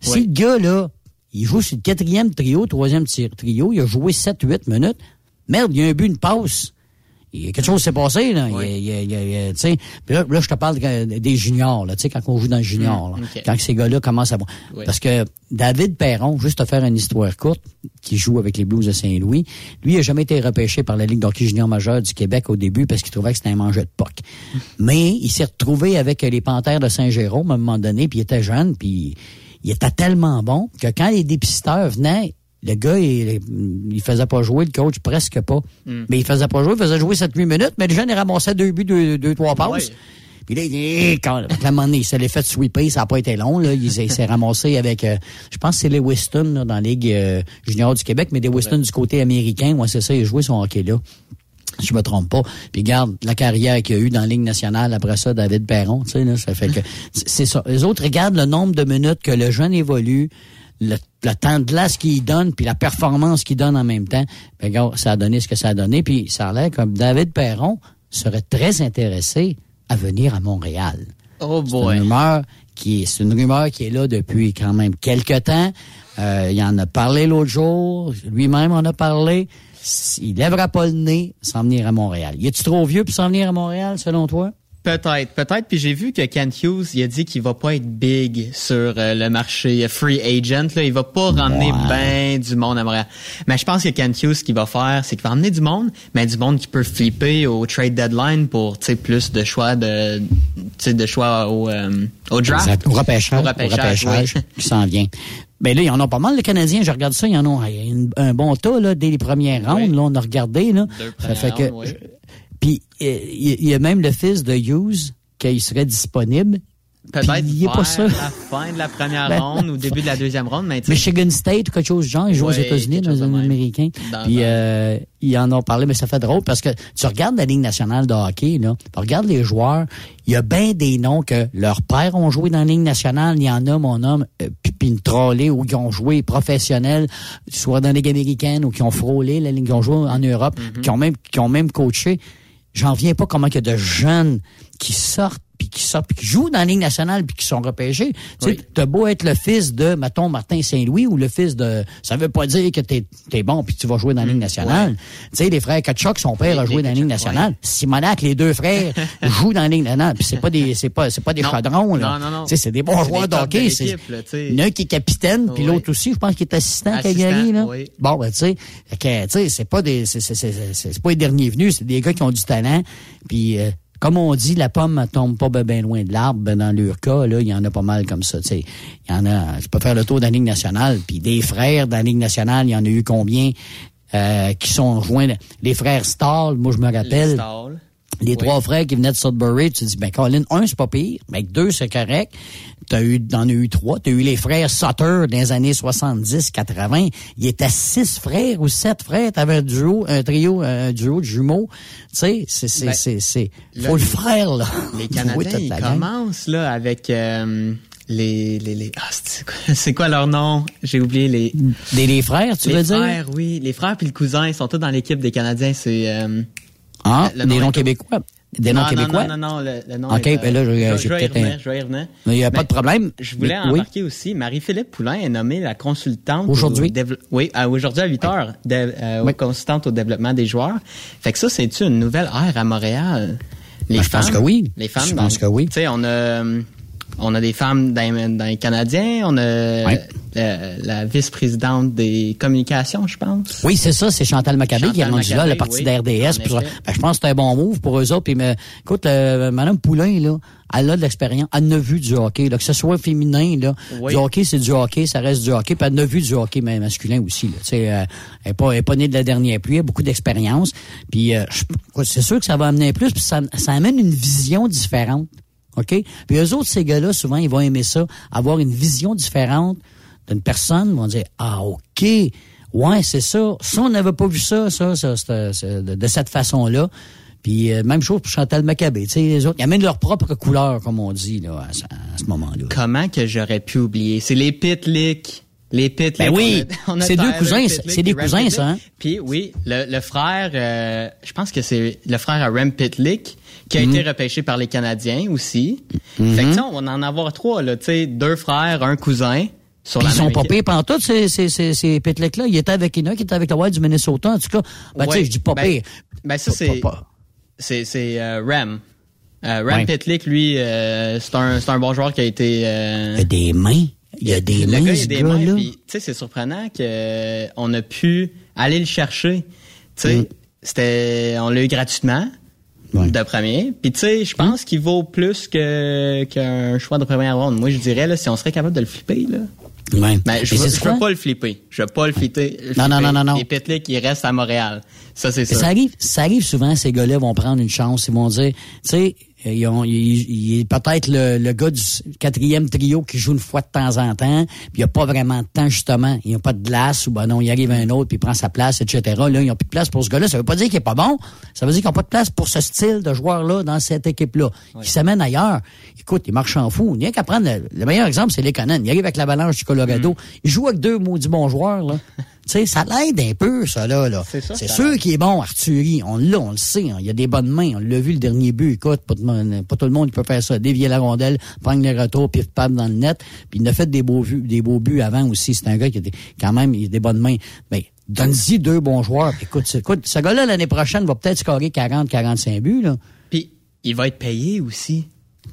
Speaker 7: Si le gars là, il joue sur le quatrième trio, troisième trio, il a joué 7-8 minutes. Merde, il y a un but, une passe. Il y a quelque chose qui s'est passé, là. Il il. Puis là, là, je te parle de- des juniors, là, tu sais, quand on joue dans le junior, là.
Speaker 15: Mm, ok.
Speaker 7: Quand ces gars-là commencent à voir.
Speaker 15: Oui.
Speaker 7: Parce que David Perron, juste te faire une histoire courte, qui joue avec les Blues de Saint-Louis, lui, il a jamais été repêché par la Ligue d'hockey junior majeur du Québec au début parce qu'il trouvait que c'était un manger de poc. Mais il s'est retrouvé avec les Panthères de Saint-Jérôme à un moment donné, puis il était jeune, puis il était tellement bon que quand les dépisteurs venaient, le gars, il, il faisait pas jouer, le coach, presque pas.
Speaker 15: Mm.
Speaker 7: Mais il faisait pas jouer, il faisait jouer 7-8 minutes, mais le jeune, il ramassait deux buts, deux, deux trois passes.
Speaker 15: Ouais.
Speaker 7: Puis là, il dit, Eh, quand, à un moment donné, il s'est fait sweeper, ça n'a pas été long. Là. Il, s'est- il s'est (laughs) ramassé avec, euh, je pense que c'est les Weston là, dans la Ligue euh, junior du Québec, mais des Weston du côté américain. Moi, c'est ça, il a joué son hockey là. si je me trompe pas. Puis garde la carrière qu'il y a eu dans la Ligue nationale après ça, David Perron, tu sais, là, ça fait que (laughs) c'est ça. Les autres regardent le nombre de minutes que le jeune évolue, le, le temps de glace qu'il donne, puis la performance qu'il donne en même temps. Ben, regarde, ça a donné ce que ça a donné, puis ça a l'air comme David Perron serait très intéressé à venir à Montréal.
Speaker 15: Oh
Speaker 7: C'est
Speaker 15: boy.
Speaker 7: une rumeur qui est, c'est une rumeur qui est là depuis quand même quelques temps. Euh, il en a parlé l'autre jour. Lui-même en a parlé. Il lèvera pas le nez sans venir à Montréal. Y est-tu trop vieux pour s'en venir à Montréal, selon toi?
Speaker 15: Peut-être, peut-être. Puis j'ai vu que Kent Hughes, il a dit qu'il va pas être big sur euh, le marché free agent. Là. Il va pas ramener ben du monde à Montréal. Mais je pense que Kent Hughes, ce qu'il va faire, c'est qu'il va emmener du monde, mais du monde qui peut flipper au trade deadline pour tu sais, plus de choix de, tu sais, de choix au, euh, au draft.
Speaker 7: Exact. Au repêchage.
Speaker 15: Au repêchage, oui.
Speaker 7: qui s'en vient. Ben là, il y en a pas mal, les Canadiens. Je regarde ça, il y en a une- un bon tas, là, dès les premières rounds. Là, on a regardé, là.
Speaker 15: Deux
Speaker 7: Ça fait que,
Speaker 15: premières rounds, oui.
Speaker 7: puis, euh, il il y a même le fils de Hughes qu'il serait disponible.
Speaker 15: Peut-être
Speaker 7: Puis il est pas ça.
Speaker 15: la fin de la première (laughs)
Speaker 7: Ben,
Speaker 15: ronde ou début de la deuxième ronde, mais
Speaker 7: Michigan State ou quelque chose du genre. Ils jouent aux États-Unis, dans. Américains.
Speaker 15: Dans-
Speaker 7: Puis euh, ils en ont parlé, mais ça fait drôle parce que tu regardes la Ligue nationale de hockey, là, tu regardes les joueurs, il y a bien des noms que leurs pères ont joué dans la Ligue nationale. Il y en a, mon homme, euh, puis une trollée ou qui ont joué professionnels, soit dans la Ligue américaine ou qui ont frôlé la Ligue, qui ont joué en Europe,
Speaker 15: Mm-hmm.
Speaker 7: qui ont même qui ont même coaché. J'en viens pas comment il y a de jeunes qui sortent puis qui sortent, puis qui jouent dans la Ligue nationale, puis qui sont repêchés. Tu sais, t'as beau être le fils de, mettons, Martin Saint-Louis ou le fils de... Ça veut pas dire que t'es es bon puis tu vas jouer dans la Ligue nationale. Tu sais, les frères Kachuk, son père a joué dans la Ligue nationale. Simonac, les deux frères, (laughs) jouent dans la Ligue nationale. Puis c'est pas des c'est pas c'est pas des
Speaker 15: Non.
Speaker 7: chaudrons, là.
Speaker 15: Non, non, non.
Speaker 7: Tu sais, c'est des bons joueurs
Speaker 15: des
Speaker 7: de
Speaker 15: tops de
Speaker 7: hockey. C'est-
Speaker 15: l'équipe, là, tu sais.
Speaker 7: Il y en a un qui est capitaine, puis l'autre aussi, je pense qu'il est assistant, à Calgary, là.
Speaker 15: oui.
Speaker 7: Bon, ben, tu sais, fait que, tu sais, c'est pas des, c'est, c'est, c'est, c'est- c'est pas les derniers venus, c'est des gars qui ont du talent. Puis, euh, comme on dit, la pomme tombe pas ben, ben loin de l'arbre. Ben, dans leur cas, là, il y en a pas mal comme ça. Il y en a. Je peux faire le tour de la Ligue nationale. Puis des frères dans la Ligue nationale, il y en a eu combien euh, qui sont joints Les frères Stahl, moi je me rappelle.
Speaker 15: Les
Speaker 7: trois frères qui venaient de Sudbury, tu te dis, ben, Colin, un, c'est pas pire, mais deux, c'est correct. T'as eu, t'en as eu trois. T'as eu les frères Sutter dans les années 70, 80. Il était six frères ou sept frères. T'avais un duo, un trio, un duo de jumeaux. Tu sais, c'est, c'est,
Speaker 15: Ben,
Speaker 7: c'est, c'est, faut le faire, là.
Speaker 15: Les (laughs) Canadiens, ils commencent là avec euh, les les les ah, c'est quoi, c'est quoi leur nom? J'ai oublié les
Speaker 7: Des, les frères, tu
Speaker 15: les
Speaker 7: veux dire?
Speaker 15: frères, oui, les frères puis le cousin, ils sont tous dans l'équipe des Canadiens, c'est euh,
Speaker 7: Ah,
Speaker 15: le
Speaker 7: des
Speaker 15: nom
Speaker 7: noms québécois. Des noms
Speaker 15: non,
Speaker 7: québécois?
Speaker 15: Non, non, non, le, le nom
Speaker 7: OK,
Speaker 15: est,
Speaker 7: ben là, je-
Speaker 15: je,
Speaker 7: j'ai
Speaker 15: je vais y
Speaker 7: un-
Speaker 15: je vais y revenir.
Speaker 7: Il n'y a pas de problème.
Speaker 15: Je voulais
Speaker 7: Mais- oui.
Speaker 15: embarquer aussi, Marie-Philippe Poulain est nommée la consultante.
Speaker 7: Aujourd'hui?
Speaker 15: Oui, à- aujourd'hui à 8 heures, de- euh,
Speaker 7: Oui.
Speaker 15: consultante au développement des joueurs. Fait que ça, c'est-tu une nouvelle ère à Montréal? Les
Speaker 7: Ben, je pense
Speaker 15: femmes,
Speaker 7: que oui.
Speaker 15: Les femmes,
Speaker 7: Je pense que oui.
Speaker 15: Tu sais, on a, euh, on a des femmes dans, dans les Canadiens, on a euh, la vice-présidente des communications, je pense.
Speaker 7: Oui, c'est ça, c'est Chantal Maccabé qui est
Speaker 15: Chantal
Speaker 7: rendue là, le parti
Speaker 15: oui,
Speaker 7: ben, je pense que c'est un bon move pour eux autres. Puis, mais, écoute, euh, Madame Poulain, là, elle a de l'expérience. Elle a vu du hockey. Là, que ce soit féminin, là,
Speaker 15: Oui.
Speaker 7: du hockey, c'est du hockey, ça reste du hockey. Puis elle a vu du hockey mais masculin aussi. Là, euh, elle n'est pas, pas née de la dernière pluie, elle a beaucoup d'expérience. Puis euh, c'est sûr que ça va amener plus, puis ça, ça amène une vision différente. OK? Puis eux autres, ces gars-là, souvent, ils vont aimer ça, avoir une vision différente d'une personne, ils vont dire Ah, OK, ouais, c'est ça. Ça, on n'avait pas vu ça, ça, ça, de, de cette façon-là. Puis euh, même chose pour Chantal Maccabé. Tu sais, les autres, ils amènent leur propre couleur, comme on dit, là, à, ce- à ce moment-là.
Speaker 15: Comment que j'aurais pu oublier? C'est les Pitlick. Les Pitlick.
Speaker 7: Ben oui, (laughs) c'est deux cousins, c'est des cousins, ça, hein?
Speaker 15: Puis oui, le, le frère, euh, je pense que c'est le frère à Rem Pitlick qui a
Speaker 7: Mhm.
Speaker 15: été repêché par les Canadiens aussi. Fait que on va en avoir trois, là, tu sais, deux frères, un cousin. Sur
Speaker 7: Puis
Speaker 15: la
Speaker 7: ils sont pas
Speaker 15: équipe.
Speaker 7: pires pantoute, ces, ces, ces, ces Pitlick-là. Il était avec Ina, qui était avec la Wild du Minnesota. En tout cas, ben, tu sais, je dis pas
Speaker 15: ben-
Speaker 7: pire.
Speaker 15: Ben ça, c'est... C'est c'est euh, Rem. Euh, Rem
Speaker 7: Ouais.
Speaker 15: Pitlick, lui, euh, c'est un, c'est un bon joueur qui a été... euh,
Speaker 7: Il y a des mains. Il y a des
Speaker 15: le
Speaker 7: mains,
Speaker 15: gars, il a des mains, tu sais, c'est surprenant que euh, a pu aller le chercher. Tu sais,
Speaker 7: Mm.
Speaker 15: c'était, on l'a eu gratuitement. De premier. Puis tu sais, je pense qu'il vaut plus que qu'un choix de première ronde. Moi, je dirais là, si on serait capable de le flipper là.
Speaker 7: Ouais.
Speaker 15: Mais je,
Speaker 7: Mais
Speaker 15: veux, pas le flipper. Je veux pas le flipper.
Speaker 7: Non, non, non, non, non.
Speaker 15: Les Pitlick, ils restent à Montréal. Ça, c'est ça
Speaker 7: arrive, ça arrive souvent, ces gars-là vont prendre une chance, ils vont dire, tu sais, ils ont- il, il est peut-être le, le gars du quatrième trio qui joue une fois de temps en temps, puis il n'y a pas vraiment de temps, justement. Il n'y a pas de glace, ou ben non, il arrive un autre, puis il prend sa place, etc. Là, ils n'ont plus de place pour ce gars-là. Ça veut pas dire qu'il est pas bon. Ça veut dire qu'ils n'ont pas de place pour ce style de joueur-là dans cette équipe-là. Qui s'amène ailleurs. Écoute, il marche en fou. Il n'y a qu'à prendre... Le, le meilleur exemple, c'est les Conan. Il arrive avec l'Avalanche du Colorado. Il joue avec deux maudits bons joueurs, là. (laughs) Sais, ça l'aide un peu, ça, là. là.
Speaker 15: C'est ça,
Speaker 7: C'est
Speaker 15: ça
Speaker 7: sûr qu'il est bon, Arthurie. On l'a, on le sait. hein. Il a des bonnes mains. On l'a vu le dernier but. Écoute, pas, tout le monde- pas tout le monde qui peut faire ça. Dévier la rondelle, prendre les retours, puis pam dans le net. Puis il a fait des beaux vues, des beaux buts avant aussi. C'est un gars qui a des- quand même, il a des bonnes mains. Ben, donne-y deux bons joueurs. Écoute, écoute, ce gars-là, l'année prochaine, va peut-être scorer 40, 45 buts, là.
Speaker 15: Puis, il va être payé aussi.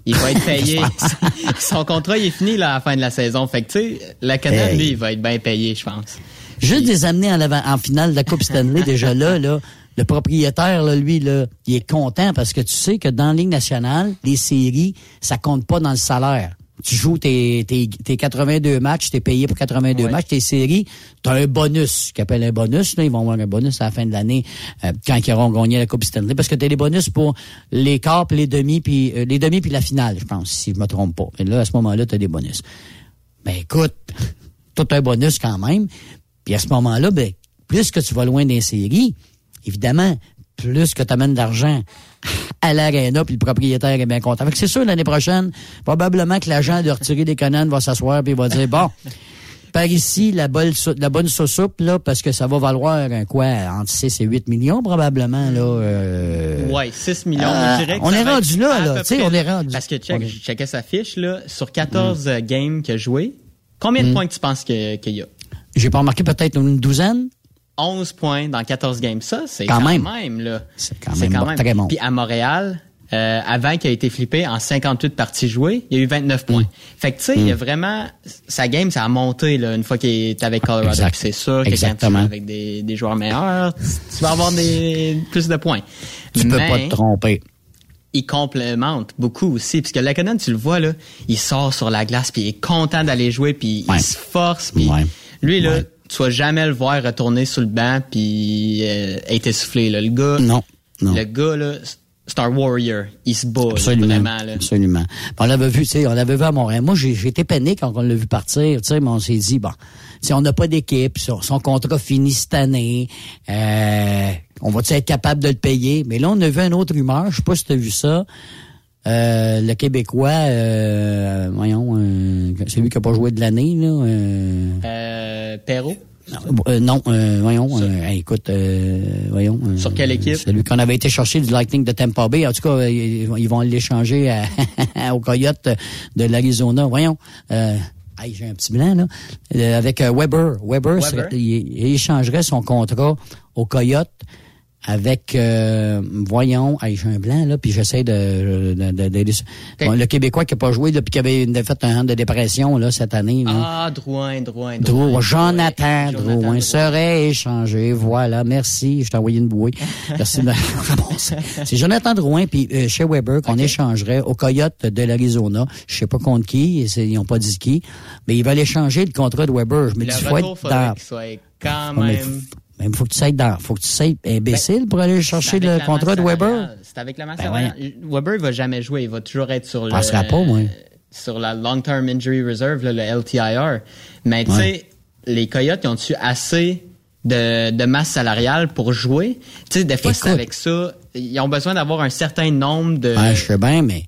Speaker 15: Il va être (laughs) payé. (laughs) Son contrat, il est fini là, à la fin de la saison. Fait que, tu sais, la Canadienne,
Speaker 7: Hey.
Speaker 15: lui, il va être bien payé, je pense.
Speaker 7: Juste des amener en, avant- en finale de la Coupe Stanley, (laughs) déjà là, là, le propriétaire, là, lui, là, il est content parce que tu sais que dans la Ligue nationale, les séries, ça compte pas dans le salaire. Tu joues tes, tes, tes 82 matchs, t'es payé pour 82 matchs, tes séries, t'as un bonus, qu'ils appellent un bonus, là, ils vont avoir un bonus à la fin de l'année euh, quand ils auront gagné la Coupe Stanley, parce que t'as des bonus pour les quarts, puis les demi, puis euh, les demi, puis la finale, je pense, si je me trompe pas. Et là, à ce moment-là, t'as des bonus. Ben écoute, (laughs) tout un bonus quand même. Puis à ce moment-là, ben, plus que tu vas loin des séries, évidemment, plus que tu amènes d'argent à l'aréna, puis le propriétaire est bien content. Fait que c'est sûr, l'année prochaine, probablement que l'agent de retirer des canons va s'asseoir puis va dire, bon, par ici, la bonne, la bonne sous-soupe, là, parce que ça va valoir un quoi, entre 6 et 8 millions, probablement, là. euh,
Speaker 15: Ouais, 6 millions.
Speaker 7: euh,
Speaker 15: je dirais que
Speaker 7: on est rendu là, là. Tu sais, on est rendu.
Speaker 15: Parce que check,
Speaker 7: est-
Speaker 15: je checkais sa fiche, là. Sur 14 euh, games qu'il a joué, combien de
Speaker 7: Mm.
Speaker 15: points que tu penses qu'il y a?
Speaker 7: J'ai pas remarqué peut-être une douzaine?
Speaker 15: 11 points dans 14 games. Ça, c'est
Speaker 7: Quand
Speaker 15: quand,
Speaker 7: même.
Speaker 15: même. là.
Speaker 7: C'est quand même bon, très bon.
Speaker 15: Puis à Montréal, euh, avant qu'il ait été flippé en 58 parties jouées, il y a eu 29 points. Fait que tu sais, il y a vraiment sa game, ça a monté là, une fois qu'il est avec Colorado.
Speaker 7: Exact.
Speaker 15: C'est sûr que quand tu avec des, des joueurs meilleurs, tu vas avoir des plus de points.
Speaker 7: Tu peux pas te tromper.
Speaker 15: il complémente beaucoup aussi puisque Laconen tu le vois là il sort sur la glace puis il est content d'aller jouer puis
Speaker 7: Ouais.
Speaker 15: il se force puis
Speaker 7: Ouais.
Speaker 15: Lui là
Speaker 7: Ouais.
Speaker 15: tu vas jamais le voir retourner sur le banc puis euh, être essoufflé là le gars
Speaker 7: Non, non.
Speaker 15: le gars là un warrior il se bat là,
Speaker 7: Absolument.
Speaker 15: vraiment là
Speaker 7: Absolument. On l'avait vu, tu sais, on l'avait vu à Montréal. Moi, j'ai j'ai été peiné quand on l'a vu partir, tu sais, mais on s'est dit, bon, si on n'a pas d'équipe, son, son contrat finit cette année, euh, on va-tu être capable de le payer? Mais là, on a vu une autre rumeur, je sais pas si tu as vu ça. Euh, le Québécois, euh, voyons, euh, celui qui a pas joué de l'année, là. Euh,
Speaker 15: euh, Perrault?
Speaker 7: Non, euh, voyons, euh, hey, écoute, euh, voyons.
Speaker 15: Sur quelle équipe?
Speaker 7: Celui qu'on avait été chercher du Lightning de Tampa Bay. En tout cas, ils, vont- ils vont l'échanger (laughs) au Coyote de l'Arizona. Voyons. Euh, hey, j'ai un petit blanc, là. Euh, avec euh, Weber. Weber, il, il échangerait son contrat au Coyote avec, euh, voyons, hey, j'ai un blanc, là, puis j'essaie de, de, de- de- Bon, le Québécois qui a pas joué, là, puis qui avait une- fait un an de dépression, là, cette année, là.
Speaker 15: ah Drouin Drouin
Speaker 7: Drouin, Jonathan
Speaker 15: Jonathan
Speaker 7: Drouin
Speaker 15: Drouin.
Speaker 7: serait échangé. Voilà, merci. Je t'ai envoyé une bouée. Merci. de- c'est (laughs) c'est Jonathan Drouin puis euh, chez Weber qu'on échangerait au Coyote de l'Arizona. Je sais pas contre qui, ils ont pas dit qui, mais ils veulent échanger le contrat de Weber. Je me dis, faut être dans.
Speaker 15: qu'il soit quand
Speaker 7: Ouais, mais Mais faut que tu sois dans, faut que tu sois imbécile pour aller chercher le contrat de Weber.
Speaker 15: C'est avec la masse
Speaker 7: Ben
Speaker 15: salariale. Weber, il va jamais jouer. Il va toujours être sur le,
Speaker 7: Pensera pas, moi.
Speaker 15: sur la Long-Term Injury Reserve, là, le LTIR. Mais tu sais,
Speaker 7: Ouais.
Speaker 15: les Coyotes, ils ont-tu assez de, de masse salariale pour jouer? Tu sais, des fois, c'est avec ça. Ils ont besoin d'avoir un certain nombre de...
Speaker 7: Ouais, je sais bien, mais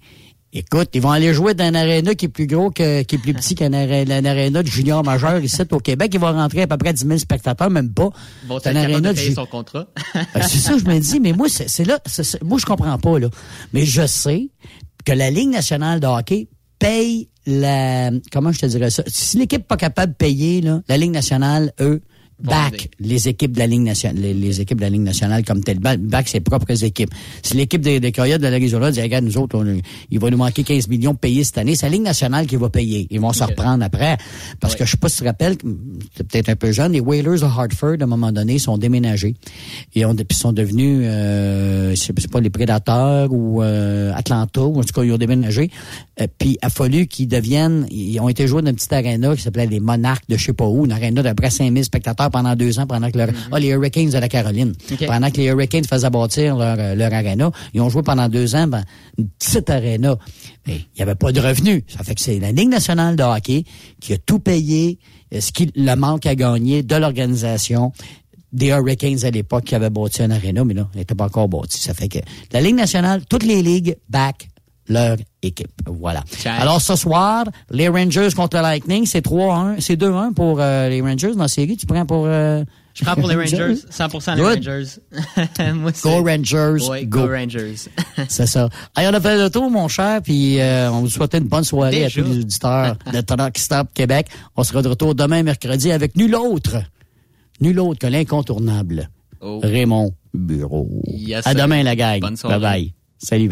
Speaker 7: écoute, ils vont aller jouer dans un aréna qui est plus gros que, qui est plus (laughs) petit qu'un aré- un aréna de junior majeur ici au Québec. Ils vont rentrer à peu près 10 000 spectateurs, même pas.
Speaker 15: Être
Speaker 7: C'est un aréna
Speaker 15: de payer
Speaker 7: ju-
Speaker 15: son contrat. (laughs)
Speaker 7: Ben, c'est ça, je me dis, mais moi, c'est là, moi, je comprends pas, là. Mais je sais que la Ligue nationale de hockey paye la, comment je te dirais ça? Si l'équipe n'est pas capable de payer, là, la Ligue nationale, eux, back les équipes de la Ligue nationale, les, les équipes de la Ligue nationale comme tel, ba- back ses propres équipes. Si l'équipe des, des Coyotes de l'Arizona dit, regarde, nous autres, on- il va nous manquer 15 millions payés cette année, c'est la Ligue nationale qui va payer. Ils vont se reprendre après. Parce que je sais pas si tu te rappelles, c'est peut-être un peu jeune, les Whalers de Hartford, à un moment donné, sont déménagés. Et ont, puis sont devenus, euh, je sais pas, les Prédateurs ou euh, Atlanta, ou en tout cas, ils ont déménagé. Euh, puis a fallu qu'ils deviennent, ils ont été joués dans une petite aréna qui s'appelait les Monarques de je sais pas où, une aréna d'à peu près 5000 spectateurs pendant deux ans, pendant que leur, ah, les Hurricanes de la Caroline. Pendant que les Hurricanes faisaient bâtir leur, euh, leur arena, ils ont joué pendant deux ans ben, une petite arena. Mais il n'y avait pas de revenus. Ça fait que c'est la Ligue nationale de hockey qui a tout payé, euh, ce qui le manque à gagner de l'organisation des Hurricanes à l'époque qui avaient bâti un aréna, mais là, elle n'était pas encore bâti. Ça fait que la Ligue nationale, toutes les ligues back leur équipe. Voilà. Alors ce soir, les Rangers contre le Lightning, c'est 3-1, c'est 2-1 pour euh, les Rangers dans la série. Tu prends pour euh,
Speaker 15: Je prends pour les Rangers, 100% les
Speaker 7: Good.
Speaker 15: Rangers. (laughs) Moi,
Speaker 7: Go Rangers,
Speaker 15: Ouais,
Speaker 7: go.
Speaker 15: go Rangers. (laughs)
Speaker 7: C'est ça. Hey, on a fait le tour, mon cher, puis euh, on vous souhaite une bonne soirée
Speaker 15: Déjà.
Speaker 7: à tous les auditeurs de Truck Stop Québec. On sera de retour demain mercredi avec nul autre, nul autre que l'incontournable
Speaker 15: Oh.
Speaker 7: Raymond Bureau.
Speaker 16: Yes,
Speaker 7: à demain, la gang.
Speaker 16: Bonne soirée.
Speaker 7: Bye bye. Salut.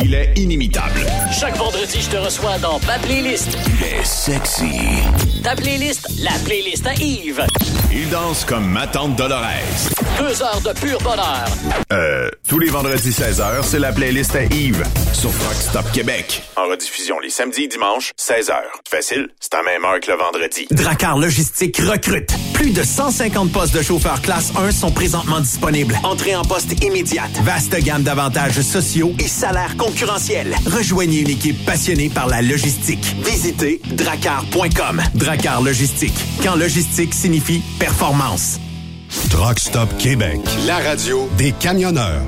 Speaker 5: Il est inimitable.
Speaker 17: Chaque vendredi, je te reçois dans ma playlist.
Speaker 5: Il est sexy.
Speaker 17: Ta playlist, la playlist à Yves.
Speaker 5: Il danse comme ma tante Dolores.
Speaker 17: Deux heures de pur bonheur.
Speaker 5: Euh, tous les vendredis 16h, c'est la playlist à Yves sur Truck Stop Québec. En rediffusion les samedis et dimanches, 16h. Facile, c'est à même heure que le vendredi.
Speaker 13: Dracar Logistique recrute. Plus de 150 postes de chauffeurs classe 1 sont présentement disponibles. Entrée en poste immédiate. Vaste gamme d'avantages sociaux et salaires Rejoignez une équipe passionnée par la logistique. Visitez dracar.com. Dracar Logistique. Quand logistique signifie performance.
Speaker 3: Truck Stop Québec. La radio des camionneurs.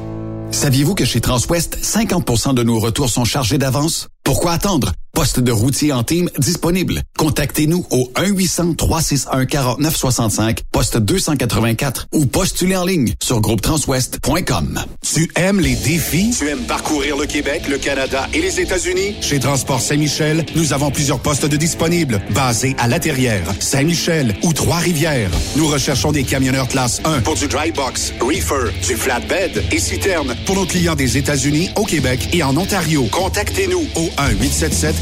Speaker 1: Saviez-vous que chez Transwest, 50% de nos retours sont chargés d'avance? Pourquoi attendre? Poste de routier en team disponible. Contactez-nous au 1-800-361-4965, poste 284 ou postulez en ligne sur groupetranswest.com.
Speaker 3: Tu aimes les défis? Tu aimes parcourir le Québec, le Canada et les États-Unis? Chez Transport Saint-Michel, nous avons plusieurs postes de disponibles, basés à La Terrière, Saint-Michel ou Trois-Rivières. Nous recherchons des camionneurs classe 1 pour du dry box, reefer, du flatbed et citerne pour nos clients des États-Unis, au Québec et en Ontario. Contactez-nous au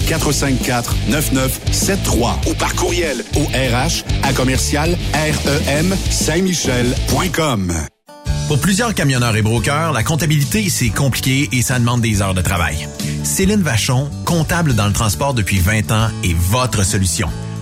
Speaker 3: 1-877-454-9973 ou par courriel au RH à commercial REM Saint-Michel.com.
Speaker 13: Pour plusieurs camionneurs et brokers, la comptabilité, c'est compliqué et ça demande des heures de travail. Céline Vachon, comptable dans le transport depuis 20 ans, est votre solution.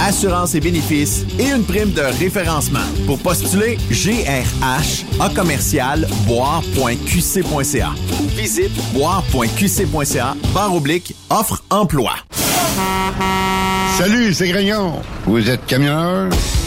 Speaker 13: assurance et bénéfices et une prime de référencement. Pour postuler, GRH à commercial boire.qc.ca visite boire.qc.ca barre oblique offre emploi.
Speaker 4: Salut, c'est Grignon. Vous êtes camionneur?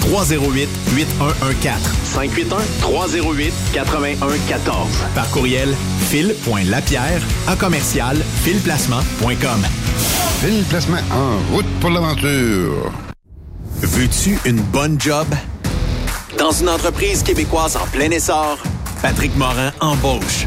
Speaker 13: 308 8114. 581-308-8114. Par courriel, fil.lapierre à commercial filplacement.com.
Speaker 4: Fil Placement en route pour l'aventure.
Speaker 13: Veux-tu une bonne job? Dans une entreprise québécoise en plein essor, Patrick Morin embauche.